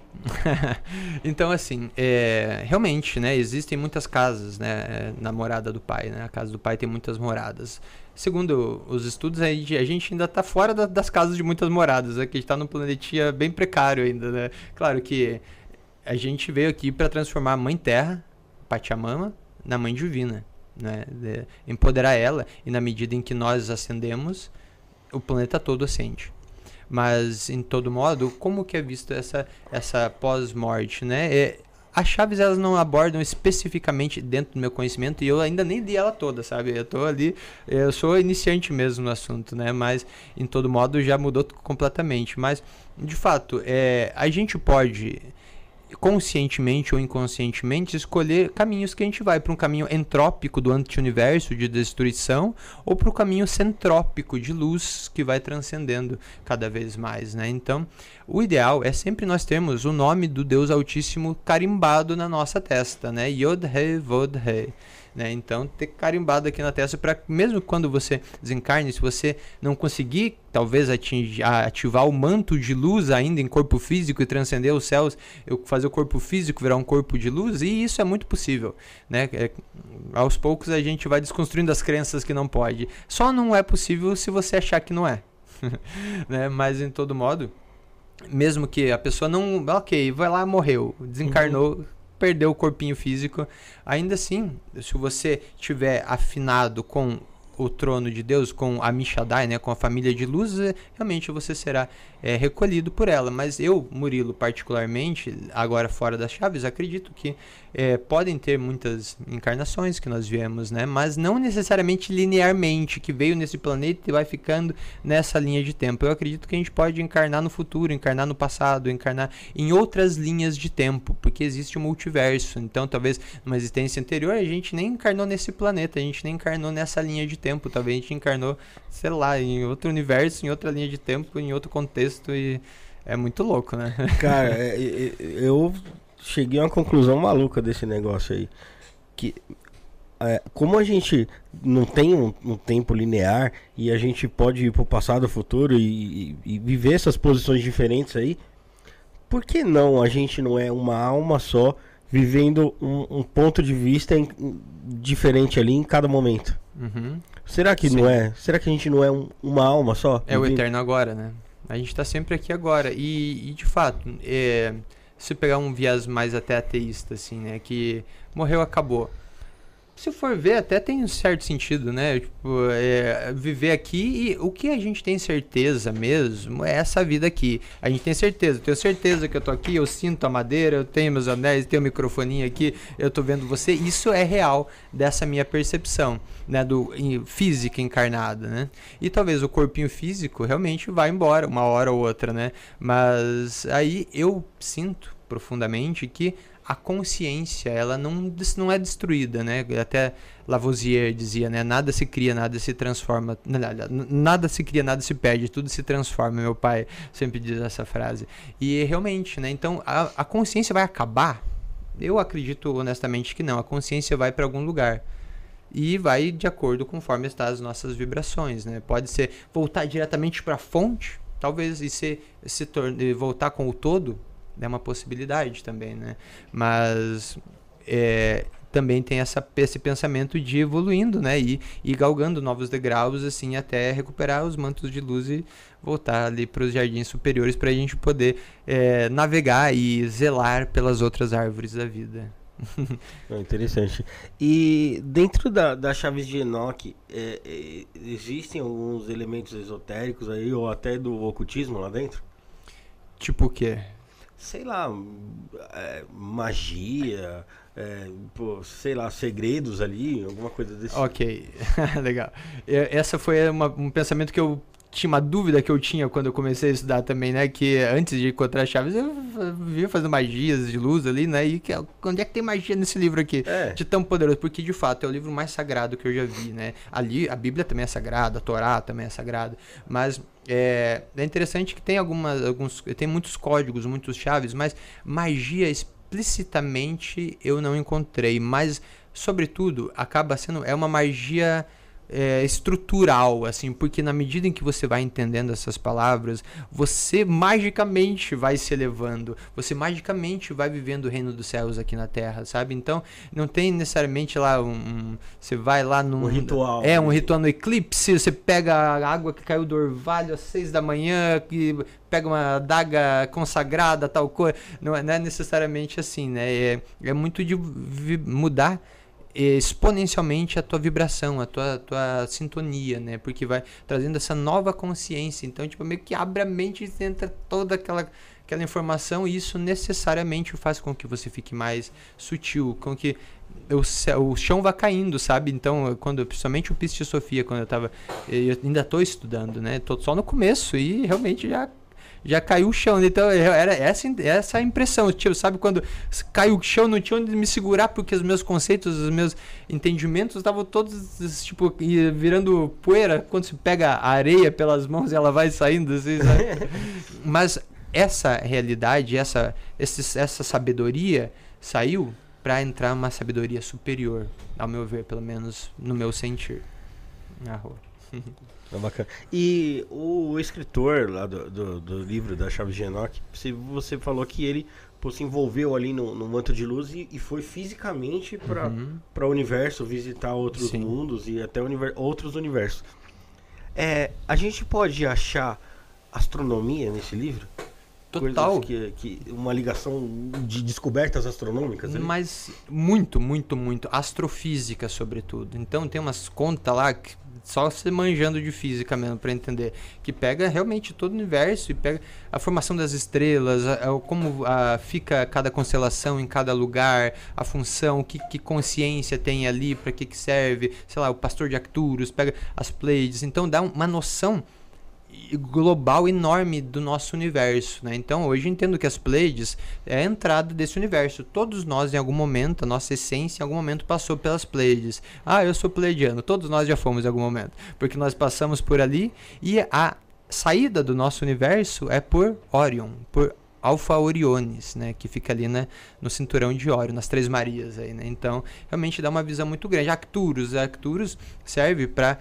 então, assim, é, realmente, né, existem muitas casas, né, na morada do pai, né, a casa do pai tem muitas moradas. Segundo os estudos, a gente ainda está fora da, das casas de muitas moradas, aqui a gente está num planetinha bem precário ainda, né. Claro que a gente veio aqui para transformar a Mãe Terra, Pachamama, na Mãe Divina, né, de empoderar ela, e na medida em que nós ascendemos, o planeta todo ascende. Mas, em todo modo, como que é visto essa, essa pós-morte, né? É, as chaves elas não abordam especificamente dentro do meu conhecimento e eu ainda nem li ela toda, sabe? Eu tô ali, eu sou iniciante mesmo no assunto, né? Mas em todo modo já mudou completamente. Mas de fato, é, a gente pode conscientemente ou inconscientemente, escolher caminhos que a gente vai para um caminho entrópico do anti-universo de destruição ou para o caminho centrópico de luz que vai transcendendo cada vez mais, né? Então, o ideal é sempre nós termos o nome do Deus Altíssimo carimbado na nossa testa, né? Yod He Vod He. Né? Então, ter carimbado aqui na testa para mesmo quando você desencarne, se você não conseguir talvez atingir, ativar o manto de luz ainda em corpo físico e transcender os céus, eu fazer o corpo físico virar um corpo de luz, e isso é muito possível, né? É, aos poucos a gente vai desconstruindo as crenças que não pode. Só não é possível se você achar que não é. né? Mas em todo modo, mesmo que a pessoa não, ok, vai lá, morreu, desencarnou, uhum. Perdeu o corpinho físico, ainda assim, se você tiver afinado com o trono de Deus, com a Mishadai, né, com a família de luz, é, realmente você será é, recolhido por ela. Mas eu, Murilo, particularmente, agora fora das chaves, acredito que é, podem ter muitas encarnações que nós viemos, né? Mas não necessariamente linearmente, que veio nesse planeta e vai ficando nessa linha de tempo. Eu acredito que a gente pode encarnar no futuro, encarnar no passado, encarnar em outras linhas de tempo, porque existe o um multiverso. Então, talvez numa existência anterior a gente nem encarnou nesse planeta, a gente nem encarnou nessa linha de tempo. Talvez a gente encarnou, sei lá, em outro universo, em outra linha de tempo, em outro contexto e é muito louco, né? Cara, é, eu cheguei a uma conclusão maluca desse negócio aí. Que é, como a gente não tem um, um, tempo linear e a gente pode ir pro passado, futuro e, e, e, viver essas posições diferentes aí, por que não a gente não é uma alma só vivendo um, um ponto de vista em, diferente ali em cada momento? Uhum. Será que Sim. não é? Será que a gente não é um, uma alma só? É vivendo? o eterno agora, né? A gente está sempre aqui agora e, e de fato, é se pegar um viés mais até ateísta, assim, né? Que morreu, acabou. Se for ver, até tem um certo sentido, né? Tipo, é, viver aqui e o que a gente tem certeza mesmo é essa vida aqui. A gente tem certeza, eu tenho certeza que eu tô aqui, eu sinto a madeira, eu tenho meus anéis, tenho o microfoninho aqui, eu tô vendo você. Isso é real dessa minha percepção, né? Do em, física encarnada, né? E talvez o corpinho físico realmente vá embora uma hora ou outra, né? Mas aí eu sinto profundamente que a consciência ela não, não é destruída, né? Até Lavoisier dizia, né? Nada se cria, nada se transforma, nada, se cria, nada se perde, tudo se transforma. Meu pai sempre diz essa frase. E realmente, né? Então a, a consciência vai acabar? Eu acredito honestamente que não. A consciência vai para algum lugar e vai de acordo conforme está as nossas vibrações, né? Pode ser voltar diretamente para a fonte, talvez e se se torne, voltar com o todo é uma possibilidade também, né? Mas é, também tem essa, esse pensamento de evoluindo, né? E, e galgando novos degraus, assim, até recuperar os mantos de luz e voltar ali para os jardins superiores para a gente poder é, navegar e zelar pelas outras árvores da vida. É interessante. E dentro da, das chaves de Enoch, é, é, existem alguns elementos esotéricos aí, ou até do ocultismo lá dentro? Tipo o quê? Sei lá, é, magia, é, pô, sei lá, segredos ali, alguma coisa desse Ok, legal. Essa foi uma, um pensamento que eu tinha uma dúvida que eu tinha quando eu comecei a estudar também, né? Que antes de encontrar chaves, eu vivia fazendo magias de luz ali, né? E que, onde é que tem magia nesse livro aqui? É. De tão poderoso. Porque, de fato, é o livro mais sagrado que eu já vi, né? Ali, a Bíblia também é sagrada, a Torá também é sagrada. Mas é, é interessante que tem algumas, alguns, tem muitos códigos, muitos chaves, mas magia explicitamente eu não encontrei. Mas, sobretudo, acaba sendo é uma magia é, estrutural, assim, porque na medida em que você vai entendendo essas palavras, você magicamente vai se elevando, você magicamente vai vivendo o reino dos céus aqui na Terra, sabe? Então, não tem necessariamente lá um, um você vai lá num um ritual. É um ritual no eclipse, você pega a água que caiu do orvalho às seis da manhã, que pega uma daga consagrada, tal coisa, não é, não é necessariamente assim, né? É, é muito de mudar exponencialmente a tua vibração, a tua, tua sintonia, né? Porque vai trazendo essa nova consciência. Então, tipo, meio que abre a mente e entra toda aquela, aquela informação e isso necessariamente faz com que você fique mais sutil, com que o, o chão vá caindo, sabe? Então, quando, principalmente o Piste Sofia, quando eu tava. Eu ainda estou estudando, né? Tô só no começo e realmente já já caiu o chão. Então era essa, essa impressão. Tipo, sabe quando caiu o chão, não tinha onde me segurar, porque os meus conceitos, os meus entendimentos estavam todos, tipo, virando poeira. Quando se pega a areia pelas mãos e ela vai saindo, assim, sabe? Mas essa realidade, essa, esse, essa sabedoria saiu para entrar numa sabedoria superior, ao meu ver, pelo menos no meu sentir. Na rua. É bacana. E o escritor lá do, do, do livro da Chave de Enoch, você, falou que ele pô, se envolveu ali no, no manto de luz e, e foi fisicamente para Uhum. o universo visitar outros Sim. mundos e até univer- outros universos. É, a gente pode achar astronomia nesse livro? Total. Que, que uma ligação de descobertas astronômicas? ali? Mas muito, muito, muito. Astrofísica, sobretudo. Então tem umas contas lá que só você manjando de física mesmo para entender. Que pega realmente todo o universo e pega a formação das estrelas, a- a- como a- fica cada constelação em cada lugar, a função, que, que consciência tem ali, para que, que serve, sei lá, o pastor de Arcturus, pega as Pleiades. Então dá uma noção global enorme do nosso universo, né? Então, hoje entendo que as Pleiades é a entrada desse universo. Todos nós, em algum momento, a nossa essência, em algum momento, passou pelas Pleiades. Ah, eu sou pleiadiano. Todos nós já fomos em algum momento. Porque nós passamos por ali e a saída do nosso universo é por Orion, por Alfa Oriones, né, que fica ali né, no cinturão de Órion, nas Três Marias aí, né? Então, realmente dá uma visão muito grande. Arcturus, Arcturus serve para,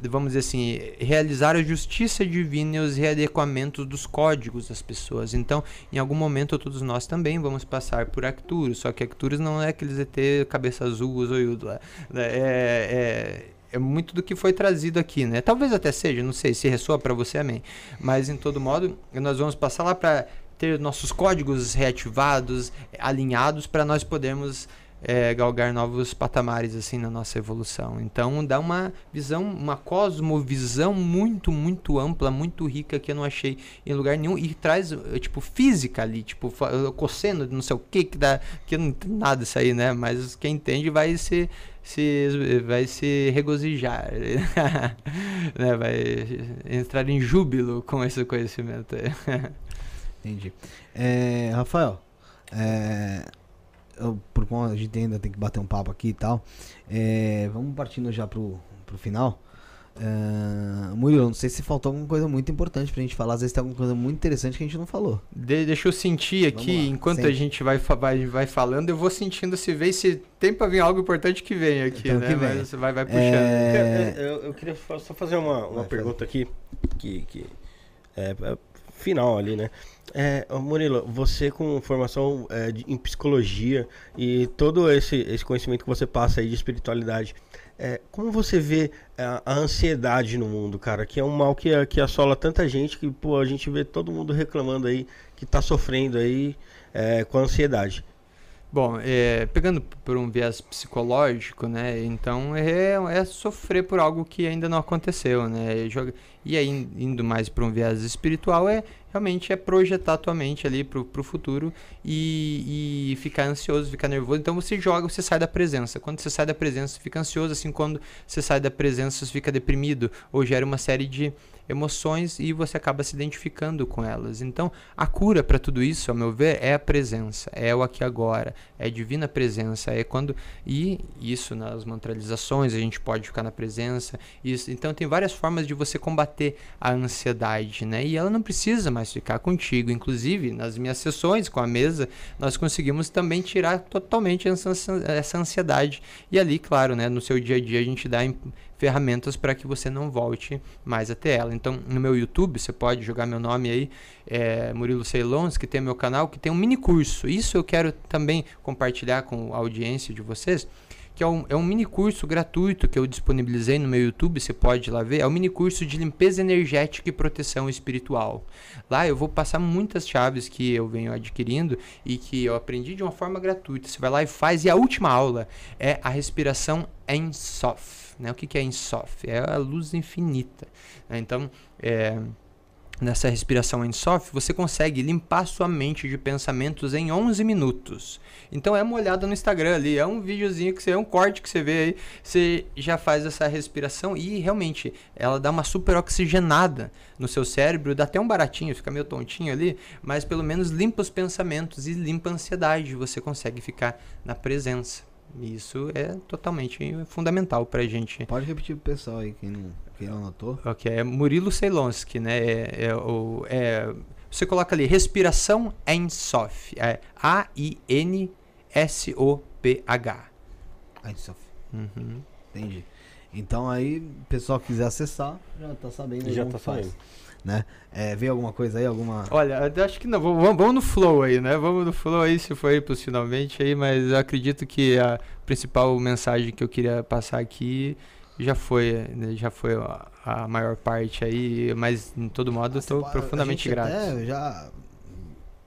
vamos dizer assim, realizar a justiça divina e os readequamentos dos códigos das pessoas. Então, em algum momento todos nós também vamos passar por Arcturus, só que Arcturus não é aqueles ET cabeça azul, zoiudo lá. né? É, é, é muito do que foi trazido aqui, né? Talvez até seja, não sei se ressoa para você, amém. Mas em todo modo, nós vamos passar lá para ter nossos códigos reativados, alinhados para nós podermos é, galgar novos patamares assim na nossa evolução. Então dá uma visão, uma cosmovisão muito, muito ampla, muito rica que eu não achei em lugar nenhum e traz eh, tipo física ali, tipo cosseno, não sei o que que dá, que não entendo nada isso aí, né? Mas quem entende vai se se vai se regozijar, né? Vai entrar em júbilo com esse conhecimento. Entendi. É, Rafael, é, eu, por conta a gente ainda tem que bater um papo aqui e tal. é, vamos partindo já pro, pro final. É, Murilo, não sei se faltou alguma coisa muito importante pra gente falar. Às vezes tem alguma coisa muito interessante que a gente não falou. De- deixa eu sentir Vamos aqui, lá, enquanto a gente vai, vai, vai falando, eu vou sentindo se vem, se tem pra vir algo importante que vem aqui, Então né? que vem. Mas vai, vai puxando. É, Eu, eu queria fa- só fazer uma, uma Vai, pergunta aqui, que, que é, é final ali, né? É, Murilo, você com formação é, de- em psicologia e todo esse, esse conhecimento que você passa aí de espiritualidade, é, como você vê a, a ansiedade no mundo, cara? Que é um mal que, que assola tanta gente que, pô, a gente vê todo mundo reclamando aí que tá sofrendo aí é, com a ansiedade. Bom, é, pegando por um viés psicológico, né? Então é, é sofrer por algo que ainda não aconteceu, né? E aí, indo mais para um viés espiritual, é realmente é projetar a tua mente ali pro, pro futuro e, e ficar ansioso, ficar nervoso. Então você joga, você sai da presença. Quando você sai da presença, você fica ansioso, assim, quando você sai da presença, você fica deprimido, ou gera uma série de emoções e você acaba se identificando com elas. Então, a cura para tudo isso, ao meu ver, é a presença, é o aqui agora, é a divina presença, é quando e isso nas mantralizações a gente pode ficar na presença. Isso, então tem várias formas de você combater a ansiedade, né? E ela não precisa mais ficar contigo. Inclusive, nas minhas sessões com a mesa, nós conseguimos também tirar totalmente essa, ansiedade. E ali, claro, né, no seu dia a dia a gente dá ferramentas para que você não volte mais até ela. Então, no meu YouTube, você pode jogar meu nome aí, é, Murilo Ceilons, que tem meu canal, que tem um mini curso. Isso eu quero também compartilhar com a audiência de vocês, que é um, é um mini curso gratuito que eu disponibilizei no meu YouTube, você pode ir lá ver. É um mini curso de limpeza energética e proteção espiritual. Lá eu vou passar muitas chaves que eu venho adquirindo e que eu aprendi de uma forma gratuita. Você vai lá e faz. E a última aula é a respiração Ensof. Né? O que, que é Ensof? É a luz infinita. né? Então, é, nessa respiração Ensof, você consegue limpar sua mente de pensamentos em 11 minutos. Então é uma olhada no Instagram ali, é um videozinho que você é um corte que você vê aí, você já faz essa respiração e realmente ela dá uma super oxigenada no seu cérebro, dá até um baratinho, fica meio tontinho ali, mas pelo menos limpa os pensamentos e limpa a ansiedade, você consegue ficar na presença. E Isso é totalmente fundamental pra gente. Pode repetir pro pessoal aí, quem não, quem não anotou. Ok, é Murilo Ceilonski, né? É, é o, é, você coloca ali, respiração Ensof. É S-O-P-H. Ein Sof. Uhum. Entendi. Então aí, o pessoal que quiser acessar, já tá sabendo Já tá faz, sabendo. Né? É, veio alguma coisa aí, alguma... Olha, acho que não. Vamos, vamos no flow aí, né? Vamos no flow aí, se pros finalmente aí, mas eu acredito que a principal mensagem que eu queria passar aqui já foi, né, já foi a, maior parte aí, mas em todo modo eu pode- profundamente grato. Até já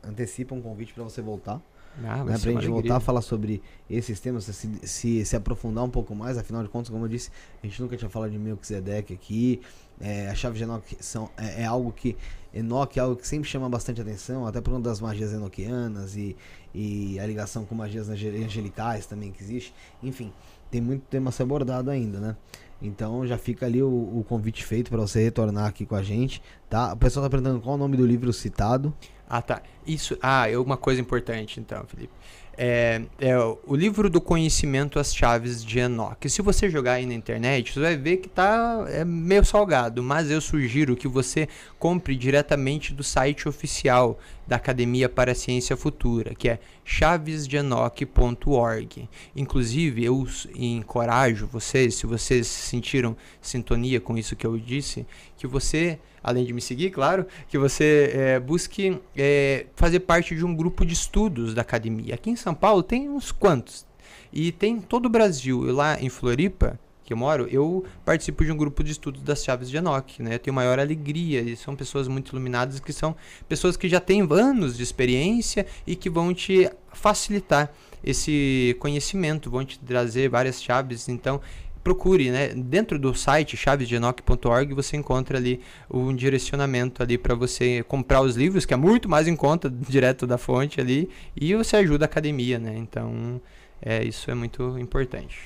antecipa um convite pra você voltar, Ah, né? Pra gente voltar a falar sobre esses temas, se, se, se aprofundar um pouco mais, afinal de contas, como eu disse, a gente nunca tinha falado de Melchizedek aqui, é, a chave de Enoch são, é, é algo que, Enoch é algo que sempre chama bastante atenção, até por conta das magias enoquianas e, e a ligação com magias angel- angelicais também que existe, enfim, tem muito tema a ser abordado ainda, né? Então já fica ali o, o convite feito para você retornar aqui com a gente, tá? O pessoal tá perguntando qual o nome do livro citado. Ah, tá. Isso. Ah, é uma coisa importante, então, Felipe. É, é o livro do conhecimento, as chaves de Enoch. Se você jogar aí na internet, você vai ver que tá é meio salgado, mas eu sugiro que você compre diretamente do site oficial da Academia para a Ciência Futura, que é chavesdeenoch.org. Inclusive, eu encorajo vocês, se vocês sentiram sintonia com isso que eu disse, que você, além de me seguir, claro, que você eh, busque eh, fazer parte de um grupo de estudos da academia. Aqui em São Paulo tem uns quantos. E tem em todo o Brasil. E lá em Floripa, que eu moro, eu participo de um grupo de estudos das chaves de Enoch, né? Eu tenho maior alegria e são pessoas muito iluminadas que são pessoas que já têm anos de experiência e que vão te facilitar esse conhecimento, vão te trazer várias chaves. Então, procure, né? Dentro do site chavesdeenoch.org você encontra ali um direcionamento ali para você comprar os livros, que é muito mais em conta direto da fonte ali, e você ajuda a academia, né? Então, é, isso é muito importante.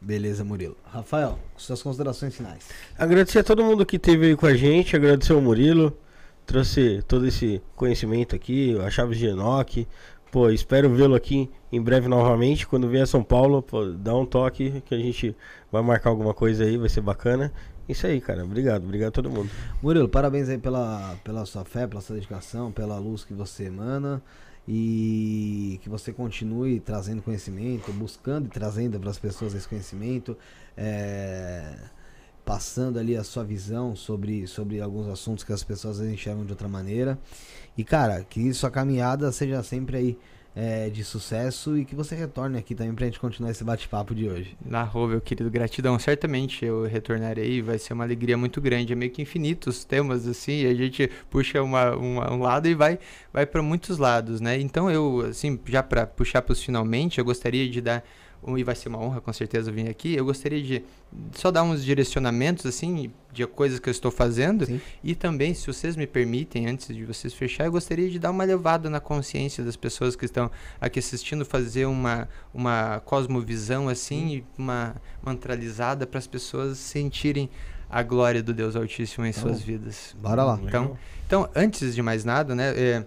Beleza, Murilo. Rafael, suas considerações finais. Agradecer a todo mundo que esteve aí com a gente, agradecer ao Murilo, trouxe todo esse conhecimento aqui, a Chaves de Enoch. Pô, espero vê-lo aqui em breve novamente. Quando vier a São Paulo, pô, dá um toque que a gente vai marcar alguma coisa aí, vai ser bacana. Isso aí, cara. Obrigado, obrigado a todo mundo. Murilo, parabéns aí pela, pela sua fé, pela sua dedicação, pela luz que você emana e que você continue trazendo conhecimento, buscando e trazendo para as pessoas esse conhecimento, é, passando ali a sua visão sobre, sobre alguns assuntos que as pessoas enxergam de outra maneira. E cara, que sua caminhada seja sempre aí é, de sucesso e que você retorne aqui também pra gente continuar esse bate-papo de hoje. Narrou, meu querido, gratidão. Certamente eu retornarei, vai ser uma alegria muito grande. É meio que infinitos temas, assim, e a gente puxa uma, uma- um lado e vai, vai para muitos lados, né? Então eu, assim, já para puxar para os finalmente, eu gostaria de dar, e vai ser uma honra com certeza vir aqui, eu gostaria de só dar uns direcionamentos, assim, de coisas que eu estou fazendo. Sim. E também, se vocês me permitem, antes de vocês fechar, eu gostaria de dar uma levada na consciência das pessoas que estão aqui assistindo, fazer uma, uma cosmovisão assim, uma mantralizada para as pessoas sentirem a glória do Deus Altíssimo em Então, suas vidas. Bora lá. Então, então, antes de mais nada, né, é,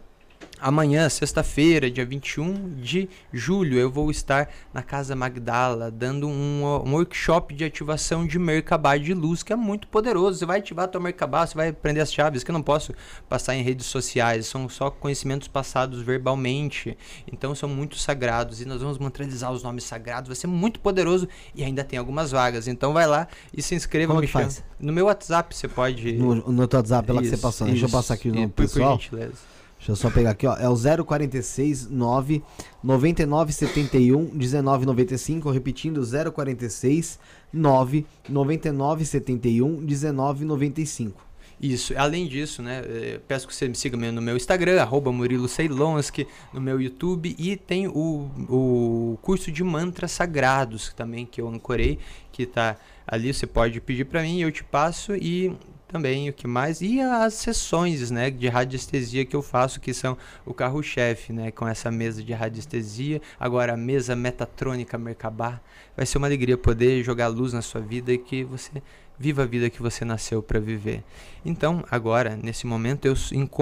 amanhã, sexta-feira, dia 21 de julho, eu vou estar na Casa Magdala dando um, um workshop de ativação de Merkabah de luz, que é muito poderoso. Você vai ativar tua Merkabah, você vai aprender as chaves que eu não posso passar em redes sociais, são só conhecimentos passados verbalmente. Então são muito sagrados e nós vamos mantralizar os nomes sagrados, vai ser muito poderoso e ainda tem algumas vagas. Então vai lá e se inscreva, Como me chama. No meu WhatsApp você pode No, no teu WhatsApp, lá que você Isso, passou. né? Deixa eu isso. passar aqui o E nome por- pessoal. Por gentileza. Deixa eu só pegar aqui, ó. É o 046 9 99 71 19 95. Repetindo, 046 9 99 71 19 95. Isso. Além disso, né, eh, peço que você me siga no meu Instagram, arroba Murilo Ceilonski, no meu YouTube e tem o, o curso de mantras sagrados também que eu ancorei, que tá ali, você pode pedir para mim, eu te passo e também o que mais e as sessões, né, de radiestesia que eu faço, que são o carro-chefe, né, com essa mesa de radiestesia, agora a mesa metatrônica Merkabah. Vai ser uma alegria poder jogar luz na sua vida e que você viva a vida que você nasceu para viver. Então, agora, nesse momento, eu,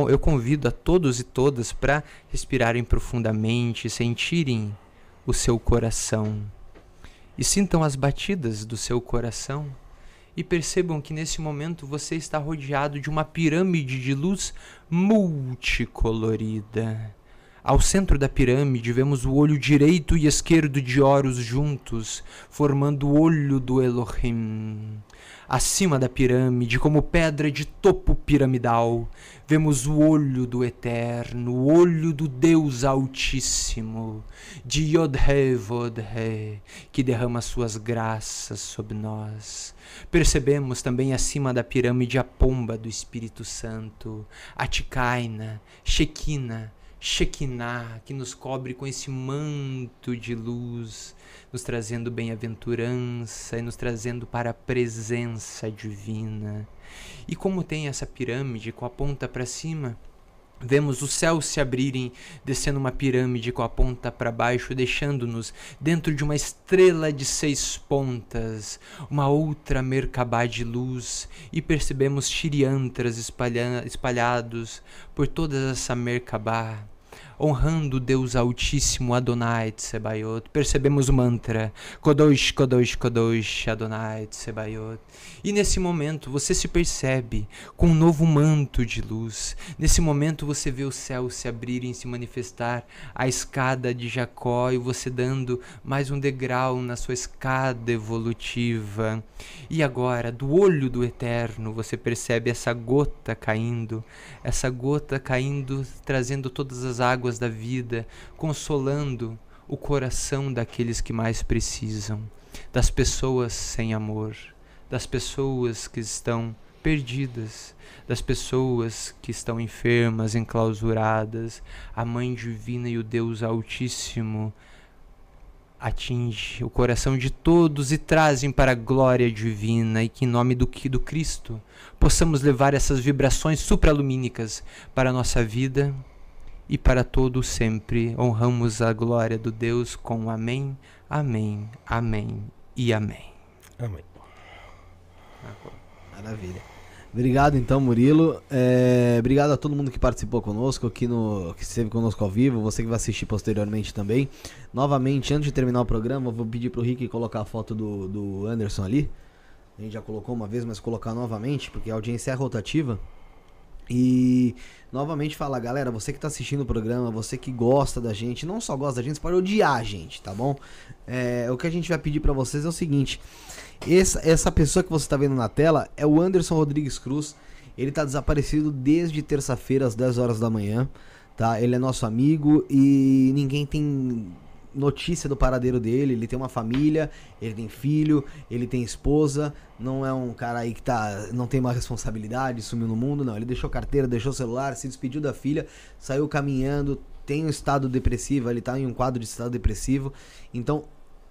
eu convido a todos e todas para respirarem profundamente, sentirem o seu coração e sintam as batidas do seu coração e percebam que nesse momento você está rodeado de uma pirâmide de luz multicolorida. Ao centro da pirâmide vemos o olho direito e esquerdo de Horus juntos, formando o olho do Elohim. Acima da pirâmide, como pedra de topo piramidal, vemos o olho do Eterno, o olho do Deus Altíssimo, de Yod-He Vod-He, que derrama suas graças sobre nós. Percebemos também acima da pirâmide a pomba do Espírito Santo, a Ticaina, Shekinah, Shekinah, que nos cobre com esse manto de luz, nos trazendo bem-aventurança e nos trazendo para a presença divina. E como tem essa pirâmide com a ponta para cima, Vemos os céus se abrirem, descendo uma pirâmide com a ponta para baixo, deixando-nos dentro de uma estrela de seis pontas, uma outra Merkabah de luz, e percebemos Shiriantras espalha espalhados por toda essa Merkabah honrando Deus Altíssimo Adonai Tsebayot. Percebemos o mantra Kodosh, Kodosh, Kodosh, Adonai Tsebayot. E nesse momento você se percebe com um novo manto de luz. Nesse momento você vê o céu se abrir e se manifestar, a escada de Jacó e você dando mais um degrau na sua escada evolutiva. E agora, do olho do Eterno, você percebe essa gota caindo, essa gota caindo, trazendo todas as águas da vida, consolando o coração daqueles que mais precisam, das pessoas sem amor das pessoas que estão perdidas, das pessoas que estão enfermas, enclausuradas. A Mãe Divina e o Deus Altíssimo atinge o coração de todos e trazem para a glória divina e que em nome do, do Cristo possamos levar essas vibrações supralumínicas para a nossa vida e para todo sempre. Honramos a glória do Deus com amém, amém, amém e amém. Amém. Maravilha. Obrigado então, Murilo. É, obrigado a todo mundo que participou conosco aqui no. que esteve conosco ao vivo, você que vai assistir posteriormente também. Novamente, antes de terminar o programa, eu vou pedir pro Rick colocar a foto do, do Anderson ali. A gente já colocou uma vez, mas colocar novamente, porque a audiência é rotativa. E novamente falar, galera, você que está assistindo o programa, você que gosta da gente, não só gosta da gente, você pode odiar a gente, tá bom? É, o que a gente vai pedir para vocês é o seguinte: essa, essa pessoa que você está vendo na tela é o Anderson Rodrigues Cruz. Ele está desaparecido desde terça-feira às 10 horas da manhã, tá? Ele é nosso amigo e ninguém tem notícia do paradeiro dele. Ele tem uma família, ele tem filho, ele tem esposa. Não é um cara aí que tá, não tem uma responsabilidade, sumiu no mundo, não. Ele deixou carteira, deixou celular, se despediu da filha, saiu caminhando, tem um estado depressivo, ele tá em um quadro de estado depressivo. Então,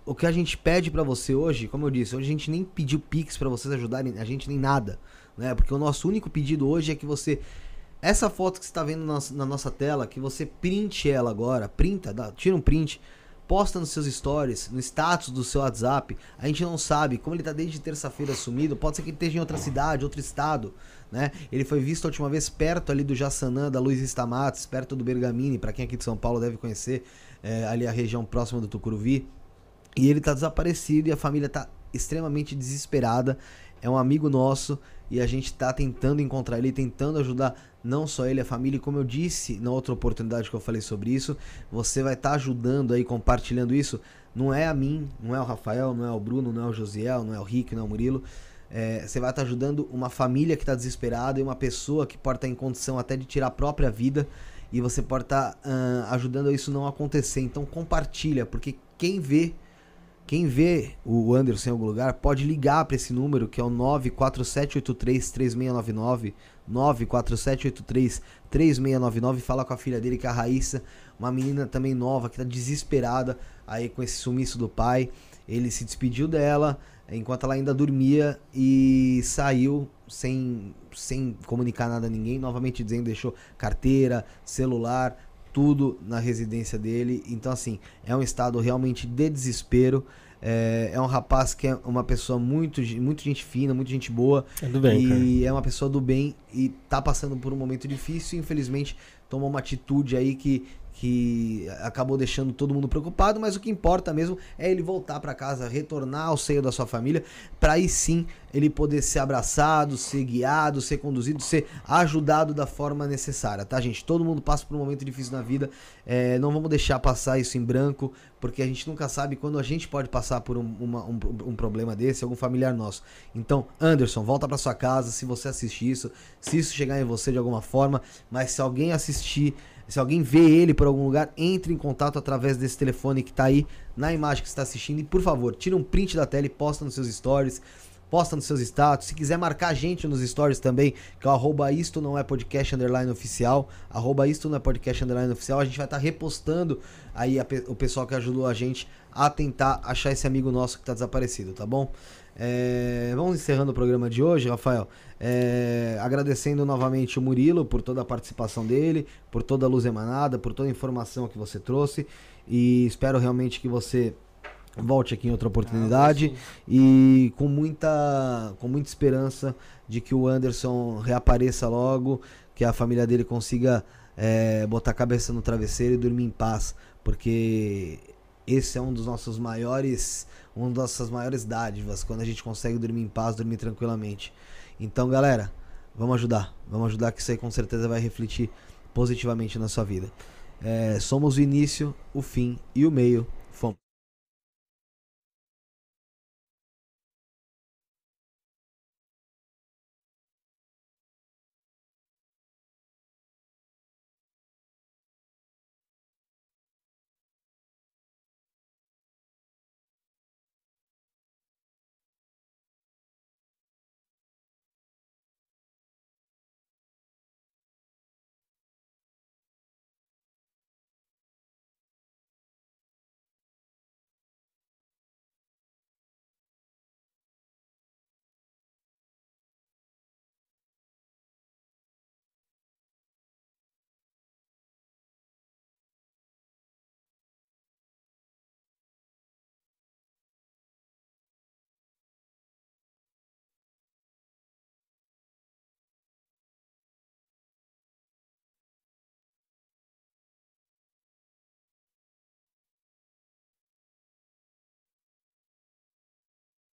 o que a gente pede para você hoje, como eu disse, hoje a gente nem pediu Pix para vocês ajudarem a gente nem nada, né? Porque o nosso único pedido hoje é que você essa foto que você está vendo na, nossa tela, que você printe ela agora, printa, dá, tira um print, posta nos seus stories, no status do seu WhatsApp. A gente não sabe, como ele tá desde terça-feira sumido, pode ser que ele esteja em outra cidade, outro estado, né? Ele foi visto a última vez perto ali do Jaçanã, da Luiz Estamates, perto do Bergamini, para quem aqui de São Paulo deve conhecer, é, ali a região próxima do Tucuruvi. E ele tá desaparecido e a família tá extremamente desesperada. É um amigo nosso e a gente tá tentando encontrar ele, tentando ajudar não só ele, a família. E como eu disse na outra oportunidade que eu falei sobre isso, você vai estar tá ajudando aí, compartilhando isso. Não é a mim, não é o Rafael, não é o Bruno, não é o Josiel, não é o Rick, não é o Murilo. É, você vai estar tá ajudando uma família que está desesperada e uma pessoa que pode estar tá em condição até de tirar a própria vida. E você pode estar tá, uh, ajudando isso não acontecer. Então compartilha, porque quem vê quem vê o Anderson em algum lugar pode ligar para esse número que é o 947833699, 947833699, fala com a filha dele que é a Raíssa, uma menina também nova que tá desesperada aí com esse sumiço do pai. Ele se despediu dela enquanto ela ainda dormia e saiu sem sem comunicar nada a ninguém, novamente dizendo deixou carteira, celular, tudo na residência dele. Então, assim, é um estado realmente de desespero. É, é um rapaz que é uma pessoa muito, muito gente fina, muito gente boa. É do bem, e cara. é uma pessoa do bem e tá passando por um momento difícil. E, infelizmente, tomou uma atitude aí que que acabou deixando todo mundo preocupado, mas o que importa mesmo é ele voltar para casa, retornar ao seio da sua família, para aí sim ele poder ser abraçado, ser guiado, ser conduzido, ser ajudado da forma necessária, tá, gente? Todo mundo passa por um momento difícil na vida, é, não vamos deixar passar isso em branco, porque a gente nunca sabe quando a gente pode passar por um, uma, um, um problema desse, algum familiar nosso. Então, Anderson, volta para sua casa se você assistir isso, se isso chegar em você de alguma forma, mas se alguém assistir se alguém vê ele por algum lugar, entre em contato através desse telefone que está aí na imagem que você está assistindo. E por favor, tira um print da tela e posta nos seus stories. Posta nos seus status. Se quiser marcar a gente nos stories também, que é o arroba isto não é podcast underline oficial. Arroba isto não é podcast underline oficial. A gente vai estar tá repostando aí a, o pessoal que ajudou a gente a tentar achar esse amigo nosso que está desaparecido, tá bom? É, vamos encerrando o programa de hoje, Rafael. É, agradecendo novamente o Murilo por toda a participação dele, por toda a luz emanada, por toda a informação que você trouxe. E espero realmente que você volte aqui em outra oportunidade ah, e com muita, com muita esperança de que o Anderson reapareça logo, que a família dele consiga é, botar a cabeça no travesseiro e dormir em paz, porque esse é um dos nossos maiores uma das nossas maiores dádivas, quando a gente consegue dormir em paz, dormir tranquilamente. Então, galera, vamos ajudar. Vamos ajudar que isso aí com certeza vai refletir positivamente na sua vida. É, somos o início, o fim e o meio.